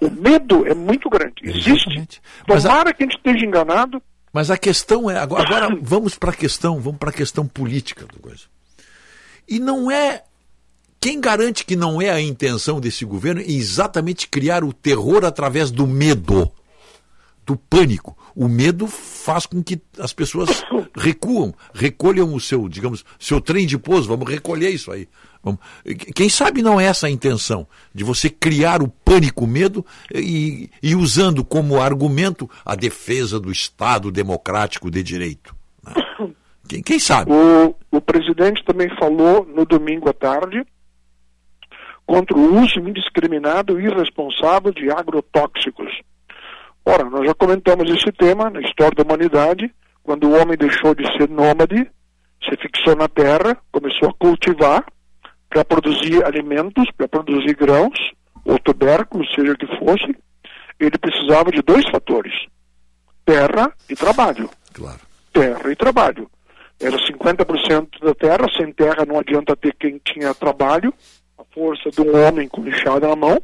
O medo é muito grande. Existe. Mas a- Tomara que a gente esteja enganado. Mas a questão é agora, agora vamos para a questão, vamos para a questão política do coisa. E não é quem garante que não é a intenção desse governo é exatamente criar o terror através do medo, do pânico. O medo faz com que as pessoas recuam, recolham o seu, digamos, seu trem de pouso, vamos recolher isso aí. Quem sabe não é essa a intenção, de você criar o pânico, o medo, e, e usando como argumento a defesa do Estado democrático de direito. né? Quem, quem sabe? O, o presidente também falou no domingo à tarde contra o uso indiscriminado e irresponsável de agrotóxicos. Ora, nós já comentamos esse tema na história da humanidade, quando o homem deixou de ser nômade, se fixou na terra, começou a cultivar para produzir alimentos, para produzir grãos, ou tubérculos, seja o que fosse, ele precisava de dois fatores: terra e trabalho. Claro. Terra e trabalho. Era 50% da terra, sem terra não adianta ter quem tinha trabalho, a força de um homem com lixada na mão,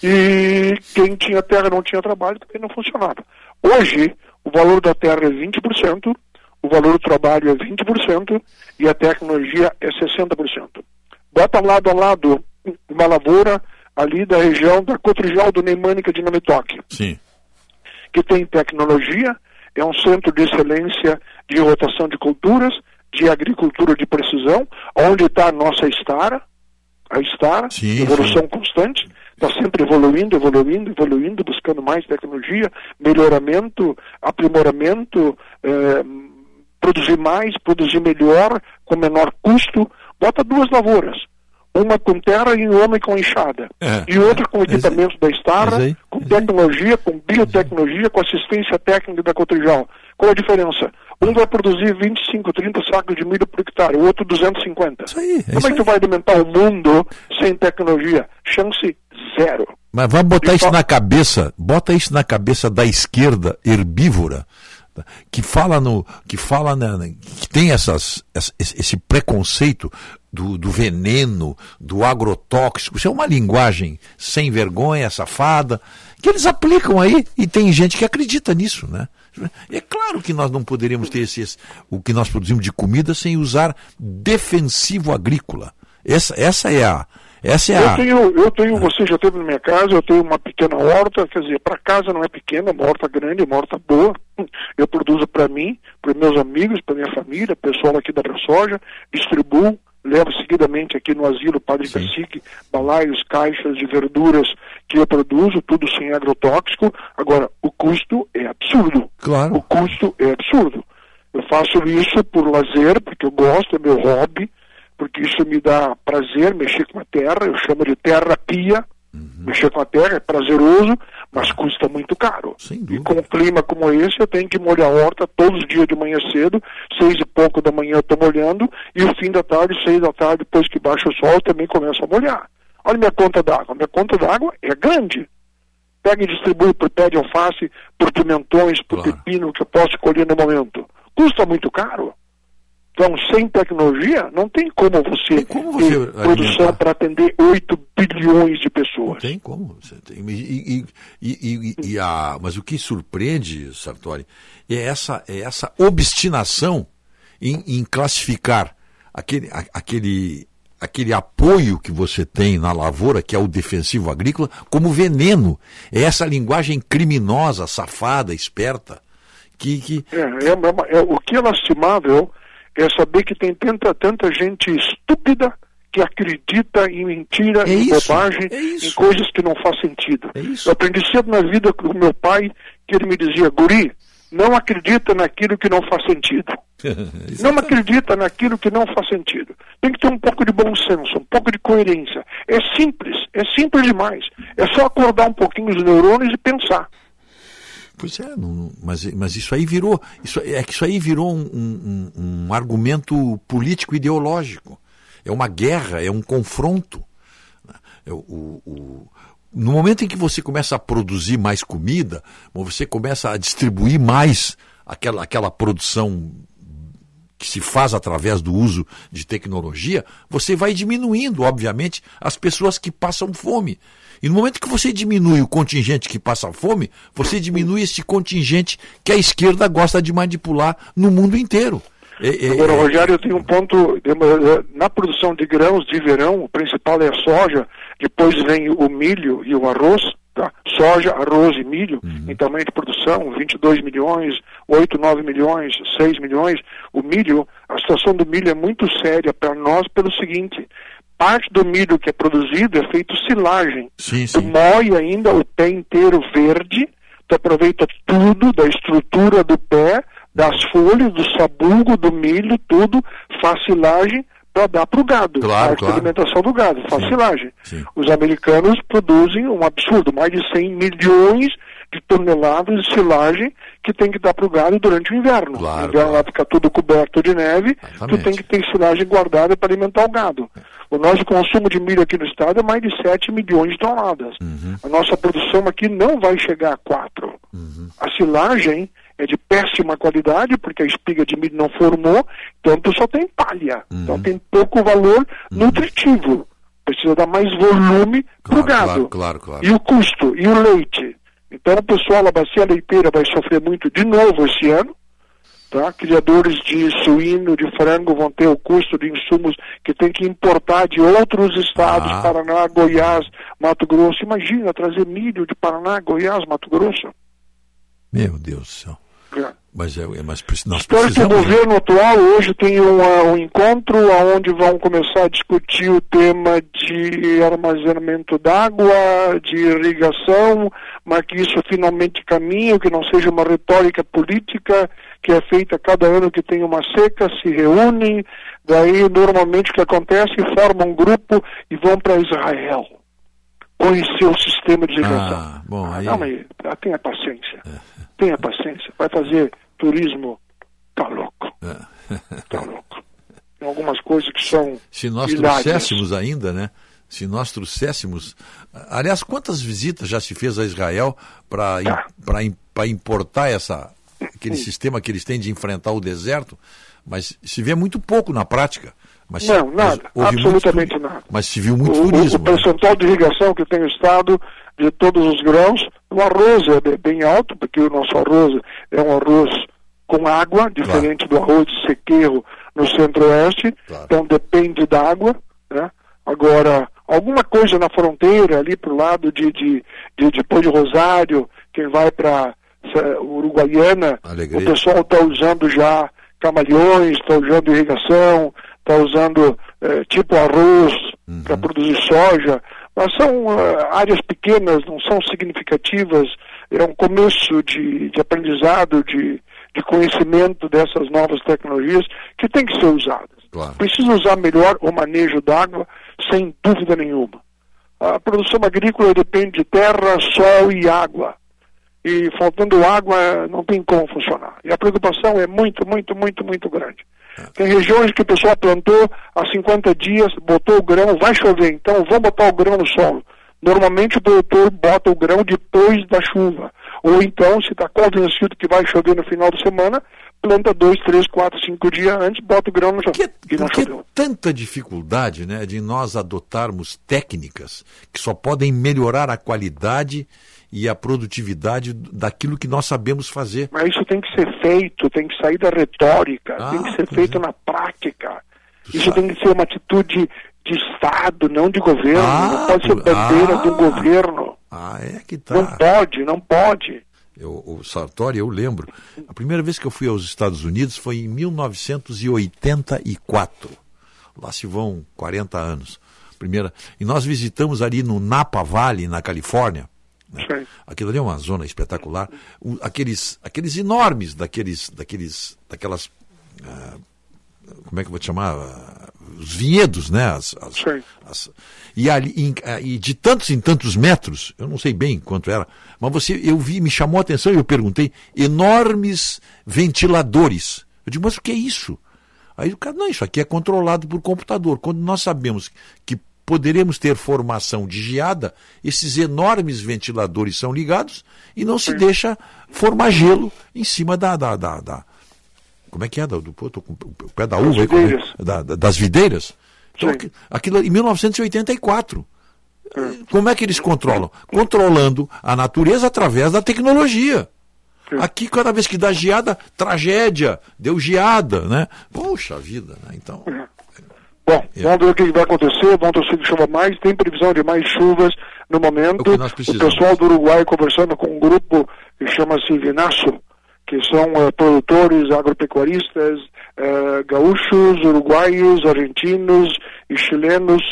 e quem tinha terra não tinha trabalho também não funcionava. Hoje, o valor da terra é 20%, o valor do trabalho é 20% e a tecnologia é 60%. Bota lado a lado uma lavoura ali da região da Cotrijal do Neimânica de Namitoque. Sim. Que tem tecnologia, é um centro de excelência de rotação de culturas, de agricultura de precisão, onde está a nossa Estara, a Estara, sim, evolução sim. constante, está sempre evoluindo, evoluindo, evoluindo, buscando mais tecnologia, melhoramento, aprimoramento, eh, produzir mais, produzir melhor, com menor custo. Bota duas lavouras, uma com terra e uma com enxada, É. e outra com equipamentos da aí- com tecnologia, com biotecnologia, com assistência técnica da Cotrijal. Qual a diferença? Um vai produzir 25, 30 sacos de milho por hectare, o outro 250. Como é que tu vai alimentar o mundo sem tecnologia? Chance zero. Mas vamos botar isso na cabeça, bota isso na cabeça da esquerda herbívora? Que fala no, que fala na, na- que tem essas, essa- esse esse preconceito do, do veneno, do agrotóxico. Isso é uma linguagem sem vergonha, safada, que eles aplicam aí e tem gente que acredita nisso, né? É claro que nós não poderíamos ter esse, esse- o que nós produzimos de comida sem usar defensivo agrícola. Essa, essa é a, essa é Eu a, tenho, eu tenho, você já teve na minha casa, eu tenho uma pequena horta, quer dizer, para casa não é pequena, é uma horta grande, é uma horta boa. Eu produzo para mim, para meus amigos, para minha família, pessoal aqui da Soja, distribuo, levo seguidamente aqui no asilo Padre Cacique, balaios, caixas de verduras que eu produzo, tudo sem agrotóxico. Agora, o custo é absurdo. Claro. O custo é absurdo. Eu faço isso por lazer, porque eu gosto, é meu hobby, porque isso me dá prazer mexer com a terra, eu chamo de terapia. Mexer com a terra é prazeroso, mas custa muito caro. E com um clima como esse, eu tenho que molhar a horta todos os dias de manhã cedo, seis e pouco da manhã eu estou molhando, e o fim da tarde, seis da tarde, depois que baixa o sol, eu também começo a molhar. Olha minha conta d'água. Minha conta d'água é grande. Pega e distribui por pé de alface, por pimentões, por pepino que eu posso colher no momento. Custa muito caro. Então, sem tecnologia, não tem como você, você ter produção para atender 8 bilhões de pessoas. Tem como. E, e- e- a, mas o que surpreende, Sartori, é essa, é essa obstinação em, em classificar aquele, a- aquele, aquele apoio que você tem na lavoura, que é o defensivo agrícola, como veneno. É essa linguagem criminosa, safada, esperta, que. que... É, é uma- é- o que é lastimável é saber que tem tanta, tanta gente estúpida que acredita em mentira, É em isso, bobagem, em coisas que não faz sentido. Eu aprendi cedo na vida com o meu pai que ele me dizia, guri, não acredita naquilo que não faz sentido. Não acredita naquilo que não faz sentido. Tem que ter um pouco de bom senso, um pouco de coerência. É simples, é simples demais. É só acordar um pouquinho os neurônios e pensar. Pois é, não- mas, mas isso aí virou. Isso, é que isso aí virou um, um- um- um argumento político ideológico. É uma guerra, é um confronto. É o- o- o- no momento em que você começa a produzir mais comida, você começa a distribuir mais aquela, aquela produção que se faz através do uso de tecnologia, você vai diminuindo, obviamente, as pessoas que passam fome. E no momento que você diminui o contingente que passa fome, você diminui esse contingente que a esquerda gosta de manipular no mundo inteiro. É- é- Agora, é- Rogério, eu tenho um ponto. Na produção de grãos de verão, o principal é a soja, depois vem o milho e o arroz. Tá? Soja, arroz e milho, em tamanho de produção, 22 milhões, 8, 9 milhões, 6 milhões. O milho, a situação do milho é muito séria para nós pelo seguinte: parte do milho que é produzido é feito silagem. Sim, Tu moe ainda o pé inteiro verde, tu aproveita tudo da estrutura do pé, das folhas, do sabugo, do milho, tudo, faz silagem para dar para o gado. Claro, da alimentação do gado, faz silagem. Os americanos produzem um absurdo, mais de 100 milhões de toneladas de silagem que tem que dar para o gado durante o inverno. Claro, o inverno lá fica tudo coberto de neve, tu tem que ter silagem guardada para alimentar o gado. O nosso consumo de milho aqui no estado é mais de 7 milhões de toneladas. Uhum. A nossa produção aqui não vai chegar a 4. Uhum. A silagem é de péssima qualidade, porque a espiga de milho não formou, então tu só tem palha. Uhum. Então tem pouco valor nutritivo. Precisa dar mais volume para o gado. Claro, claro, claro. E o custo, e o leite. Então o pessoal, a bacia leiteira vai sofrer muito de novo esse ano. Tá? Criadores de suíno, de frango vão ter o custo de insumos que tem que importar de outros estados, Ah. Paraná, Goiás, Mato Grosso. Imagina trazer milho de Paraná, Goiás, Mato Grosso. Meu Deus do céu. É. Mas, é, é- mas nós Espero que o precisamos. né? governo atual hoje tenha uma- um encontro onde vão começar a discutir o tema de armazenamento d'água, de irrigação, mas que isso finalmente caminhe, que não seja uma retórica política que é feita cada ano que tem uma seca, se reúnem, daí normalmente o que acontece, formam um grupo e vão para Israel conhecer o sistema de irrigação. Ah, bom, aí. Não, mas ah, tenha paciência. Tenha paciência. Vai fazer turismo, tá louco. Tá louco. Tem algumas coisas que são. Se nós hilárias. trouxéssemos ainda, né? Se nós trouxéssemos. Aliás, quantas visitas já se fez a Israel para para importar essa, aquele sistema que eles têm de enfrentar o deserto? Mas se vê muito pouco na prática. Mas, Não, nada. muito Absolutamente turi- nada. Mas se viu muito o, turismo. O percentual de irrigação que tem o Estado de todos os grãos, o arroz é be- bem alto, porque o nosso arroz é um arroz com água, diferente do arroz de sequeiro no centro-oeste, então depende da água. Né? Agora, alguma coisa na fronteira, ali pro lado de, de, de, de Pão de Rosário, quem vai para Uruguaiana, o pessoal está usando já camalhões, está usando irrigação, está usando eh, tipo arroz para produzir soja, são eh, áreas pequenas, não são significativas, é um começo de, de aprendizado, de, de conhecimento dessas novas tecnologias que tem que ser usadas. Precisa usar melhor o manejo d'água, sem dúvida nenhuma. A produção agrícola depende de terra, sol e água. E faltando água, não tem como funcionar. E a preocupação é muito, muito, muito, muito grande. Tem regiões que o pessoal plantou há 50 dias, botou o grão, vai chover, então vamos botar o grão no solo. Normalmente o produtor bota o grão depois da chuva. Ou então, se está convencido que vai chover no final de semana, planta dois, três, quatro, cinco dias antes, bota o grão no chão. E não Por que choveu. tanta dificuldade né, de nós adotarmos técnicas que só podem melhorar a qualidade e a produtividade daquilo que nós sabemos fazer? Mas isso tem que ser feito, tem que sair da retórica, Ah, tem que ser feito na prática. Isso tem que ser uma atitude de Estado, não de governo. não pode ser bandeira do governo. Ah, é que tá. Não pode, não pode. Eu, o Sartori, eu lembro. A primeira vez que eu fui aos Estados Unidos foi em 1984. Lá se vão 40 anos. Primeira. E nós visitamos ali no Napa Valley, na Califórnia. Né? Aquilo ali é uma zona espetacular. O- aqueles, aqueles enormes, daqueles, daqueles, daquelas. ah, como é que eu vou te chamar? Ah, Os vinhedos, né? As, as- as- e, ali, em- ah, e de tantos em tantos metros, eu não sei bem quanto era, mas você, eu vi, me chamou a atenção e eu perguntei, enormes ventiladores. Eu digo, mas o que é isso? Aí o cara, não, isso aqui é controlado por computador. Quando nós sabemos que poderemos ter formação de geada, esses enormes ventiladores são ligados e não se deixa formar gelo em cima da. da, da, da- como é que é? Do, do, tô com o pé da Das uva aí, como é? videiras. Da- da- das videiras. Então, aqui- aquilo em 1984. Como é que eles controlam? Controlando a natureza através da tecnologia. Aqui, cada vez que dá geada, tragédia, deu geada, né? Poxa vida, né? Então. Bom, vamos ver o que vai acontecer, vão torcer que chova mais, tem previsão de mais chuvas no momento. É o o pessoal do Uruguai conversando com um grupo que chama-se Vinaço, que são eh, produtores agropecuaristas eh, gaúchos, uruguaios, argentinos e chilenos.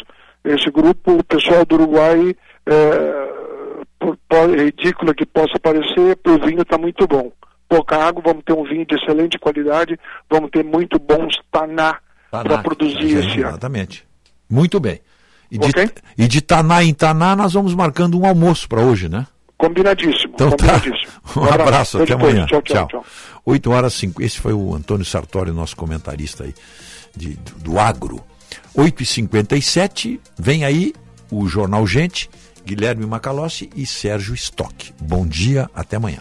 Esse grupo, o pessoal do Uruguai, eh, por, por ridícula que possa parecer, o vinho está muito bom. Pouca água, vamos ter um vinho de excelente qualidade, vamos ter muito bons taná para Taná, produzir esse ano. Exatamente. Muito bem. E de, e de Taná em Taná, nós vamos marcando um almoço para hoje, né? Combinadíssimo. Então combinadíssimo. tá. Um abraço, até amanhã. Tchau, tchau, tchau. 8 horas 5. Esse foi o Antônio Sartori, nosso comentarista aí de, do, agro. 8 e 57 vem aí o Jornal Gente, Guilherme Macalossi e Sérgio Stock. Bom dia, até amanhã.